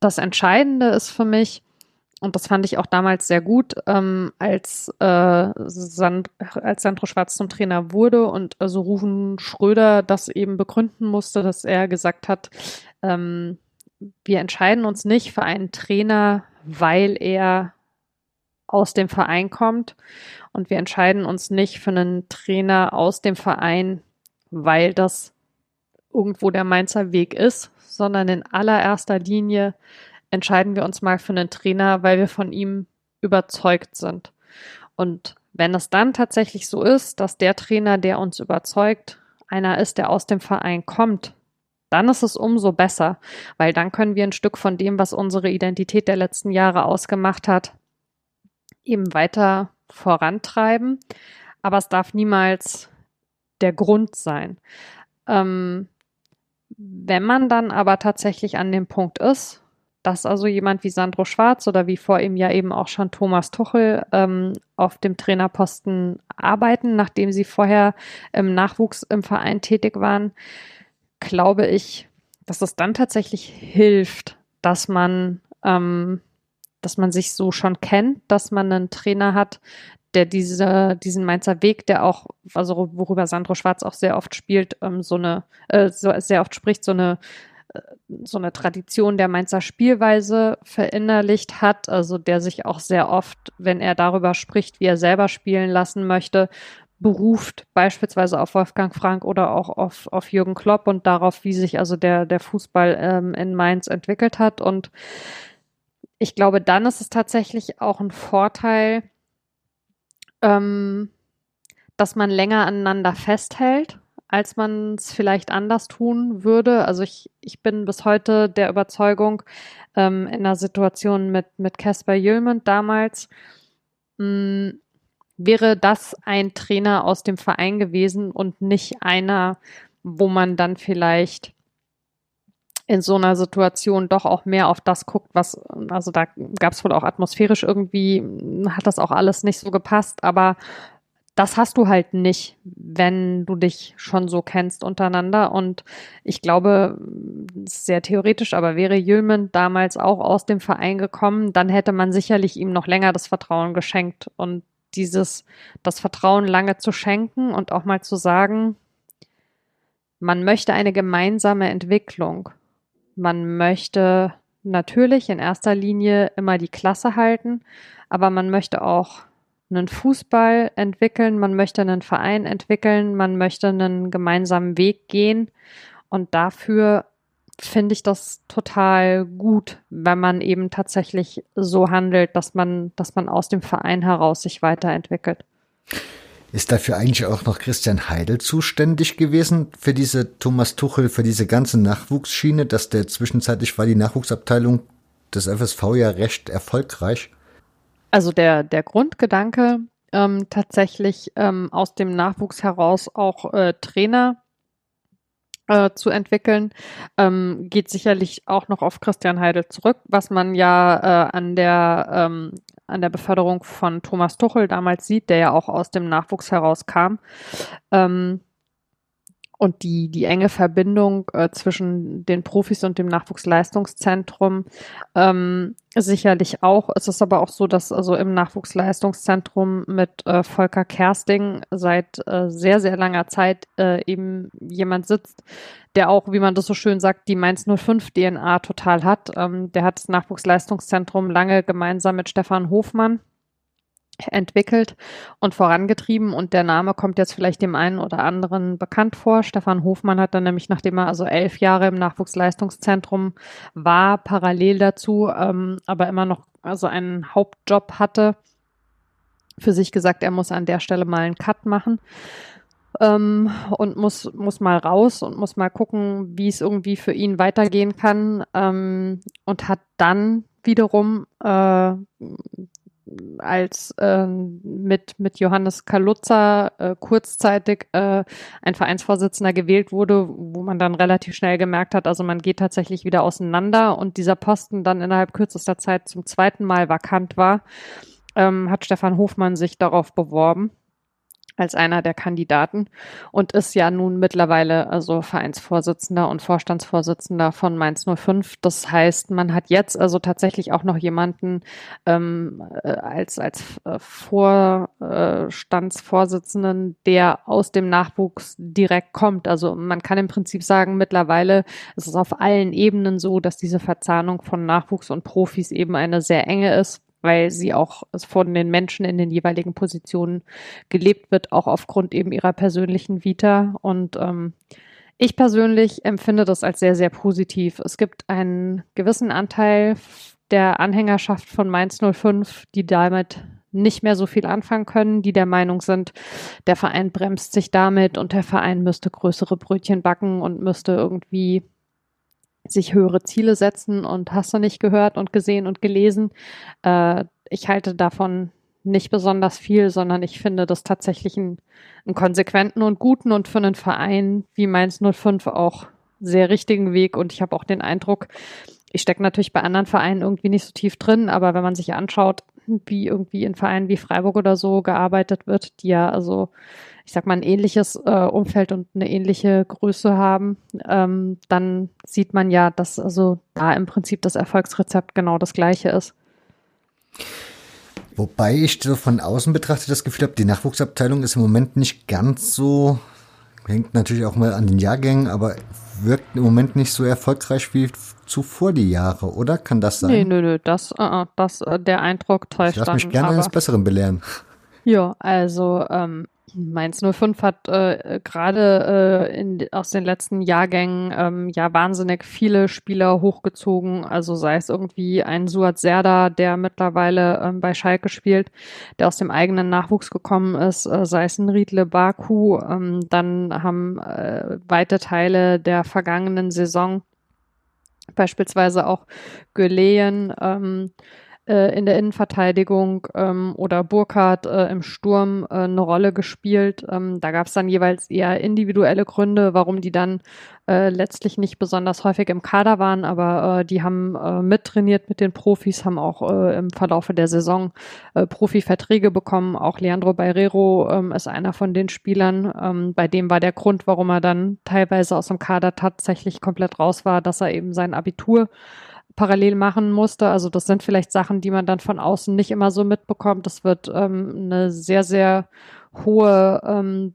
das Entscheidende ist für mich, und das fand ich auch damals sehr gut, ähm, als, äh, Sand, als Sandro Schwarz zum Trainer wurde und also Rufen Schröder das eben begründen musste, dass er gesagt hat, ähm, wir entscheiden uns nicht für einen Trainer, weil er aus dem Verein kommt. Und wir entscheiden uns nicht für einen Trainer aus dem Verein, weil das irgendwo der Mainzer Weg ist, sondern in allererster Linie entscheiden wir uns mal für einen Trainer, weil wir von ihm überzeugt sind. Und wenn es dann tatsächlich so ist, dass der Trainer, der uns überzeugt, einer ist, der aus dem Verein kommt, dann ist es umso besser, weil dann können wir ein Stück von dem, was unsere Identität der letzten Jahre ausgemacht hat, eben weiter vorantreiben. Aber es darf niemals der Grund sein. Ähm, wenn man dann aber tatsächlich an dem Punkt ist, dass also jemand wie Sandro Schwarz oder wie vor ihm ja eben auch schon Thomas Tuchel ähm, auf dem Trainerposten arbeiten, nachdem sie vorher im Nachwuchs im Verein tätig waren, glaube ich, dass es dann tatsächlich hilft, dass man, ähm, dass man sich so schon kennt, dass man einen Trainer hat, der diese, diesen Mainzer Weg, der auch, also worüber Sandro Schwarz auch sehr oft spielt, ähm, so eine, äh, so, sehr oft spricht, so eine so eine Tradition der Mainzer Spielweise verinnerlicht hat, also der sich auch sehr oft, wenn er darüber spricht, wie er selber spielen lassen möchte, beruft, beispielsweise auf Wolfgang Frank oder auch auf, auf Jürgen Klopp und darauf, wie sich also der, der Fußball ähm, in Mainz entwickelt hat. Und ich glaube, dann ist es tatsächlich auch ein Vorteil, ähm, dass man länger aneinander festhält als man es vielleicht anders tun würde. Also ich, ich bin bis heute der Überzeugung, ähm, in der Situation mit mit Casper Jülmend damals, mh, mm, wäre das ein Trainer aus dem Verein gewesen und nicht einer, wo man dann vielleicht in so einer Situation doch auch mehr auf das guckt, was, also da gab es wohl auch atmosphärisch irgendwie, hat das auch alles nicht so gepasst, aber das hast du halt nicht, wenn du dich schon so kennst untereinander. Und ich glaube, sehr theoretisch, aber wäre Jülmen damals auch aus dem Verein gekommen, dann hätte man sicherlich ihm noch länger das Vertrauen geschenkt. Und dieses, das Vertrauen lange zu schenken und auch mal zu sagen, man möchte eine gemeinsame Entwicklung. Man möchte natürlich in erster Linie immer die Klasse halten, aber man möchte auch einen Fußball entwickeln, man möchte einen Verein entwickeln, man möchte einen gemeinsamen Weg gehen. Und dafür finde ich das total gut, wenn man eben tatsächlich so handelt, dass man, dass man aus dem Verein heraus sich weiterentwickelt. Ist dafür eigentlich auch noch Christian Heidel zuständig gewesen für diese Thomas Tuchel, für diese ganze Nachwuchsschiene, dass der zwischenzeitlich war die Nachwuchsabteilung des FSV ja recht erfolgreich? Also der, der Grundgedanke, ähm, tatsächlich ähm, aus dem Nachwuchs heraus auch äh, Trainer äh, zu entwickeln, ähm, geht sicherlich auch noch auf Christian Heidel zurück, was man ja äh, an der ähm, an der Beförderung von Thomas Tuchel damals sieht, der ja auch aus dem Nachwuchs herauskam. Ähm, und die, die enge Verbindung äh, zwischen den Profis und dem Nachwuchsleistungszentrum ähm, sicherlich auch. Es ist aber auch so, dass also im Nachwuchsleistungszentrum mit äh, Volker Kersting seit äh, sehr, sehr langer Zeit äh, eben jemand sitzt, der auch, wie man das so schön sagt, die Mainz 05 DNA total hat. Ähm, der hat das Nachwuchsleistungszentrum lange gemeinsam mit Stefan Hofmann entwickelt und vorangetrieben und der Name kommt jetzt vielleicht dem einen oder anderen bekannt vor. Stefan Hofmann hat dann nämlich, nachdem er also elf Jahre im Nachwuchsleistungszentrum war, parallel dazu, ähm, aber immer noch also einen Hauptjob hatte, für sich gesagt, er muss an der Stelle mal einen Cut machen ähm, und muss, muss mal raus und muss mal gucken, wie es irgendwie für ihn weitergehen kann ähm, und hat dann wiederum äh, als äh, mit, mit Johannes Kalutzer äh, kurzzeitig äh, ein Vereinsvorsitzender gewählt wurde, wo man dann relativ schnell gemerkt hat, also man geht tatsächlich wieder auseinander und dieser Posten dann innerhalb kürzester Zeit zum zweiten Mal vakant war, ähm, hat Stefan Hofmann sich darauf beworben als einer der Kandidaten und ist ja nun mittlerweile also Vereinsvorsitzender und Vorstandsvorsitzender von Mainz 05. Das heißt, man hat jetzt also tatsächlich auch noch jemanden ähm, äh, als, als äh, Vorstandsvorsitzenden, der aus dem Nachwuchs direkt kommt. Also man kann im Prinzip sagen, mittlerweile ist es auf allen Ebenen so, dass diese Verzahnung von Nachwuchs und Profis eben eine sehr enge ist weil sie auch von den Menschen in den jeweiligen Positionen gelebt wird, auch aufgrund eben ihrer persönlichen Vita. Und ähm, ich persönlich empfinde das als sehr, sehr positiv. Es gibt einen gewissen Anteil der Anhängerschaft von Mainz 05, die damit nicht mehr so viel anfangen können, die der Meinung sind, der Verein bremst sich damit und der Verein müsste größere Brötchen backen und müsste irgendwie sich höhere Ziele setzen und hast du nicht gehört und gesehen und gelesen. Äh, ich halte davon nicht besonders viel, sondern ich finde das tatsächlich einen, einen konsequenten und guten und für einen Verein wie Mainz 05 auch sehr richtigen Weg. Und ich habe auch den Eindruck, ich stecke natürlich bei anderen Vereinen irgendwie nicht so tief drin, aber wenn man sich anschaut, wie irgendwie in Vereinen wie Freiburg oder so gearbeitet wird, die ja also ich sag mal, ein ähnliches äh, Umfeld und eine ähnliche Größe haben, ähm, dann sieht man ja, dass also da im Prinzip das Erfolgsrezept genau das gleiche ist. Wobei ich so von außen betrachtet das Gefühl habe, die Nachwuchsabteilung ist im Moment nicht ganz so, hängt natürlich auch mal an den Jahrgängen, aber wirkt im Moment nicht so erfolgreich wie zuvor die Jahre, oder? Kann das sein? Nee, nö, nö, das, uh, das, uh, der Eindruck täuscht Ich lass mich gerne eines Besseren belehren. Ja, also ähm, Mainz 05 hat äh, gerade äh, aus den letzten Jahrgängen ähm, ja wahnsinnig viele Spieler hochgezogen. Also sei es irgendwie ein Suat Serda, der mittlerweile ähm, bei Schalke spielt, der aus dem eigenen Nachwuchs gekommen ist, äh, sei es ein Riedle Baku. Ähm, dann haben äh, weite Teile der vergangenen Saison beispielsweise auch Güleyen ähm, äh, in der Innenverteidigung ähm, oder Burkhardt äh, im Sturm äh, eine Rolle gespielt. Ähm, da gab es dann jeweils eher individuelle Gründe, warum die dann äh, letztlich nicht besonders häufig im Kader waren, aber äh, die haben äh, mittrainiert mit den Profis, haben auch äh, im Verlaufe der Saison äh, Profiverträge bekommen. Auch Leandro Barrero ähm, ist einer von den Spielern. Ähm, bei dem war der Grund, warum er dann teilweise aus dem Kader tatsächlich komplett raus war, dass er eben sein Abitur parallel machen musste. Also das sind vielleicht Sachen, die man dann von außen nicht immer so mitbekommt. Das wird ähm, eine sehr, sehr hohe, ähm,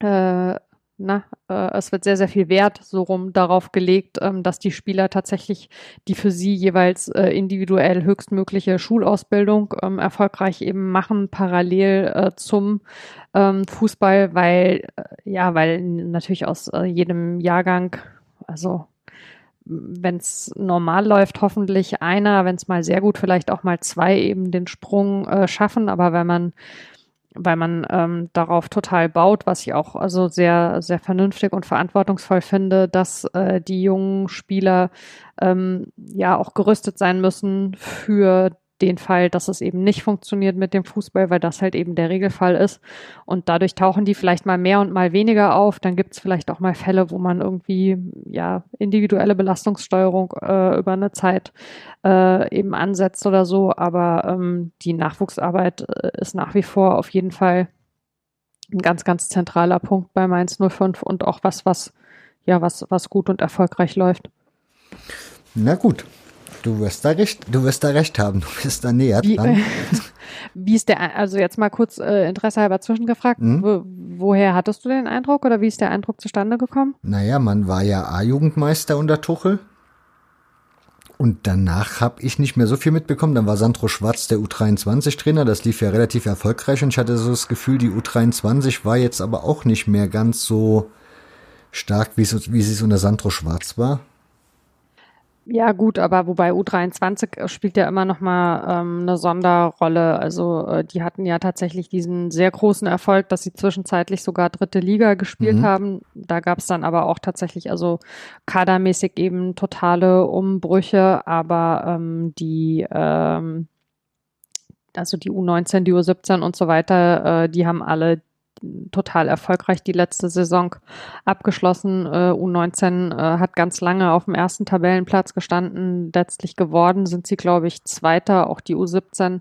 äh, na, äh, es wird sehr, sehr viel Wert so rum darauf gelegt, ähm, dass die Spieler tatsächlich die für sie jeweils äh, individuell höchstmögliche Schulausbildung ähm, erfolgreich eben machen, parallel äh, zum ähm, Fußball, weil, äh, ja, weil natürlich aus äh, jedem Jahrgang, also wenn es normal läuft, hoffentlich einer, wenn es mal sehr gut, vielleicht auch mal zwei eben den Sprung äh, schaffen. Aber wenn man, weil man ähm, darauf total baut, was ich auch also sehr, sehr vernünftig und verantwortungsvoll finde, dass äh, die jungen Spieler ähm, ja auch gerüstet sein müssen für den Fall, dass es eben nicht funktioniert mit dem Fußball, weil das halt eben der Regelfall ist. Und dadurch tauchen die vielleicht mal mehr und mal weniger auf. Dann gibt es vielleicht auch mal Fälle, wo man irgendwie ja individuelle Belastungssteuerung äh, über eine Zeit äh, eben ansetzt oder so. Aber ähm, die Nachwuchsarbeit äh, ist nach wie vor auf jeden Fall ein ganz, ganz zentraler Punkt bei Mainz 05 und auch was, was, ja, was, was gut und erfolgreich läuft. Na gut, Du wirst da recht, du wirst da recht haben, du bist da näher wie, dran. wie ist der, also jetzt mal kurz äh, Interesse halber zwischengefragt, mhm. wo, woher hattest du den Eindruck oder wie ist der Eindruck zustande gekommen? Naja, man war ja A-Jugendmeister unter Tuchel Und danach habe ich nicht mehr so viel mitbekommen. Dann war Sandro Schwarz der U23-Trainer. Das lief ja relativ erfolgreich und ich hatte so das Gefühl, die U23 war jetzt aber auch nicht mehr ganz so stark, wie, es, wie sie es unter Sandro Schwarz war. Ja, gut, aber wobei U23 äh, spielt ja immer noch mal ähm, eine Sonderrolle. Also äh, die hatten ja tatsächlich diesen sehr großen Erfolg, dass sie zwischenzeitlich sogar dritte Liga gespielt mhm. haben. Da gab es dann aber auch tatsächlich also kadermäßig eben totale Umbrüche, aber ähm, die ähm, also die U19, die U17 und so weiter, äh, die haben alle total erfolgreich die letzte Saison abgeschlossen. Äh, U19 äh, hat ganz lange auf dem ersten Tabellenplatz gestanden. Letztlich geworden sind sie, glaube ich, Zweiter. Auch die U17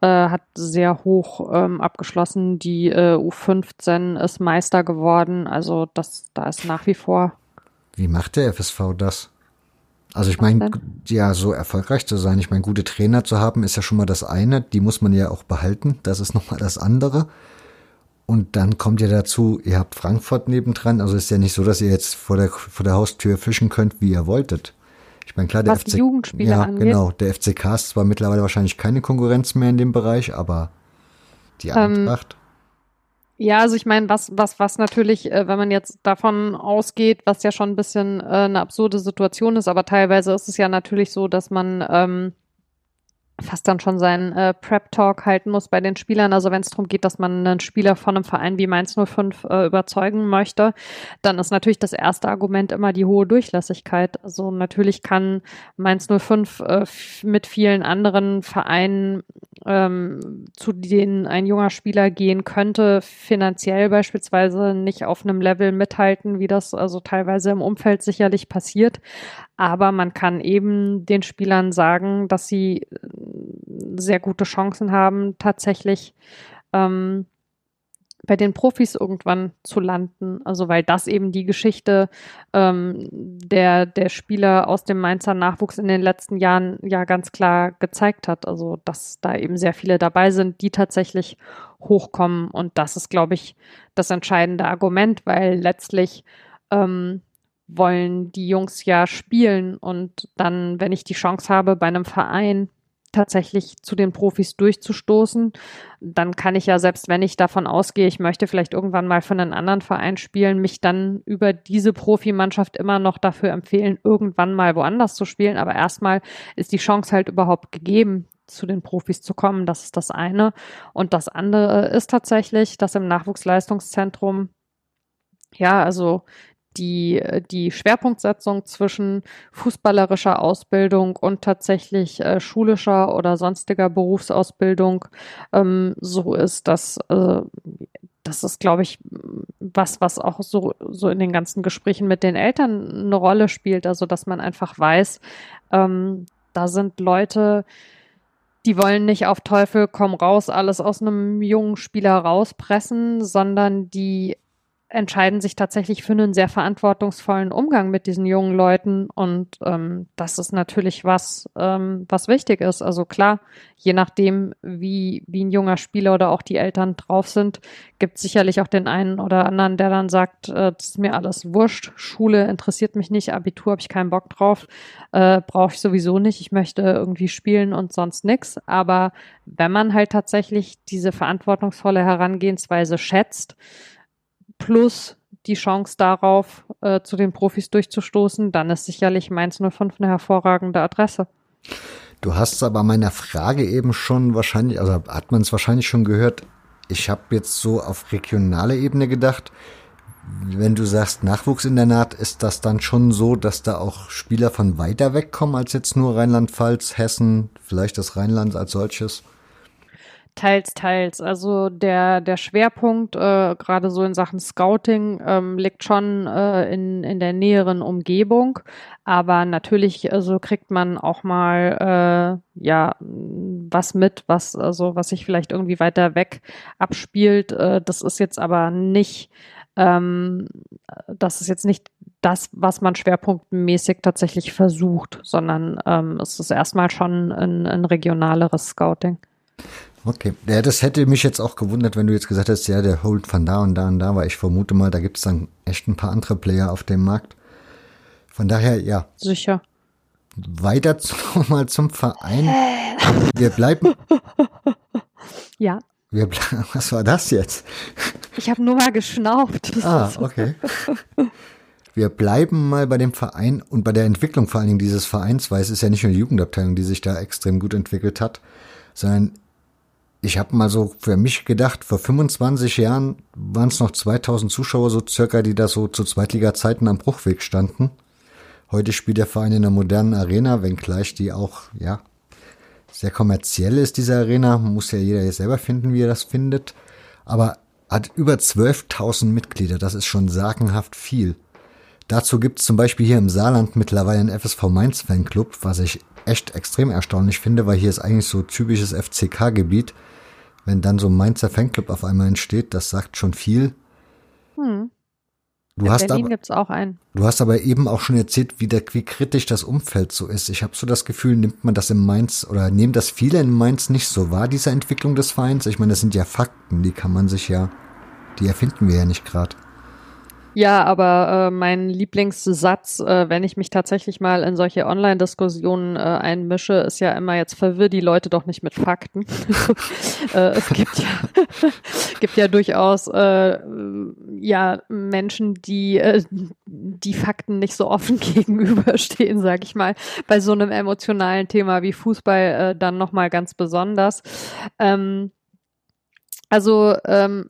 äh, hat sehr hoch ähm, abgeschlossen. Die äh, U15 ist Meister geworden. Also das, da ist nach wie vor. Wie macht der FSV das? Also ich meine, ja, so erfolgreich zu sein, ich meine, gute Trainer zu haben, ist ja schon mal das eine. Die muss man ja auch behalten. Das ist nochmal das andere. Und dann kommt ja dazu, ihr habt Frankfurt nebendran, also ist ja nicht so, dass ihr jetzt vor der, vor der Haustür fischen könnt, wie ihr wolltet. Ich meine, klar, der Was FC, Jugendspiele ja, angeht. genau, der FCK ist zwar mittlerweile wahrscheinlich keine Konkurrenz mehr in dem Bereich, aber die Eintracht. Ähm, ja, also ich meine, was, was, was natürlich, äh, wenn man jetzt davon ausgeht, was ja schon ein bisschen äh, eine absurde Situation ist, aber teilweise ist es ja natürlich so, dass man ähm, fast dann schon seinen äh, Prep-Talk halten muss bei den Spielern. Also wenn es darum geht, dass man einen Spieler von einem Verein wie Mainz 05 äh, überzeugen möchte, dann ist natürlich das erste Argument immer die hohe Durchlässigkeit. Also natürlich kann Mainz 05 äh, mit vielen anderen Vereinen, ähm, zu denen ein junger Spieler gehen könnte, finanziell beispielsweise nicht auf einem Level mithalten, wie das also teilweise im Umfeld sicherlich passiert. Aber man kann eben den Spielern sagen, dass sie äh, sehr gute Chancen haben, tatsächlich ähm, bei den Profis irgendwann zu landen. Also weil das eben die Geschichte ähm, der, der Spieler aus dem Mainzer Nachwuchs in den letzten Jahren ja ganz klar gezeigt hat. Also dass da eben sehr viele dabei sind, die tatsächlich hochkommen. Und das ist, glaube ich, das entscheidende Argument, weil letztlich ähm, wollen die Jungs ja spielen und dann, wenn ich die Chance habe, bei einem Verein tatsächlich zu den Profis durchzustoßen, dann kann ich ja, selbst wenn ich davon ausgehe, ich möchte vielleicht irgendwann mal für einen anderen Verein spielen, mich dann über diese Profimannschaft immer noch dafür empfehlen, irgendwann mal woanders zu spielen. Aber erstmal ist die Chance halt überhaupt gegeben, zu den Profis zu kommen. Das ist das eine. Und das andere ist tatsächlich, dass im Nachwuchsleistungszentrum ja, also die, die Schwerpunktsetzung zwischen fußballerischer Ausbildung und tatsächlich äh, schulischer oder sonstiger Berufsausbildung ähm, so ist, dass äh, das ist, glaube ich, was, was auch so, so in den ganzen Gesprächen mit den Eltern eine Rolle spielt. Also, dass man einfach weiß, ähm, da sind Leute, die wollen nicht auf Teufel komm raus alles aus einem jungen Spieler rauspressen, sondern die entscheiden sich tatsächlich für einen sehr verantwortungsvollen Umgang mit diesen jungen Leuten. Und ähm, das ist natürlich was, ähm, was wichtig ist. Also klar, je nachdem, wie, wie ein junger Spieler oder auch die Eltern drauf sind, gibt sicherlich auch den einen oder anderen, der dann sagt, äh, das ist mir alles wurscht, Schule interessiert mich nicht, Abitur habe ich keinen Bock drauf, äh, brauche ich sowieso nicht, ich möchte irgendwie spielen und sonst nix. Aber wenn man halt tatsächlich diese verantwortungsvolle Herangehensweise schätzt, plus die Chance darauf, äh, zu den Profis durchzustoßen, dann ist sicherlich Mainz 05 eine hervorragende Adresse. Du hast aber meiner Frage eben schon wahrscheinlich, also hat man es wahrscheinlich schon gehört, ich habe jetzt so auf regionale Ebene gedacht, wenn du sagst Nachwuchsinternat, ist das dann schon so, dass da auch Spieler von weiter weg kommen als jetzt nur Rheinland-Pfalz, Hessen, vielleicht das Rheinland als solches? Teils, teils. Also der, der Schwerpunkt, äh, gerade so in Sachen Scouting, ähm, liegt schon äh, in, in der näheren Umgebung. Aber natürlich, also kriegt man auch mal äh, ja was mit, was, also was sich vielleicht irgendwie weiter weg abspielt. Äh, das ist jetzt aber nicht, ähm, das ist jetzt nicht das, was man schwerpunktmäßig tatsächlich versucht, sondern ähm, es ist erstmal schon ein, ein regionaleres Scouting. Okay, ja, das hätte mich jetzt auch gewundert, wenn du jetzt gesagt hättest, ja, der holt von da und da und da, weil ich vermute mal, da gibt es dann echt ein paar andere Player auf dem Markt. Von daher, ja. Sicher. weiter zu, mal zum Verein. Wir bleiben. Ja. Wir was war das jetzt? Ich habe nur mal geschnauft. ah, okay. Wir bleiben mal bei dem Verein und bei der Entwicklung vor allen Dingen dieses Vereins, weil es ist ja nicht nur die Jugendabteilung, die sich da extrem gut entwickelt hat, sondern ich habe mal so für mich gedacht, vor 25 Jahren waren es noch 2000 Zuschauer so circa, die da so zu Zweitliga-Zeiten am Bruchweg standen. Heute spielt der Verein in einer modernen Arena, wenngleich die auch, ja, sehr kommerziell ist, diese Arena. Muss ja jeder jetzt selber finden, wie er das findet. Aber hat über 12.000 Mitglieder. Das ist schon sagenhaft viel. Dazu gibt es zum Beispiel hier im Saarland mittlerweile einen FSV Mainz Fanclub, was ich echt extrem erstaunlich finde, weil hier ist eigentlich so typisches FCK-Gebiet. Wenn dann so ein Mainzer Fanclub auf einmal entsteht, das sagt schon viel. Hm. Du In hast Berlin aber, gibt's auch einen. Du hast aber eben auch schon erzählt, wie, der, wie kritisch das Umfeld so ist. Ich habe so das Gefühl, nimmt man das in Mainz oder nehmen das viele in Mainz nicht so wahr, diese Entwicklung des Vereins? Ich meine, das sind ja Fakten, die kann man sich ja, die erfinden wir ja nicht gerade. Ja, aber äh, mein Lieblingssatz, äh, wenn ich mich tatsächlich mal in solche Online-Diskussionen äh, einmische, ist ja immer jetzt verwirr die Leute doch nicht mit Fakten. äh, es gibt ja, gibt ja durchaus äh, ja Menschen, die äh, die Fakten nicht so offen gegenüberstehen, sag ich mal, bei so einem emotionalen Thema wie Fußball äh, dann nochmal ganz besonders. Ähm, also ähm,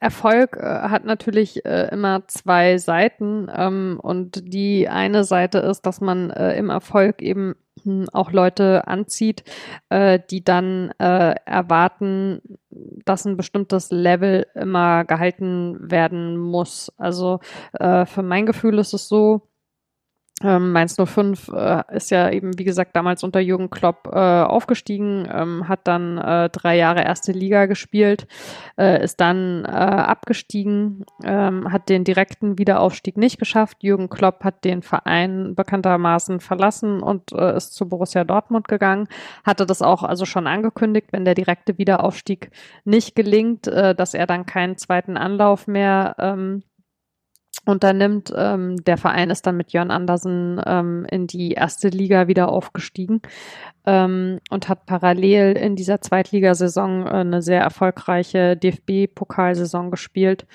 Erfolg äh, hat natürlich äh, immer zwei Seiten ähm, und die eine Seite ist, dass man äh, im Erfolg eben hm, auch Leute anzieht, äh, die dann äh, erwarten, dass ein bestimmtes Level immer gehalten werden muss. Also äh, für mein Gefühl ist es so, ähm, Mainz 05 äh, ist ja eben, wie gesagt, damals unter Jürgen Klopp äh, aufgestiegen, ähm, hat dann äh, drei Jahre erste Liga gespielt, äh, ist dann äh, abgestiegen, ähm, hat den direkten Wiederaufstieg nicht geschafft. Jürgen Klopp hat den Verein bekanntermaßen verlassen und äh, ist zu Borussia Dortmund gegangen, hatte das auch also schon angekündigt, wenn der direkte Wiederaufstieg nicht gelingt, dass er dann keinen zweiten Anlauf mehr ähm, unternimmt. Ähm, der Verein ist dann mit Jörn Andersen ähm, in die erste Liga wieder aufgestiegen ähm, und hat parallel in dieser Zweitligasaison äh, eine sehr erfolgreiche DFB-Pokalsaison gespielt.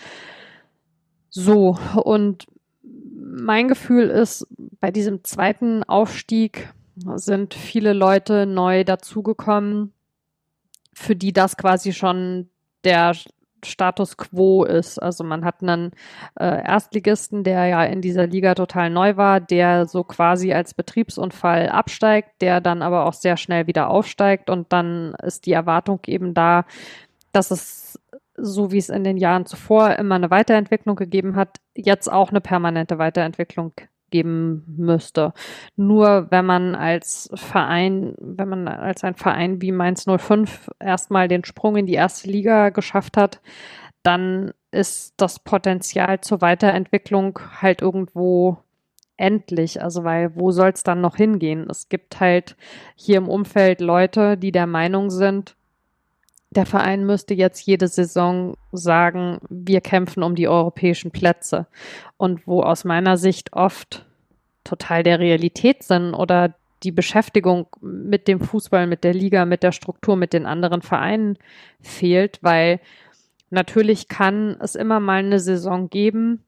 So, und mein Gefühl ist, bei diesem zweiten Aufstieg sind viele Leute neu dazugekommen, für die das quasi schon der Status quo ist. Also man hat einen äh, Erstligisten, der ja in dieser Liga total neu war, der so quasi als Betriebsunfall absteigt, der dann aber auch sehr schnell wieder aufsteigt und dann ist die Erwartung eben da, dass es so wie es in den Jahren zuvor immer eine Weiterentwicklung gegeben hat, jetzt auch eine permanente Weiterentwicklung geben müsste. Nur wenn man als Verein, wenn man als ein Verein wie Mainz 05 erstmal den Sprung in die erste Liga geschafft hat, dann ist das Potenzial zur Weiterentwicklung halt irgendwo endlich. Also, weil wo soll es dann noch hingehen? Es gibt halt hier im Umfeld Leute, die der Meinung sind, der Verein müsste jetzt jede Saison sagen, wir kämpfen um die europäischen Plätze. Und wo aus meiner Sicht oft total der Realitätssinn oder die Beschäftigung mit dem Fußball, mit der Liga, mit der Struktur, mit den anderen Vereinen fehlt, weil natürlich kann es immer mal eine Saison geben,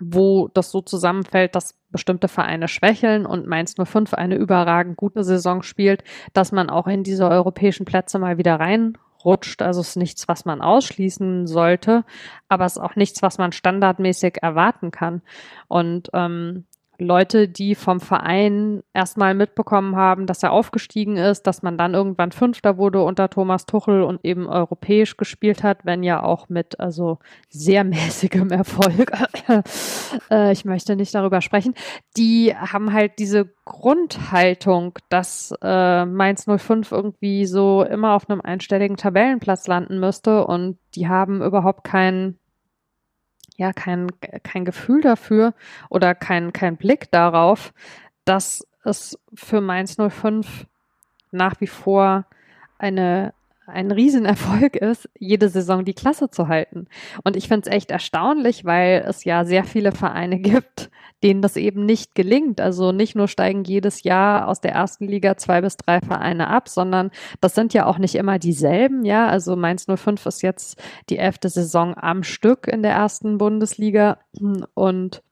wo das so zusammenfällt, dass bestimmte Vereine schwächeln und Mainz 05 eine überragend gute Saison spielt, dass man auch in diese europäischen Plätze mal wieder reinrutscht. Also es ist nichts, was man ausschließen sollte, aber es ist auch nichts, was man standardmäßig erwarten kann. Und ähm, Leute, die vom Verein erstmal mitbekommen haben, dass er aufgestiegen ist, dass man dann irgendwann Fünfter wurde unter Thomas Tuchel und eben europäisch gespielt hat, wenn ja auch mit also sehr mäßigem Erfolg. äh, ich möchte nicht darüber sprechen. Die haben halt diese Grundhaltung, dass äh, Mainz 05 irgendwie so immer auf einem einstelligen Tabellenplatz landen müsste und die haben überhaupt keinen ja kein, kein Gefühl dafür oder kein, kein Blick darauf, dass es für Mainz 05 nach wie vor eine ein Riesenerfolg ist, jede Saison die Klasse zu halten. Und ich finde es echt erstaunlich, weil es ja sehr viele Vereine gibt, denen das eben nicht gelingt. Also nicht nur steigen jedes Jahr aus der ersten Liga zwei bis drei Vereine ab, sondern das sind ja auch nicht immer dieselben. Ja, also Mainz 05 ist jetzt die elfte Saison am Stück in der ersten Bundesliga und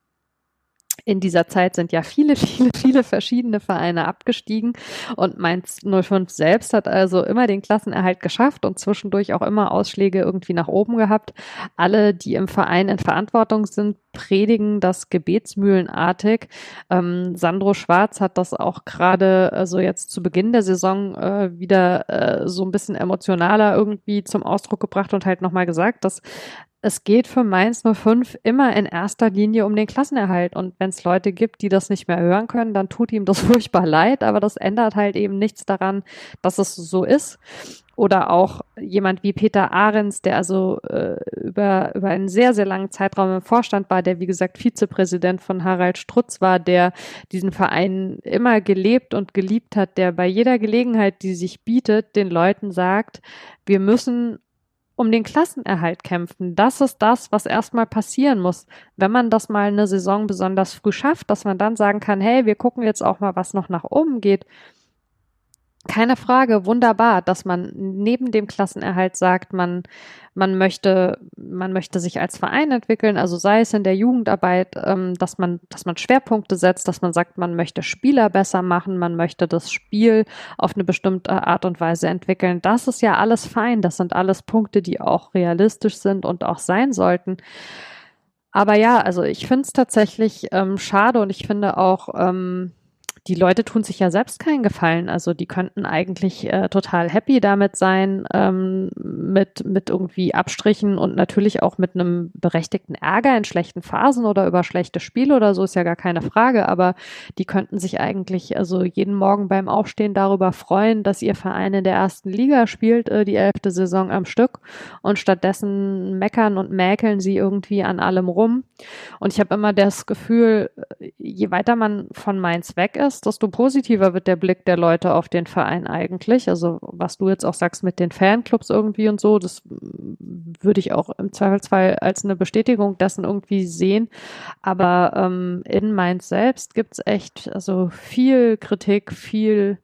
in dieser Zeit sind ja viele, viele, viele verschiedene Vereine abgestiegen und Mainz 05 selbst hat also immer den Klassenerhalt geschafft und zwischendurch auch immer Ausschläge irgendwie nach oben gehabt. Alle, die im Verein in Verantwortung sind, predigen das gebetsmühlenartig. Ähm, Sandro Schwarz hat das auch gerade, also jetzt zu Beginn der Saison äh, wieder äh, so ein bisschen emotionaler irgendwie zum Ausdruck gebracht und halt nochmal gesagt, dass es geht für Mainz 05 immer in erster Linie um den Klassenerhalt. Und wenn es Leute gibt, die das nicht mehr hören können, dann tut ihm das furchtbar leid, aber das ändert halt eben nichts daran, dass es so ist. Oder auch jemand wie Peter Ahrens, der also äh, über, über einen sehr, sehr langen Zeitraum im Vorstand war, der wie gesagt Vizepräsident von Harald Strutz war, der diesen Verein immer gelebt und geliebt hat, der bei jeder Gelegenheit, die sich bietet, den Leuten sagt, wir müssen um den Klassenerhalt kämpfen. Das ist das, was erstmal passieren muss. Wenn man das mal eine Saison besonders früh schafft, dass man dann sagen kann, hey, wir gucken jetzt auch mal, was noch nach oben geht, keine Frage, wunderbar, dass man neben dem Klassenerhalt sagt, man, man möchte, man möchte sich als Verein entwickeln, also sei es in der Jugendarbeit, ähm, dass man, dass man Schwerpunkte setzt, dass man sagt, man möchte Spieler besser machen, man möchte das Spiel auf eine bestimmte Art und Weise entwickeln. Das ist ja alles fein. Das sind alles Punkte, die auch realistisch sind und auch sein sollten. Aber ja, also ich finde es tatsächlich ähm, schade und ich finde auch, ähm, die Leute tun sich ja selbst keinen Gefallen. Also die könnten eigentlich äh, total happy damit sein, ähm, mit, mit irgendwie Abstrichen und natürlich auch mit einem berechtigten Ärger in schlechten Phasen oder über schlechte Spiele oder so ist ja gar keine Frage. Aber die könnten sich eigentlich also jeden Morgen beim Aufstehen darüber freuen, dass ihr Verein in der ersten Liga spielt, äh, die elfte Saison am Stück. Und stattdessen meckern und mäkeln sie irgendwie an allem rum. Und ich habe immer das Gefühl, äh, je weiter man von Mainz weg ist, hast, desto positiver wird der Blick der Leute auf den Verein eigentlich. Also was du jetzt auch sagst mit den Fanclubs irgendwie und so, das würde ich auch im Zweifelsfall als eine Bestätigung dessen irgendwie sehen. Aber ähm, in Mainz selbst gibt's echt also viel Kritik, viel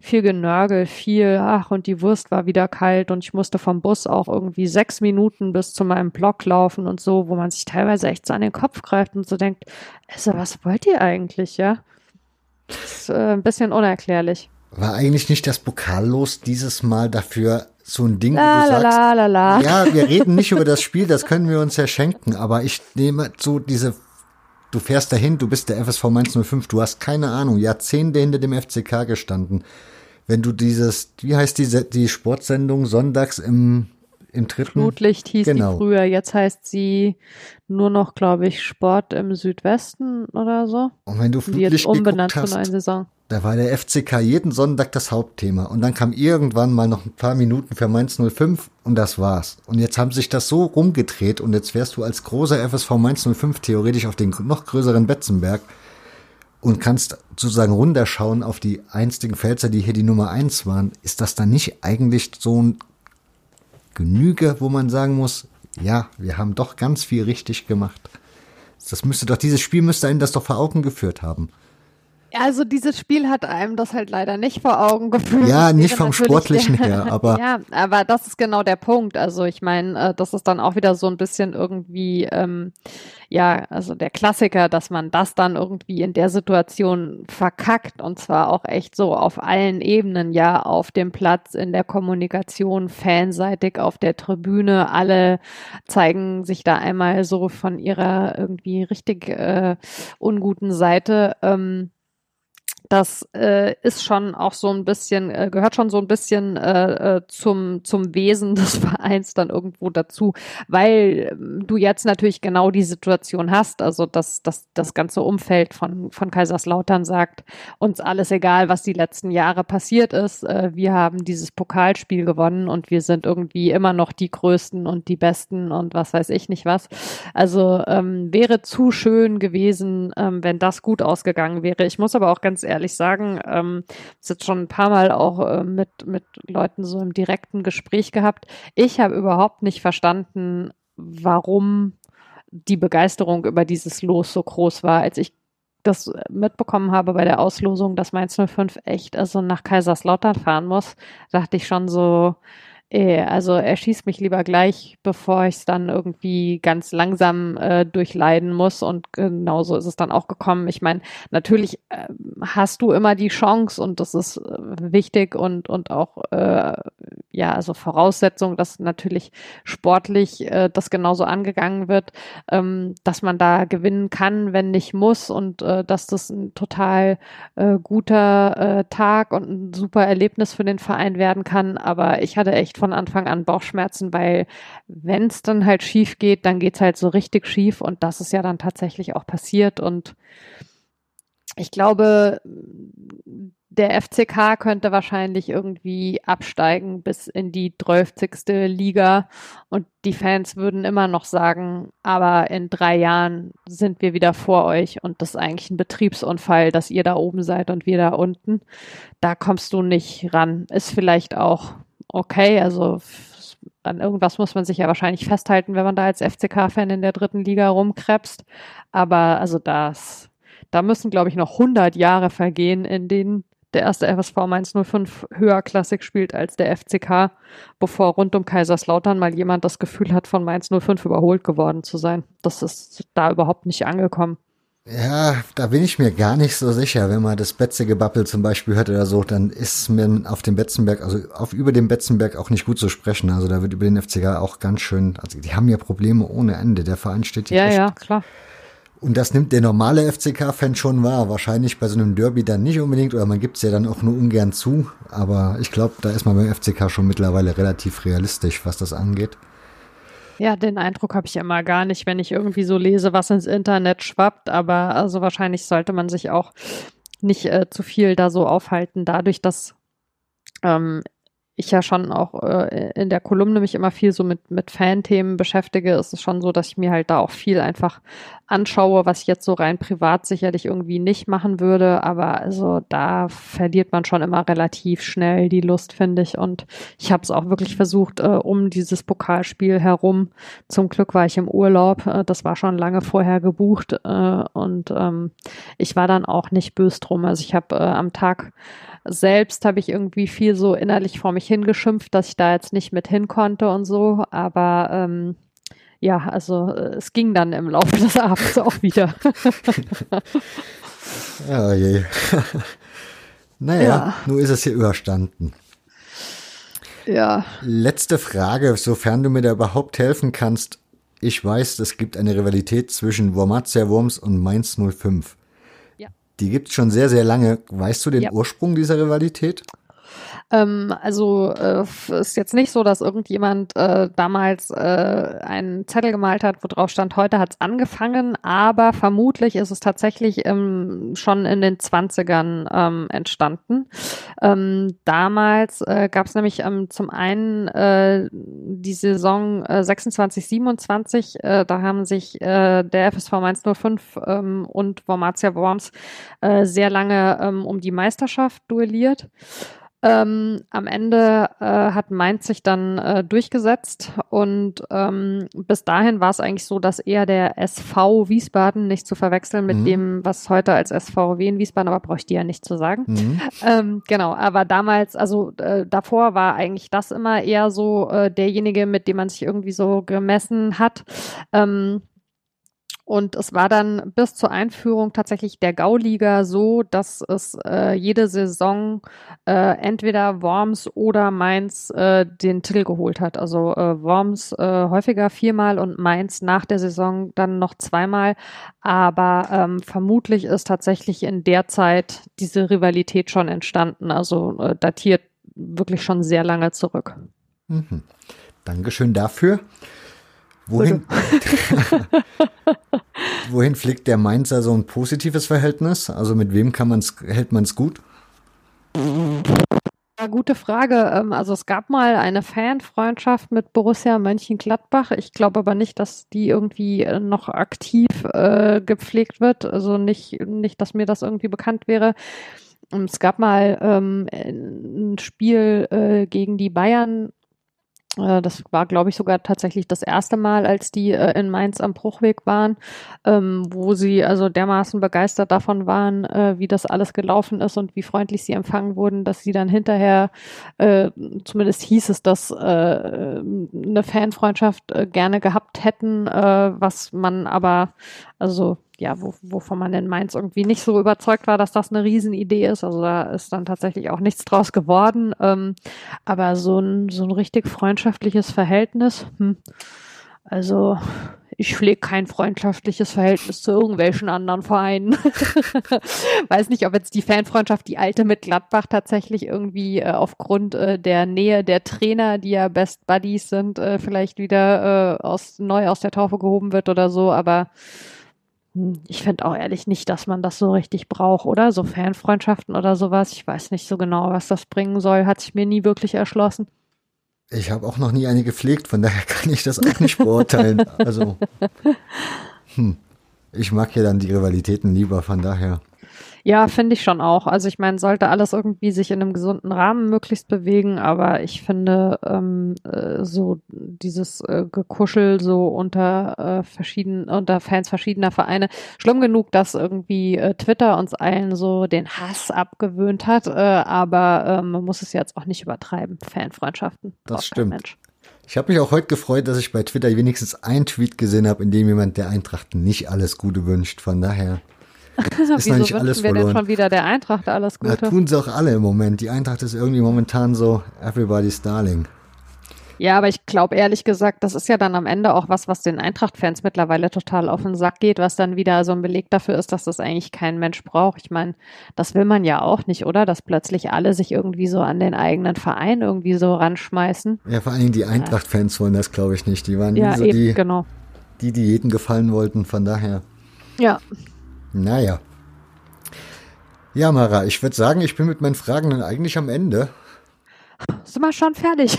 viel Genörgel, viel, ach, und die Wurst war wieder kalt und ich musste vom Bus auch irgendwie sechs Minuten bis zu meinem Block laufen und so, wo man sich teilweise echt so an den Kopf greift und so denkt, also was wollt ihr eigentlich, ja? Das ist äh, ein bisschen unerklärlich. War eigentlich nicht das Pokallos dieses Mal dafür so ein Ding, la, wo du sagst, la, la, la, ja, wir reden nicht über das Spiel, das können wir uns ja schenken, aber ich nehme so diese, du fährst dahin, du bist der FSV 105, du hast keine Ahnung, Jahrzehnte hinter dem FCK gestanden. Wenn du dieses, wie heißt diese, die Sportsendung sonntags im im dritten. Flutlicht hieß genau. die früher, jetzt heißt sie nur noch, glaube ich, Sport im Südwesten oder so. Und wenn du Flutlicht jetzt umbenannt hast, zur neuen Saison. Da war der FCK jeden Sonntag das Hauptthema. Und dann kam irgendwann mal noch ein paar Minuten für Mainz 05 und das war's. Und jetzt haben sich das so rumgedreht und jetzt wärst du als großer FSV Mainz 05 theoretisch auf den noch größeren Betzenberg und kannst sozusagen runterschauen auf die einstigen Pfälzer, die hier die Nummer eins waren. Ist das dann nicht eigentlich so ein Genüge, wo man sagen muss, ja, wir haben doch ganz viel richtig gemacht. Das müsste doch, dieses Spiel müsste einen das doch vor Augen geführt haben. Also dieses Spiel hat einem das halt leider nicht vor Augen geführt. Ja, nicht vom Sportlichen her, aber. ja, aber das ist genau der Punkt. Also ich meine, äh, das ist dann auch wieder so ein bisschen irgendwie, ähm, ja, also der Klassiker, dass man das dann irgendwie in der Situation verkackt und zwar auch echt so auf allen Ebenen, ja, auf dem Platz, in der Kommunikation, fanseitig, auf der Tribüne. Alle zeigen sich da einmal so von ihrer irgendwie richtig äh, unguten Seite. Ähm, das äh, ist schon auch so ein bisschen, äh, gehört schon so ein bisschen äh, äh zum, zum Wesen des Vereins dann irgendwo dazu, weil ähm, du jetzt natürlich genau die Situation hast, also dass, dass das ganze Umfeld von, von Kaiserslautern sagt, uns alles egal, was die letzten Jahre passiert ist, äh, wir haben dieses Pokalspiel gewonnen und wir sind irgendwie immer noch die Größten und die Besten und was weiß ich nicht was. Also ähm, wäre zu schön gewesen, ähm, wenn das gut ausgegangen wäre. Ich muss aber auch ganz ehrlich ehrlich sagen. Ähm, das jetzt schon ein paar Mal auch äh, mit, mit Leuten so im direkten Gespräch gehabt. Ich habe überhaupt nicht verstanden, warum die Begeisterung über dieses Los so groß war. Als ich das mitbekommen habe bei der Auslosung, dass Mainz 05 echt also nach Kaiserslautern fahren muss, dachte ich schon so, äh, also er schießt mich lieber gleich, bevor ich es dann irgendwie ganz langsam äh, durchleiden muss. Und genauso ist es dann auch gekommen. Ich meine, natürlich äh, hast du immer die Chance und das ist äh, wichtig und, und auch äh, ja, also Voraussetzung, dass natürlich sportlich äh, das genauso angegangen wird, ähm, dass man da gewinnen kann, wenn nicht muss und äh, dass das ein total äh, guter äh, Tag und ein super Erlebnis für den Verein werden kann. Aber ich hatte echt von Anfang an Bauchschmerzen, weil wenn es dann halt schief geht, dann geht es halt so richtig schief und das ist ja dann tatsächlich auch passiert und ich glaube, der FCK könnte wahrscheinlich irgendwie absteigen bis in die 30. Liga und die Fans würden immer noch sagen, aber in drei Jahren sind wir wieder vor euch und das ist eigentlich ein Betriebsunfall, dass ihr da oben seid und wir da unten. Da kommst du nicht ran. Ist vielleicht auch okay. Also an irgendwas muss man sich ja wahrscheinlich festhalten, wenn man da als FCK-Fan in der dritten Liga rumkrebst. Aber also das, da müssen, glaube ich, noch 100 Jahre vergehen, in denen der erste FSV Mainz 05 höher klassik spielt als der FCK, bevor rund um Kaiserslautern mal jemand das Gefühl hat, von Mainz 05 überholt geworden zu sein. Das ist da überhaupt nicht angekommen. Ja, da bin ich mir gar nicht so sicher. Wenn man das Betze-Gebappel zum Beispiel hört oder so, dann ist mir auf dem Betzenberg, also auf über dem Betzenberg auch nicht gut zu sprechen. Also da wird über den FCK auch ganz schön, also die haben ja Probleme ohne Ende. Der Verein steht hier. Ja, ja, klar. Und das nimmt der normale FCK-Fan schon wahr. Wahrscheinlich bei so einem Derby dann nicht unbedingt, oder man gibt es ja dann auch nur ungern zu. Aber ich glaube, da ist man beim FCK schon mittlerweile relativ realistisch, was das angeht. Ja, den Eindruck habe ich immer gar nicht, wenn ich irgendwie so lese, was ins Internet schwappt. Aber also wahrscheinlich sollte man sich auch nicht äh, zu viel da so aufhalten, dadurch, dass ähm, ich ja schon auch äh, in der Kolumne mich immer viel so mit, mit Fan-Themen beschäftige, ist es schon so, dass ich mir halt da auch viel einfach anschaue, was ich jetzt so rein privat sicherlich irgendwie nicht machen würde. Aber also da verliert man schon immer relativ schnell die Lust, finde ich. Und ich habe es auch wirklich versucht, äh, um dieses Pokalspiel herum. Zum Glück war ich im Urlaub. Äh, das war schon lange vorher gebucht. Äh, und ähm, ich war dann auch nicht böse drum. Also ich habe äh, am Tag selbst habe ich irgendwie viel so innerlich vor mich hingeschimpft, dass ich da jetzt nicht mit hin konnte und so. Aber ähm, ja, also äh, es ging dann im Laufe des Abends auch wieder. oh je. naja, ja. nur ist es hier überstanden. Ja. Letzte Frage, sofern du mir da überhaupt helfen kannst. Ich weiß, es gibt eine Rivalität zwischen Wormatia Worms und Mainz 05. Die gibt es schon sehr, sehr lange. Weißt du den ja. Ursprung dieser Rivalität? Ähm, also äh, ist jetzt nicht so, dass irgendjemand äh, damals äh, einen Zettel gemalt hat, wo drauf stand, heute hat's angefangen, aber vermutlich ist es tatsächlich ähm, schon in den Zwanzigern ähm, entstanden. Ähm, damals äh, gab es nämlich ähm, zum einen äh, die Saison äh, 26, 27, äh, da haben sich äh, der FSV Mainz 05 ähm, und Wormatia Worms äh, sehr lange ähm, um die Meisterschaft duelliert. Ähm, am Ende äh, hat Mainz sich dann äh, durchgesetzt und ähm, bis dahin war es eigentlich so, dass eher der SV Wiesbaden nicht zu verwechseln mit mhm. dem, was heute als SVW in Wiesbaden, aber brauche ich dir ja nicht zu sagen. Mhm. Ähm, genau, aber damals, also äh, davor war eigentlich das immer eher so äh, derjenige, mit dem man sich irgendwie so gemessen hat. Ähm, und es war dann bis zur Einführung tatsächlich der Gauliga so, dass es äh, jede Saison äh, entweder Worms oder Mainz äh, den Titel geholt hat. Also äh, Worms äh, häufiger viermal und Mainz nach der Saison dann noch zweimal. Aber ähm, vermutlich ist tatsächlich in der Zeit diese Rivalität schon entstanden. Also äh, datiert wirklich schon sehr lange zurück. Mhm. Dankeschön dafür. Wohin, wohin fliegt der Mainzer so ein positives Verhältnis? Also mit wem kann man's, hält man es gut? Ja, gute Frage. Ähm, also es gab mal eine Fanfreundschaft mit Borussia Mönchengladbach. Ich glaube aber nicht, dass die irgendwie äh, noch aktiv äh, gepflegt wird. Also nicht, nicht, dass mir das irgendwie bekannt wäre. Es gab mal ähm, ein Spiel äh, gegen die Bayern das war, glaube ich, sogar tatsächlich das erste Mal, als die äh, in Mainz am Bruchweg waren, ähm, wo sie also dermaßen begeistert davon waren, äh, wie das alles gelaufen ist und wie freundlich sie empfangen wurden, dass sie dann hinterher, äh, zumindest hieß es, dass äh, eine Fanfreundschaft äh, gerne gehabt hätten, was man aber, also ja, wo, wovon man in Mainz irgendwie nicht so überzeugt war, dass das eine Riesenidee ist. Also da ist dann tatsächlich auch nichts draus geworden. Ähm, aber so ein, so ein richtig freundschaftliches Verhältnis, hm, also ich pflege kein freundschaftliches Verhältnis zu irgendwelchen anderen Vereinen. Weiß nicht, ob jetzt die Fanfreundschaft, die alte mit Gladbach tatsächlich irgendwie äh, aufgrund äh, der Nähe der Trainer, die ja Best Buddies sind, äh, vielleicht wieder äh, aus, neu aus der Taufe gehoben wird oder so. Aber ich finde auch ehrlich nicht, dass man das so richtig braucht, oder? So Fanfreundschaften oder sowas. Ich weiß nicht so genau, was das bringen soll. Hat sich mir nie wirklich erschlossen. Ich habe auch noch nie eine gepflegt, von daher kann ich das auch nicht beurteilen. Also, hm, ich mag ja dann die Rivalitäten lieber, von daher. Ja, finde ich schon auch. Also ich meine, sollte alles irgendwie sich in einem gesunden Rahmen möglichst bewegen, aber ich finde ähm, äh, so dieses äh, Gekuschel so unter äh, verschiedenen, unter Fans verschiedener Vereine schlimm genug, dass irgendwie äh, Twitter uns allen so den Hass abgewöhnt hat, äh, aber äh, man muss es jetzt auch nicht übertreiben. Fanfreundschaften. Das stimmt. Mensch. Ich habe mich auch heute gefreut, dass ich bei Twitter wenigstens einen Tweet gesehen habe, in dem jemand der Eintracht nicht alles Gute wünscht. Von daher. Ist Wieso noch nicht alles wir verloren. denn schon wieder der Eintracht alles Gute? Ja, tun sie auch alle im Moment. Die Eintracht ist irgendwie momentan so everybody's darling. Ja, aber ich glaube ehrlich gesagt, das ist ja dann am Ende auch was, was den Eintracht-Fans mittlerweile total auf den Sack geht, was dann wieder so ein Beleg dafür ist, dass das eigentlich kein Mensch braucht. Ich meine, das will man ja auch nicht, oder? Dass plötzlich alle sich irgendwie so an den eigenen Verein irgendwie so ranschmeißen. Ja, vor allen Dingen die Eintracht-Fans wollen das, glaube ich, nicht. Die waren ja, so eben, die, genau. die, die jeden gefallen wollten, von daher. Ja, naja. Ja, Mara, ich würde sagen, ich bin mit meinen Fragen dann eigentlich am Ende. Sind wir schon fertig?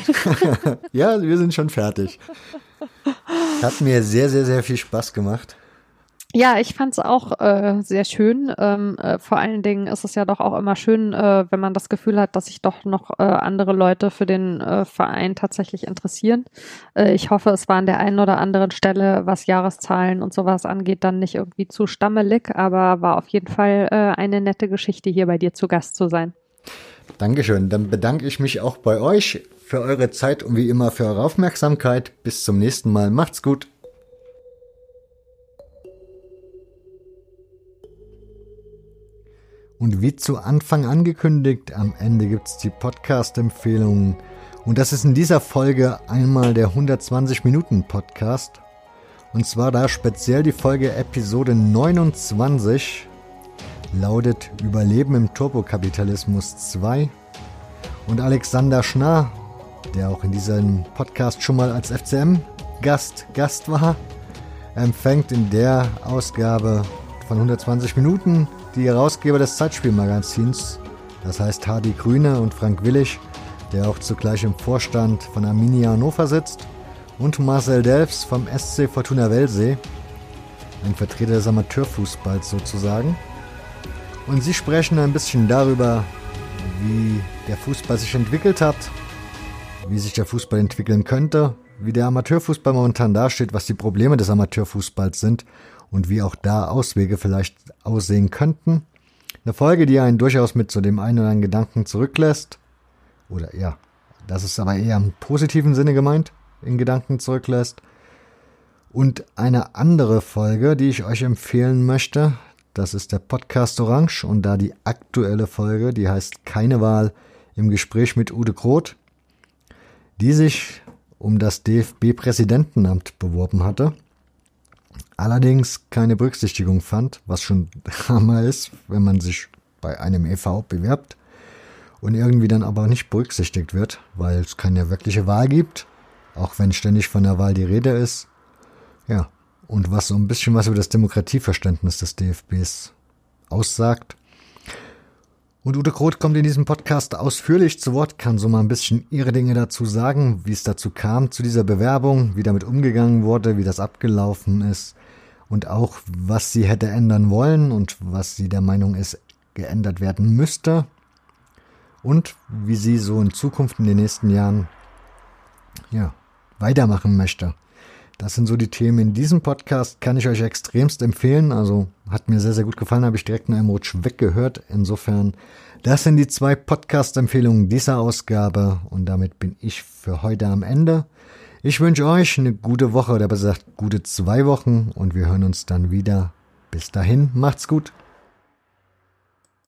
ja, wir sind schon fertig. Hat mir sehr, sehr, sehr viel Spaß gemacht. Ja, ich fand es auch äh, sehr schön. Ähm, äh, vor allen Dingen ist es ja doch auch immer schön, äh, wenn man das Gefühl hat, dass sich doch noch äh, andere Leute für den äh, Verein tatsächlich interessieren. Äh, ich hoffe, es war an der einen oder anderen Stelle, was Jahreszahlen und sowas angeht, dann nicht irgendwie zu stammelig, aber war auf jeden Fall äh, eine nette Geschichte, hier bei dir zu Gast zu sein. Dankeschön. Dann bedanke ich mich auch bei euch für eure Zeit und wie immer für eure Aufmerksamkeit. Bis zum nächsten Mal. Macht's gut. Und wie zu Anfang angekündigt, am Ende gibt es die Podcast-Empfehlungen. Und das ist in dieser Folge einmal der 120 Minuten Podcast. Und zwar da speziell die Folge Episode 29 lautet Überleben im Turbokapitalismus 2. Und Alexander Schnarr, der auch in diesem Podcast schon mal als FCM-Gast Gast war, empfängt in der Ausgabe von 120 Minuten die Herausgeber des Zeitspielmagazins, das heißt Hardy Grüne und Frank Willig, der auch zugleich im Vorstand von Arminia Hannover sitzt, und Marcel Delfs vom SC Fortuna Wellsee, ein Vertreter des Amateurfußballs sozusagen. Und sie sprechen ein bisschen darüber, wie der Fußball sich entwickelt hat, wie sich der Fußball entwickeln könnte, wie der Amateurfußball momentan dasteht, was die Probleme des Amateurfußballs sind und wie auch da Auswege vielleicht aussehen könnten. Eine Folge, die einen durchaus mit zu dem einen oder anderen Gedanken zurücklässt. Oder ja, das ist aber eher im positiven Sinne gemeint, in Gedanken zurücklässt. Und eine andere Folge, die ich euch empfehlen möchte, das ist der Podcast Orange und da die aktuelle Folge, die heißt Keine Wahl im Gespräch mit Ude Groth, die sich um das DFB-Präsidentenamt beworben hatte allerdings keine Berücksichtigung fand, was schon Hammer ist, wenn man sich bei einem EV bewerbt und irgendwie dann aber nicht berücksichtigt wird, weil es keine wirkliche Wahl gibt, auch wenn ständig von der Wahl die Rede ist. Ja, und was so ein bisschen was über das Demokratieverständnis des DFBs aussagt. Und Ute Groth kommt in diesem Podcast ausführlich zu Wort, kann so mal ein bisschen ihre Dinge dazu sagen, wie es dazu kam zu dieser Bewerbung, wie damit umgegangen wurde, wie das abgelaufen ist und auch, was sie hätte ändern wollen und was sie der Meinung ist, geändert werden müsste und wie sie so in Zukunft in den nächsten Jahren ja, weitermachen möchte. Das sind so die Themen in diesem Podcast, kann ich euch extremst empfehlen. Also hat mir sehr, sehr gut gefallen, habe ich direkt in einem Rutsch weggehört. Insofern, das sind die zwei Podcast-Empfehlungen dieser Ausgabe und damit bin ich für heute am Ende. Ich wünsche euch eine gute Woche oder besser gesagt gute zwei Wochen und wir hören uns dann wieder. Bis dahin, macht's gut.